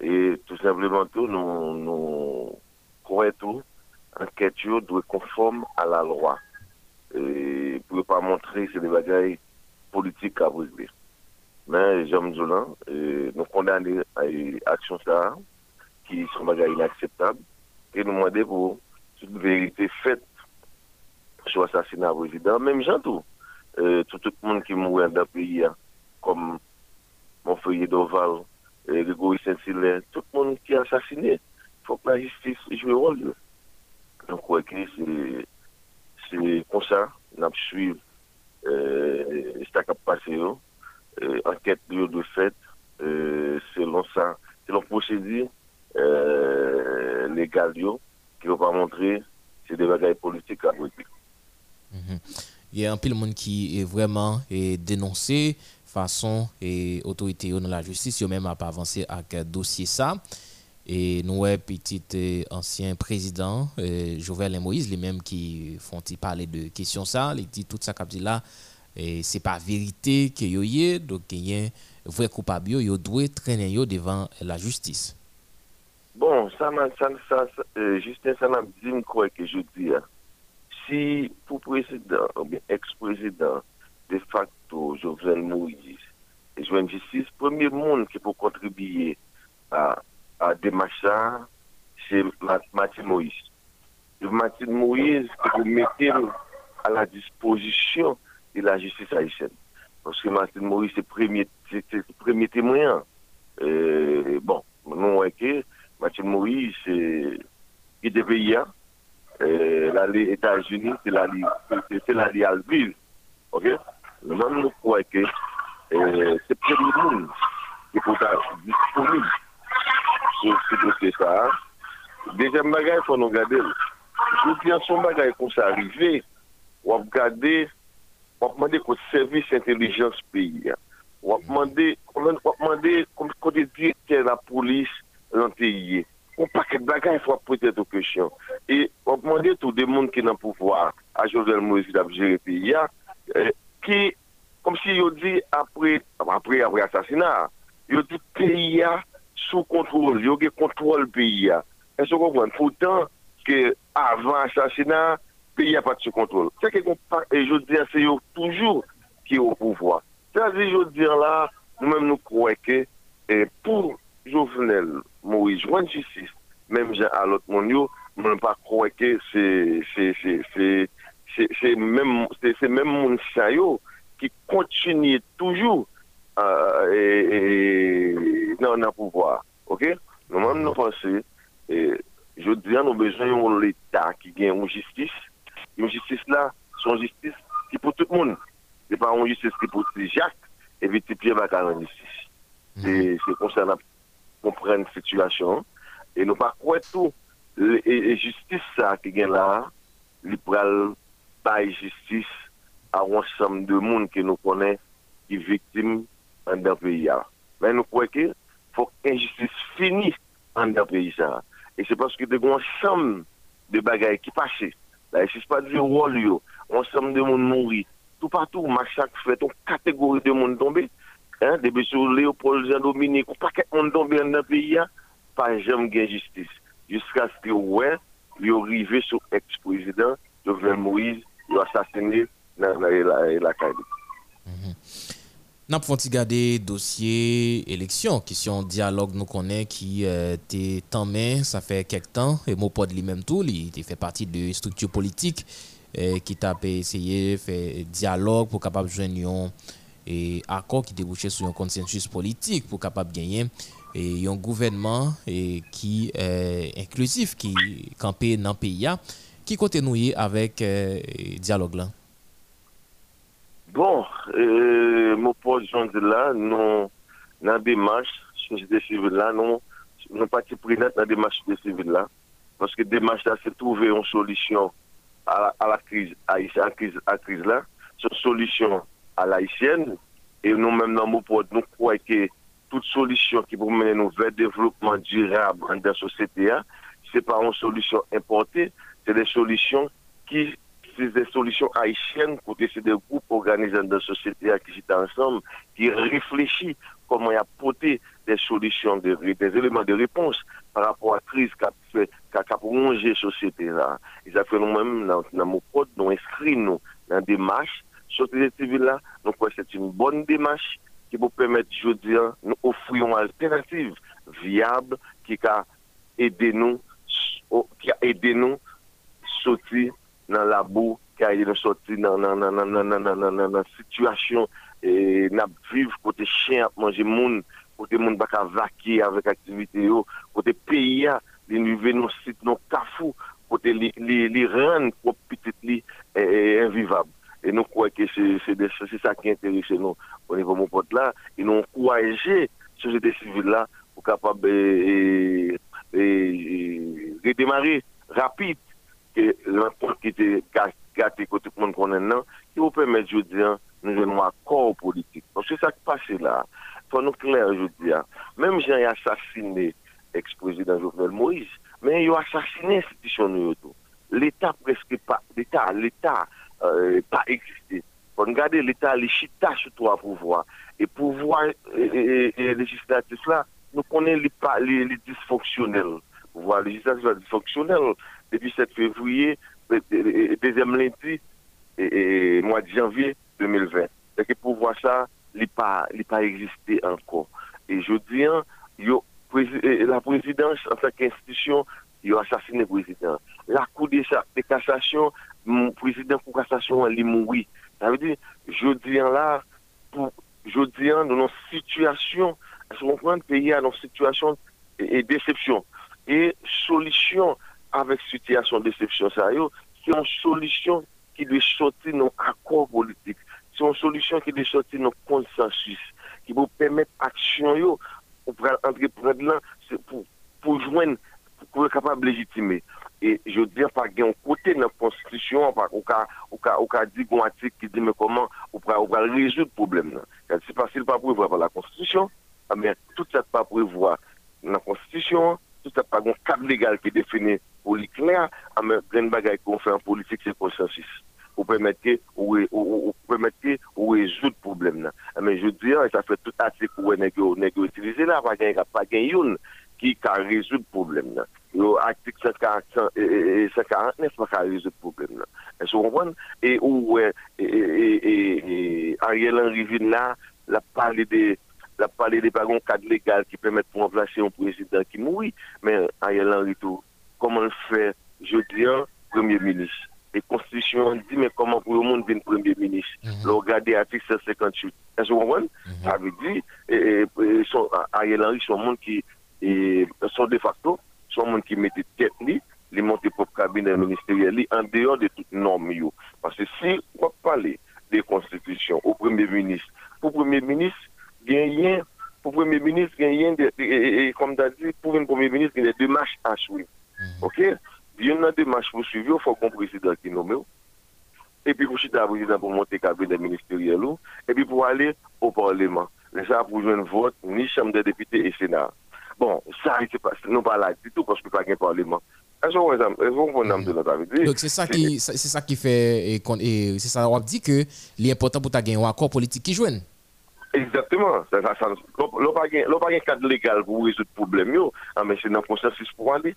S23: E tout simplement tout, nou kouè tout, anket yo dwe konform a la lwa. E pou pa montre se de bagay politik a vizbe. Men, jom zoulan, e nou kondane aksyon sa a, qui sont inacceptables, et nous demandons pour une vérité faite sur l'assassinat président, même gens tout. Euh, tout, le monde qui mourit dans le pays, hein, comme mon feuillet d'Oval, euh, Grégory Saint-Hilaire, tout le monde qui est assassiné, il faut que la justice joue le rôle. Donc, c'est comme ça, nous suivre euh, ce qui a passé, euh, enquête de, de fait, euh, selon ça, selon procédure euh, legal yo, ki yo pa montre se de
S5: bagay politik a mwen pi. Ye an pil moun ki vreman denonse fason e otorite yo nan la justis yo menm ap avanse ak dosye sa. E nou wè pitit ansyen prezident Jovel et Moïse, li menm ki fonti pale de kesyon sa, li di tout sa kap di la, se pa verite ke yo ye, do genyen vwe koupab yo, yo dwe trenen yo devan la justis.
S23: Bon, ça, ça, ça, euh, Justin, ça m'a dit quoi que je dis. Hein si pour président ou bien ex-président de facto Jovenel Moïse Jovenel Justice, premier monde qui peut contribuer à, à démarcher ça, c'est Martin Moïse. Martin Moïse que vous mettez à la disposition de la justice haïtienne. Parce que Martin Moïse, c'est premier, premier témoin. Euh, bon, nous, que Mathilde Moïse, ki te pe ya, la li Etats-Unis, se la li Alviv, ok? Nan nou kwa ke, se premi moun, ki pou ta disponib, sou se dosye sa, dejen bagay fon nou gade, sou kyan son bagay kon sa arrive, wap gade, wap mande kon servis intelijans peyi ya, wap mande, wap mande, kon te direkter la polis, l'antillais un paquet de bagages, il faut poser des questions. Et on demande tout le monde qui est dans pouvoir, à Joël Moïse qui a géré le pays, euh, qui, comme si il dit après, après, après assassinat, il dit pays sous contrôle, il y a contrôle le pays. Est-ce que vous comprenez Pourtant, que avant l'assassinat, le pays n'a pas de contrôle. C'est que je dis, c'est toujours qui est au pouvoir. C'est-à-dire, je dis là, nous-mêmes nous croyons que pour Jovenel Moïse joint justice, même à l'autre monde, je ne pas croire que c'est c'est même c'est même mon qui continue toujours euh, et, le pouvoir. OK? Nous même nous pensons et je dis nous avons besoin de l'État qui gagne une justice. Une justice là, son justice qui pour tout le monde. Ce n'est pas une justice qui pour Jacques et puis Pierre Bacal en justice. C'est concernant comprendre kompren situasyon, e nou pa kwen tou, e justis sa ki gen la, li pral bay justis a wansam de moun ki nou konen ki viktim an den peyi ya. Men nou kwen ki, fok injustis fini an den peyi sa. E se paske de wansam de bagay ki pase, la e se se pa di wol yo, wansam de moun mouri, tout patou, machak fwe, ton kategori de moun tombe, debe sou Leopold Jean Dominique, ou pa ket moun donbe an nan peyi ya, pa jem gen jistis. Jiska sti wè, yo rive sou ex-prezident Jovenel Moïse, yo asasine nan la kade. Mhm.
S5: Nan pou fonti gade dosye eleksyon, kisyon diyalog nou konen ki euh, te tanmen, sa fe kek tan, e mou pod li menm tou, li te fe parti de struktur politik, eh, ki ta pe eseye fe diyalog pou kapab jwen yon e akor ki debouche sou yon konsensus politik pou kapap genyen e yon gouvenman e ki e, inklusif ki kampe nan PIA ki kote nou ye avèk e,
S23: diyalog lan? Bon, e, mou pou joun de la, nou nan demache soujete sivil la, nou nou pati prinat nan demache soujete sivil la paske demache la se touve yon solisyon a la kriz la, son solisyon a la hygien, e nou menm nan mou pod nou kwa ke tout solisyon ki pou menen nou ve devlopman dirab an den sosete a, se pa an solisyon importe, se de solisyon ki, se de solisyon haisyen, kote se de goup organizan den sosete a ki jita ansam, ki reflechi koman ya pote de solisyon, de, de eleman de repons par rapport a kriz ka, ka, ka pou monje sosete la. E zafre nou menm nan, nan mou pod nou eskri nou nan demache société civile là, nous croyons que c'est une bonne démarche qui peut permettre, je veux dire, nous offrir une alternative viable qui a aidé nous, qui a aidé nous sortir dans la boue, qui a aidé nous sortir dans la situation et nous vivre côté chien à manger monde, côté monde qui a vaqué avec activité, côté pays, les niveaux, nos sites, nos cafous, côté les, les, les rendre pour petit invivable. Et nous croyons que c'est ça qui intéresse nous au niveau de mon pote là et nous encourager société civile là pour capable de redémarrer rapide que l'emploi qui était gâté côté monde qu'on a qui vous permet de dire nous avons un accord politique. Parce que ça qui passe là, pour nous clair, je dis, même j'ai assassiné l'ex-président Jovenel Moïse, mais il a assassiné l'institution. L'État presque pas, l'État, l'État euh, pas existé. Pour regarder l'État, les chita sur trois pouvoirs. Et pouvoir législatif là, nous connaissons les, les, dysfonctionnels. Pouvoir législatif dysfonctionnel depuis 7 février, deuxième lundi, et, mois de janvier 2020. Et que pour voir ça, il n'a pas, pas existé encore. Et je dis, hein, la présidence, en tant qu'institution, il a assassiné le président. La Cour de, cassation, le président de cassation, il mort. Ça veut dire, je dis hein, là, pour, je dis hein, dans une situation, qu'on prend le pays à une situation et, déception. Et solution avec situation déception, ça, c'est une solution qui doit sortir nos accords politiques. C'est une solution qui doit sortir nos consensus, qui vous permettre action pour entreprendre pour, pour joindre, pou e kapab legitime. E jodi an pa gen kote nan konstitisyon, ou ka, ka di kon atik ki di me koman ou pra, pra rejout problem nan. Kan se pasil pa prevwa pa la konstitisyon, amen tout sa pa prevwa nan konstitisyon, tout sa pa gon kab legal ki defini pou li kler, amen gen bagay kon fè an politik se konsensis. Ou pèmète ou rejout problem nan. Amen jodi an, sa fè tout atik ou e negyo utilize nan, pa gen yon. ki ka rezout problem nan. Yo aktik 749 e, e, e, pa ka rezout problem nan. E sou konpon? E ou e Ariel Henry vin la, la pale de la pale de bagon kad legal ki pemet pou anvlashe yon prezident ki moui, men Ariel Henry tou, koman fè, je diyan, premier ministre. E konstitusyon di, men koman pou yon moun vin premier ministre. Mm -hmm. Lo gade atik 758. E sou konpon? A vi di, Ariel Henry son moun ki e son de facto, son moun ki mette tet li, li monte pop kabine ministeriel li, an deyon de tout norm yo. Pase si wap pale de konstitisyon ou premier ministre, pou premier ministre genyen, pou premier ministre genyen, e kom da di, pou premier ministre genyen mhm. de mash ashwi. Ok? Yon nan de mash pou suivi yo, fò kon presidant ki nome yo. E pi pou chita presidant pou monte kabine ministeriel yo, e pi pou ale ou parleman. Le sa pou jwen vot, ni chanm de depite e senar. Bon, ça, c'est pas, non pas là du tout parce que pas un Parlement.
S5: Donc c'est ça qui c'est ça qui fait et, et c'est ça on dit que l'important pour ta gagner un accord politique qui joue.
S23: Exactement. Ça, ça, ça, l'on pas un cadre légal pour résoudre le problème, ah, mais c'est un processus pour aller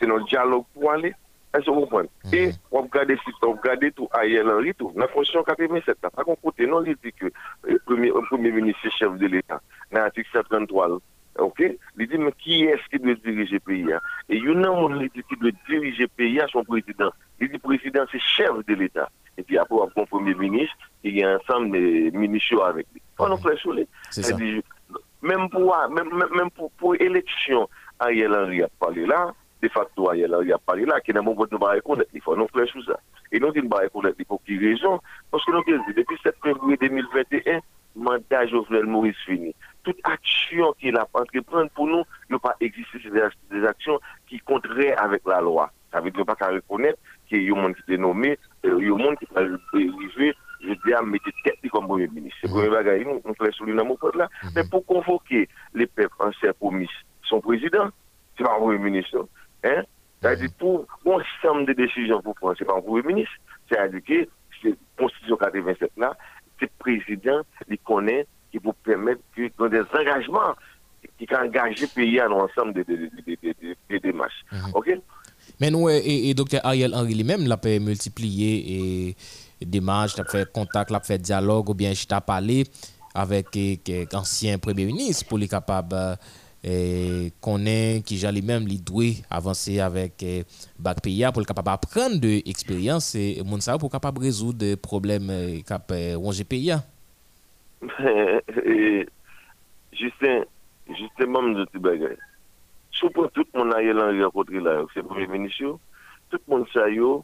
S23: c'est notre dialogue pour aller. Est-ce que vous comprenez? Et on regarde si on regarde tout ailleurs Henry tout. La Constitution 87, pas qu'on côté, non, il dit que le premier, premier ministre chef de l'État, dans l'article 133, ok? Il dit, mais qui est-ce qui doit diriger le pays Et il y a un qui doit diriger le pays à son président. Il dit, président, c'est chef de l'État. Et puis après, on premier ministre, il y a ensemble de ministres avec lui. On nous fait C'est ça. Même pour, même, même pour, pour élection, Ariel Henry a parlé là, de facto, il y a parlé là, qui n'a pas de reconnaître, il faut nous faire tout ça. Et nous, il pas reconnaître pour quelle raison Parce que nous depuis 7 février 2021, le mandat Jovenel Maurice fini. Toute action qu'il a entreprendre pour nous, ne pas exister des actions qui contraires avec la loi. Ça veut dire pas qu'à reconnaître qu'il y a un monde qui est nommé, il y a un monde qui va arriver, je dis à mettre tête comme premier ministre. C'est le premier bagage, nous, on fait souligner mon pote là. Mais pour convoquer les peuples anciens promis, son président, c'est pas un premier ministre. Hein? C'est-à-dire, pour un ensemble de décisions pour prendre, ce n'est pas un Premier ministre, C'est-à-dire que c'est Constitution 87 là, c'est président qui connaît, qui vous permet que dans des engagements qui ont engagé le pays dans l'ensemble des de, de, de, démarches. OK?
S5: Mais nous, et, et docteur Ariel Henry lui-même, l'a fait multiplier et démarches, l'a fait contact, l'a fait dialogue, ou bien je t'ai parlé avec l'ancien premier ministre pour les capables et connaît qui j'ai lui-même lui doit avancer avec eh, bac PIA pour le capable apprendre de expérience et mon ça pour capable résoudre des problèmes eh, cap ronger PIA E,
S23: justin, Justin mam de ti bagay. Sou pou tout moun a ye lan yon kontri la yo, se pou remenisyon, tout moun sa yo,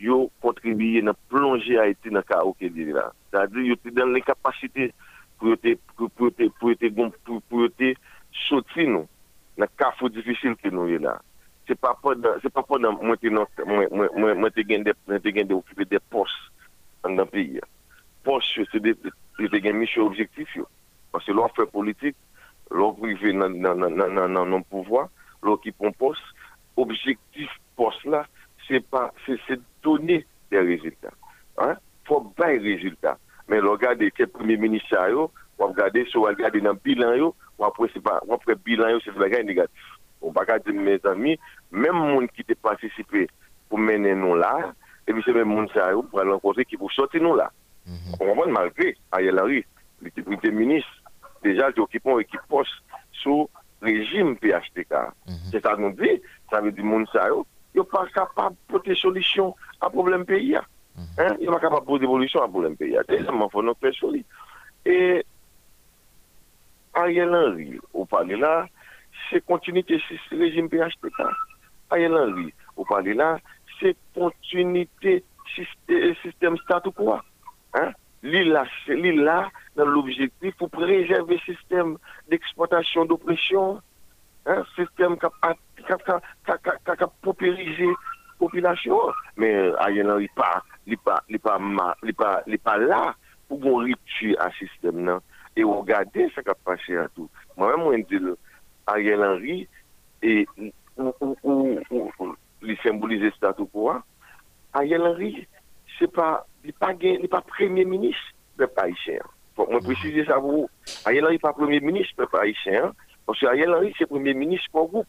S23: yo kontribiye nan plonje a iti nan ka ouke diri la. Sa di yo te dan l'inkapasite pou yo te, pou yo te, pou yo te, pou yo te soti nou, nan ka fo difisil ki nou ye la. Se pa pa nan mwen te gen de okipe de pos an dan piya. poch yo se de te gen misyo objektif yo. Pase lò fè politik, lò prive nan nan pouvoi, lò ki pon pos, objektif pos la, se donè de rezultat. Fò bay rezultat. Men lò gade ke premi menisya yo, wap gade sou wap gade nan bilan yo, wap pre bilan yo se bagay negatif. Ou bagay de mè zami, mèm moun ki te patisipe pou mènen nou la, e mi se mèm moun sa yo pou alankonse ki pou sote nou la. On va malgré Ariel Henry le ministre déjà qui occupent une équipe poste sous régime PHTK c'est ça nous dit ça veut dire monde ça yo pas capable de porter solution à problème pays hein. Il pas capable de poser solution à problème pays c'est ça faut nous faire solide. Et Ariel Henry, au parler là, c'est continuité le régime PHTK. Ariel Henry, au parler là, c'est continuité système statu quo. Hein? L'île là, dans l'objectif pour préserver le système d'exploitation d'oppression, hein? système qui a paupérisé la population. Mais Ariel Henry, n'est pas, pas là pour qu'on ce système. là et regardez ce qui a passé à tout. Moi-même, je dis, Ariel Henry, et il symbolise le statu quo. Ariel Henry, ce n'est pas, pas, pas premier ministre de haïtien. Faut moi préciser ça pour vous. Ariel Henry n'est pas premier ministre de haïtien, parce que Ariel Henry, c'est premier ministre pour groupe.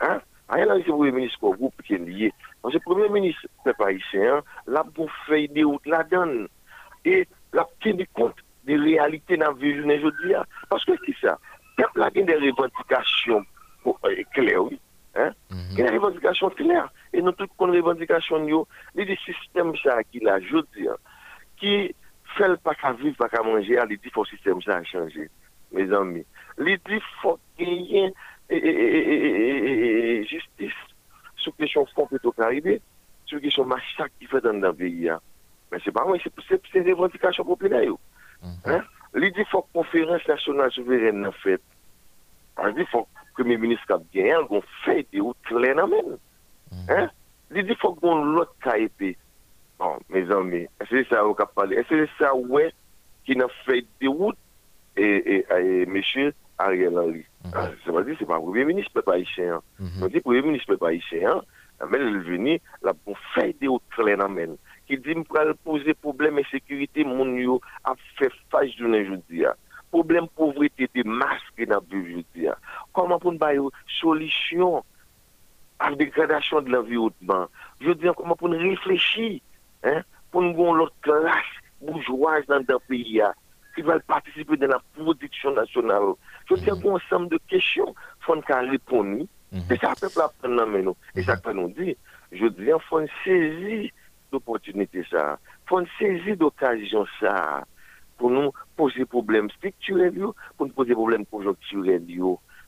S23: Hein? Ariel Henry, c'est premier ministre pour groupe qui est lié. Parce que premier ministre de haïtien, la pour faire des routes la donne. Et la tenu compte des réalités dans la vie aujourd'hui. Parce que c'est ça. Il y a des revendications claires, oui. Hein? Il y a des revendications claires. Et nous, toutes les revendications, il y a des systèmes ça qui l'a aujourd'hui, qui fait pas qu'à vivre, pas qu'à manger, il dit faut le système ça a changé, mes amis. Il dit faut qu'il y ait justice sur question fonds plutôt qu'arriver, sur question massacre qui fait dans le pays. Mais c'est pas moi, c'est des revendications populaires. Hein? Il dit faut conférence nationale souveraine en fait. Il dit faut que le premier ministre cap gagné, qu'on fait des routes claires Li di fok moun lot ka epi. Bon, me zanmi, ese sa ou kap pale. Ese sa ou e ki nan fey de wout e meche Ariel Henry. Se pa di se pa premier ministre pe pa ishe an. Se di premier ministre pe pa ishe an, men el veni la pou bon fey de wout kre nan men. Ki di m pral pose probleme sekurite moun yo ap fey faj jounen joudi ya. Problem povrete de maske nan bi joudi ya. Koman pou n bayo solisyon la dégradation de l'environnement Je dis comment pour nous réfléchir hein, pour nous avoir l'autre classe bourgeoise dans le pays qui va participer dans la production nationale. Je dis un ensemble de questions, il faut qu'on répondre. C'est ça que le peuple apprend Et ça que nous dit, je dis, il faut saisir d'opportunité ça. faut saisir d'occasion ça pour nous poser problème structurels, pour nous poser problème conjoncturels.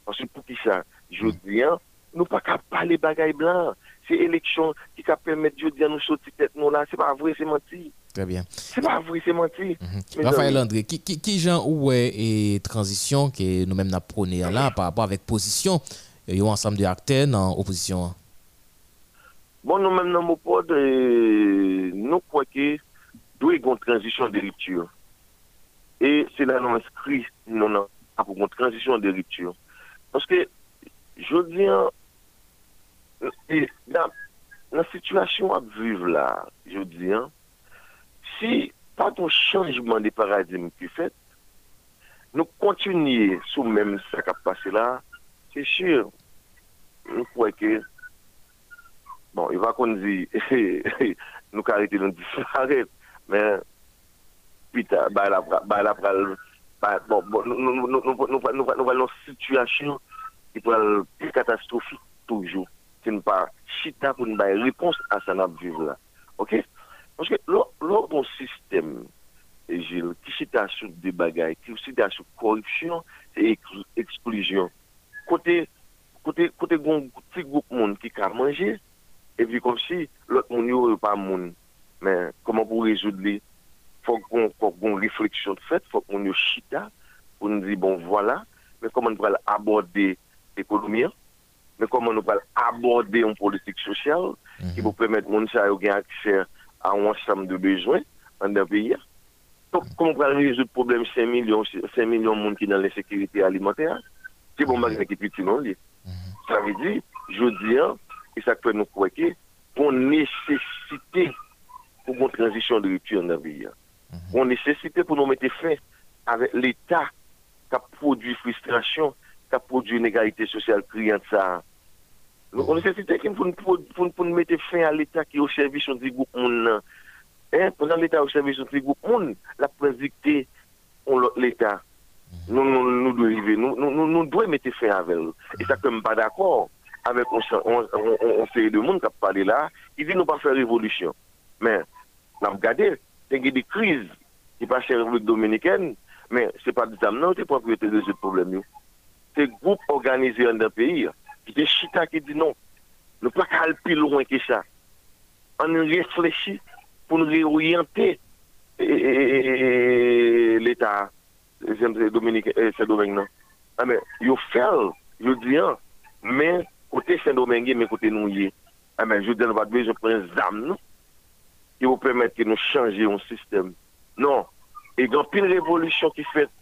S23: Parce que pour qui ça, je dis, hein, Nou pa ka pale bagay blan. Se eleksyon ki ka permette diyo diyan nou soti tet nou la. Se pa vre, se menti.
S5: Très bien.
S23: Se pa vre, se menti.
S5: Mm -hmm. Rafael André, ki, ki, ki jan ouwe e transisyon ki nou menm na prone la par rapport avek posisyon e yo ansam de akter nan oposisyon an?
S23: Bon, nou menm nan Mopod, e, nou kwa ki dwe yon transisyon de ruptur. E se la nou inskri nou nan apou yon transisyon de ruptur. Paske, jodi an, nan situasyon ap vive la, yo di an, si pa ton chanjman de paradigme ki fet, nou kontinye sou menm sa kap pase la, se chir, nou kwe ke, bon, yon va kon di, nou karite loun disaret, men, pita, ba la pral, bon, nou val nou situasyon, ki pral pi katastrofik toujou. ki nou pa chita pou nou bay repons a sa nap vive la. Ok? Ponske lor bon sistem, Gilles, ki chita sou de bagay, ki chita sou korupsyon, e eksplijyon. Kote, kote, kote goun ti goup moun ki ka manje, e vi kom si, lot moun yo yo pa moun. Men, koman pou rezoud li? Fok goun refleksyon fèt, fok moun yo chita, pou nou di bon, wala, voilà, men koman pou al aborde ekonomiyan, mais comment nous peut aborder une politique sociale qui vous permettre de gens avoir accès à un ensemble de besoins dans un pays? Donc, comment on peut résoudre le problème 5 millions, 5 millions de monde qui sont dans l'insécurité alimentaire? C'est bon, malgré qui est non Ça veut dire, je dis, et ça fait nous croire qu'on nécessité pour une transition de rupture dans le pays. On nécessité pour nous mettre fin avec l'État qui a produit frustration, qui a produit une égalité sociale criante ça. On nécessité pour, pour, pour, nous mettre fin à l'État qui est au service du groupe monde. Hein? Pendant l'État au service du groupe monde, la prédicté l'État. Nous, nous, nous, devons nous, nous, nous, nous devons mettre fin avec eux. Et ça, comme pas d'accord avec on, série de monde qui a parlé là, il dit nous pas faire révolution. Mais, on a regardé, il y a des crises qui passent en République dominicaine, mais ce n'est pas des âmes, non, c'est propriété de ce problème. te goup organize an dan peyi, ki te chita ki di non, nou pa kal pi loun ki sa. An nou reflechi pou nou reoryante l'Etat, se Dominique, euh, se Dominique nan. Ame, ah, yo fel, yo diyan, men kote Saint-Domingue, men kote nou ye. Ame, yo den wadbe, yo pren zam nou, ki yo pwemete nou chanje yon sistem. Non, e gan pil revolusyon ki fet,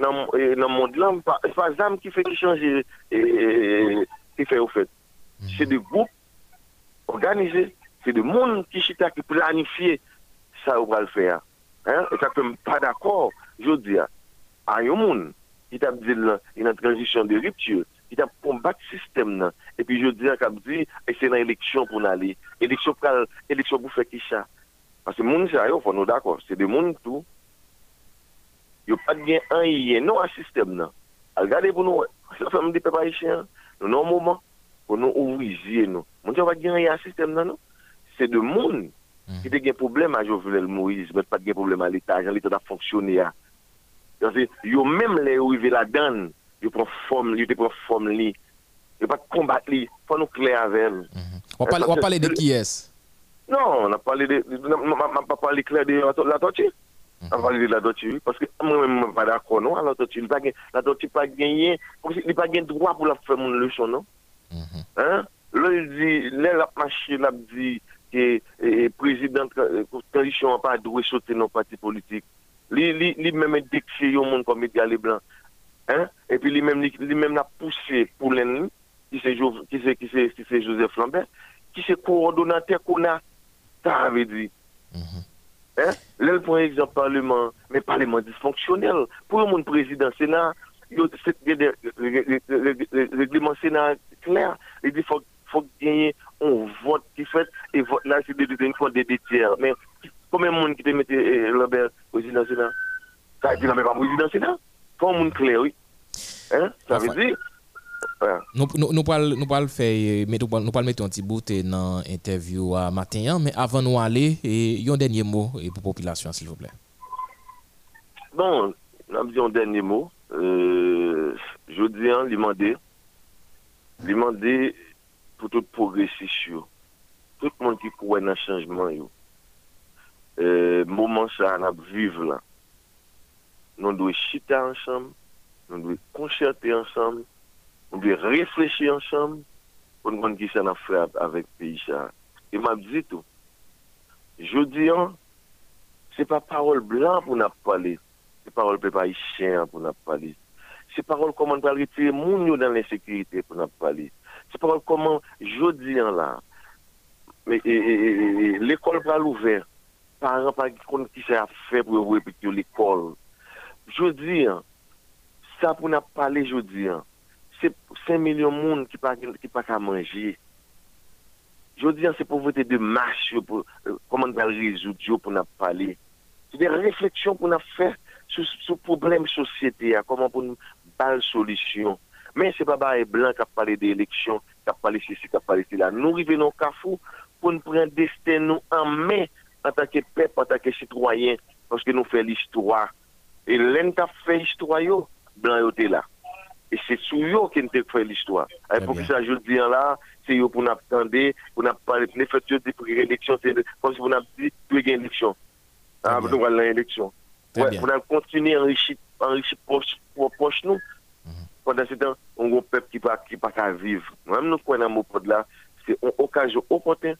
S23: Dans le monde, ce n'est pas les âmes qui font changer et qui font faire. Mhm. C'est des groupes organisés, c'est des gens qui planifient ça pour faire. Hein? Et ça ne peut pas d'accord, je veux dire. Il y a des gens qui ont dit qu'il y a une transition de rupture, qui ont combattu le système. Et puis, je veux dire, c'est dans l'élection pour aller. Élection pour faire qui ça? Parce que les gens sont d'accord, c'est des gens qui ont dit. yo pat gen an yiye, nou an sistem nan. Al gade pou nou, se fèm di pepa yiche an, nou nan mouman, pou nou ouvriziye nou. Moun ti yo pat gen an yiye an sistem nan nou. Se de moun, ki te gen problem a Jovenel Moïse, bet pat gen problem a l'Etat, jan l'Etat a fonksyonè a. Yo mèm le yo yive la dan, yo pon form li, yo te pon form li, yo pat kombat li, pou
S5: nou kle avèl. Wap pale de ki es?
S23: Non, nan pale de, nan pa pale kle de la toche. avalide la doti yu, paske mwen mwen mwen pa da kon nou, an la doti yu, la doti pa genye, kom si li pa gen drwa pou la fè moun lèchon nou. Lè di, lè la pache la di, ki prezident tradisyon an pa dwe sote nou pati politik. Li mèm e dekse yo moun kom media li blan. E pi li mèm la pousse pou lè nou, ki se Joseph Lambert, ki se korodonate kon a ta avè di. Hein? Là, pour exemple, parlement, mais parlement dysfonctionnel. Pour le monde président Sénat, des règlements Sénat clair. Il dit faut faut gagner un vote qui fait et vote là c'est une fois des tiers. Mais combien de monde qui te mette Robert président Sénat? Ça dit mais pas président Sénat. Faut un monde clair, oui? Hein? Ça veut dire
S5: Nou pal eh, mette yon ti bout eh, nan interview a matin yan, men avan nou ale, eh, yon denye mou pou populasyon s'il vous plè.
S23: Bon, nan bi yon denye mou, euh, jodi an li mande, li mande pou tout progresis yo, tout moun ki pou wè nan chanjman yo. Euh, mouman sa an ap vive lan, nou dwe chita ansam, nou dwe koncherte ansam, nou be reflechi an chanm, pou nou kon ki sa nan frap avèk peyi sa. E map zitou, jodi an, se pa parol blan pou nap pale, se parol pe pa ishen pou nap pale, se parol koman pale retire moun yo dan l'insekirite pou nap pale, se parol koman jodi an la, l'ekol pral ouver, paran pa kon ki sa fè pou yo repit yo l'ekol. Jodi an, sa pou nap pale jodi an, 5 millions de monde qui pas qui pas qu'à manger. Je dis, c'est pauvreté de masse, pour, euh, comment on va résoudre pour nous parler. C'est des réflexions pour nous faire sur ce problème société, hein, comment pour nous parler solution. Mais c'est pas Baye Blanc qui a parlé d'élection, qui a parlé ceci, qui a parlé cela. Nous arrivons le carrefour pour nous prendre destin nous en main en tant que peuple, en tant que citoyen, parce que nous faisons l'histoire. Et l'un a fait l'histoire, Blanc était là. Et c'est sous eux qui nous fait l'histoire. Pour que ça, je dis là, c'est eux pour nous attendre, pour nous parler, les fait de pour l'élection, c'est comme si vous nous dit, as une élection. Ah, nous allons l'élection. Ouais, pour nous continuer à enrichir, enrichir poche, pour poche nous. Pendant ce temps, on a un peuple qui ne qui pas qu'à vivre. Même nous, quand on a un mot de là, c'est une occasion opportune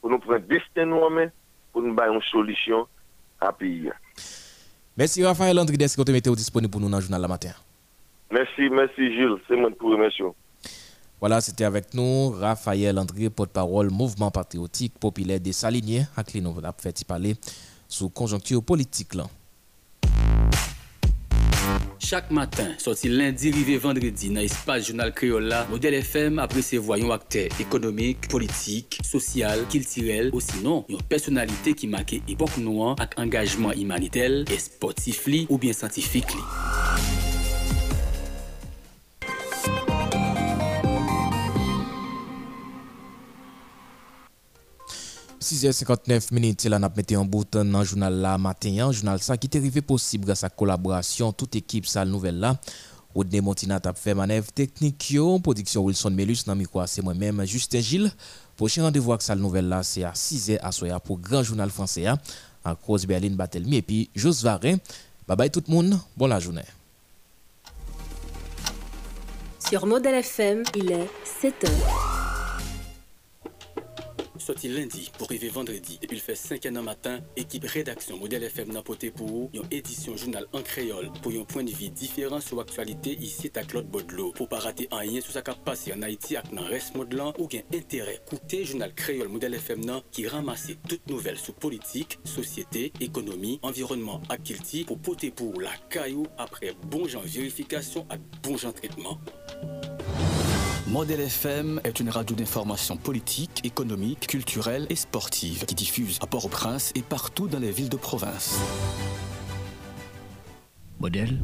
S23: pour nous prendre destin nous en main, pour nous donner une solution à pays.
S5: Merci Raphaël André d'être que vous mettez disponible pour nous dans le journal la matin.
S23: Merci, merci Jules. C'est moi pour remercier.
S5: Voilà, c'était avec nous Raphaël André, porte-parole Mouvement patriotique populaire des Saliniers, à qui nous avons fait parler sous conjoncture politique. Là.
S4: Chaque matin, sorti lundi, rivé vendredi, dans l'espace journal créole là, Modèle FM après ses voyons acteurs économiques, politiques, social, culturel, ou sinon, une personnalité qui marquait époque noire avec engagement humanitaire et sportif li, ou bien scientifique li.
S5: 6h59 minutes, c'est là n'a mis en bout dans le journal là matin, un journal ça qui est arrivé possible grâce à la collaboration toute équipe ça nouvelle là. Rodney Montina a fait manœuvre technique production Wilson Melus dans c'est moi-même Justin Gilles. Prochain rendez-vous avec ça nouvelle là c'est à 6h à soir pour grand journal français hein, à cause Berlin Batelmi et puis Jos Varin. Bye bye tout le monde, bonne la journée.
S29: Sur Modèle FM, il est 7 heures.
S4: Sorti lundi pour arriver vendredi. Depuis le fait 5 ans matin, équipe rédaction Modèle FM n'a poté pour une édition journal en créole pour un point de vue différent sur l'actualité ici à Claude Baudelot. Pour pas rater un rien sur ce qui a passé en Haïti avec dans reste modelant ou gain intérêt. Écoutez journal créole Modèle FM qui ramasse toutes nouvelles sur politique, société, économie, environnement à Kilti pour poter pour la caillou après bon genre vérification et bon genre traitement.
S44: Modèle FM est une radio d'information politique, économique, culturelle et sportive qui diffuse à Port-au-Prince et partout dans les villes de province.
S31: Modèle,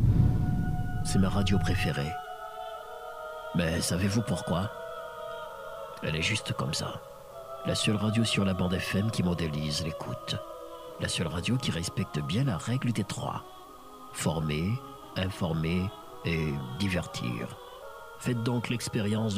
S31: c'est ma radio préférée. Mais savez-vous pourquoi? Elle est juste comme ça. La seule radio sur la bande FM qui modélise l'écoute. La seule radio qui respecte bien la règle des trois. Former, informer et divertir. Faites donc l'expérience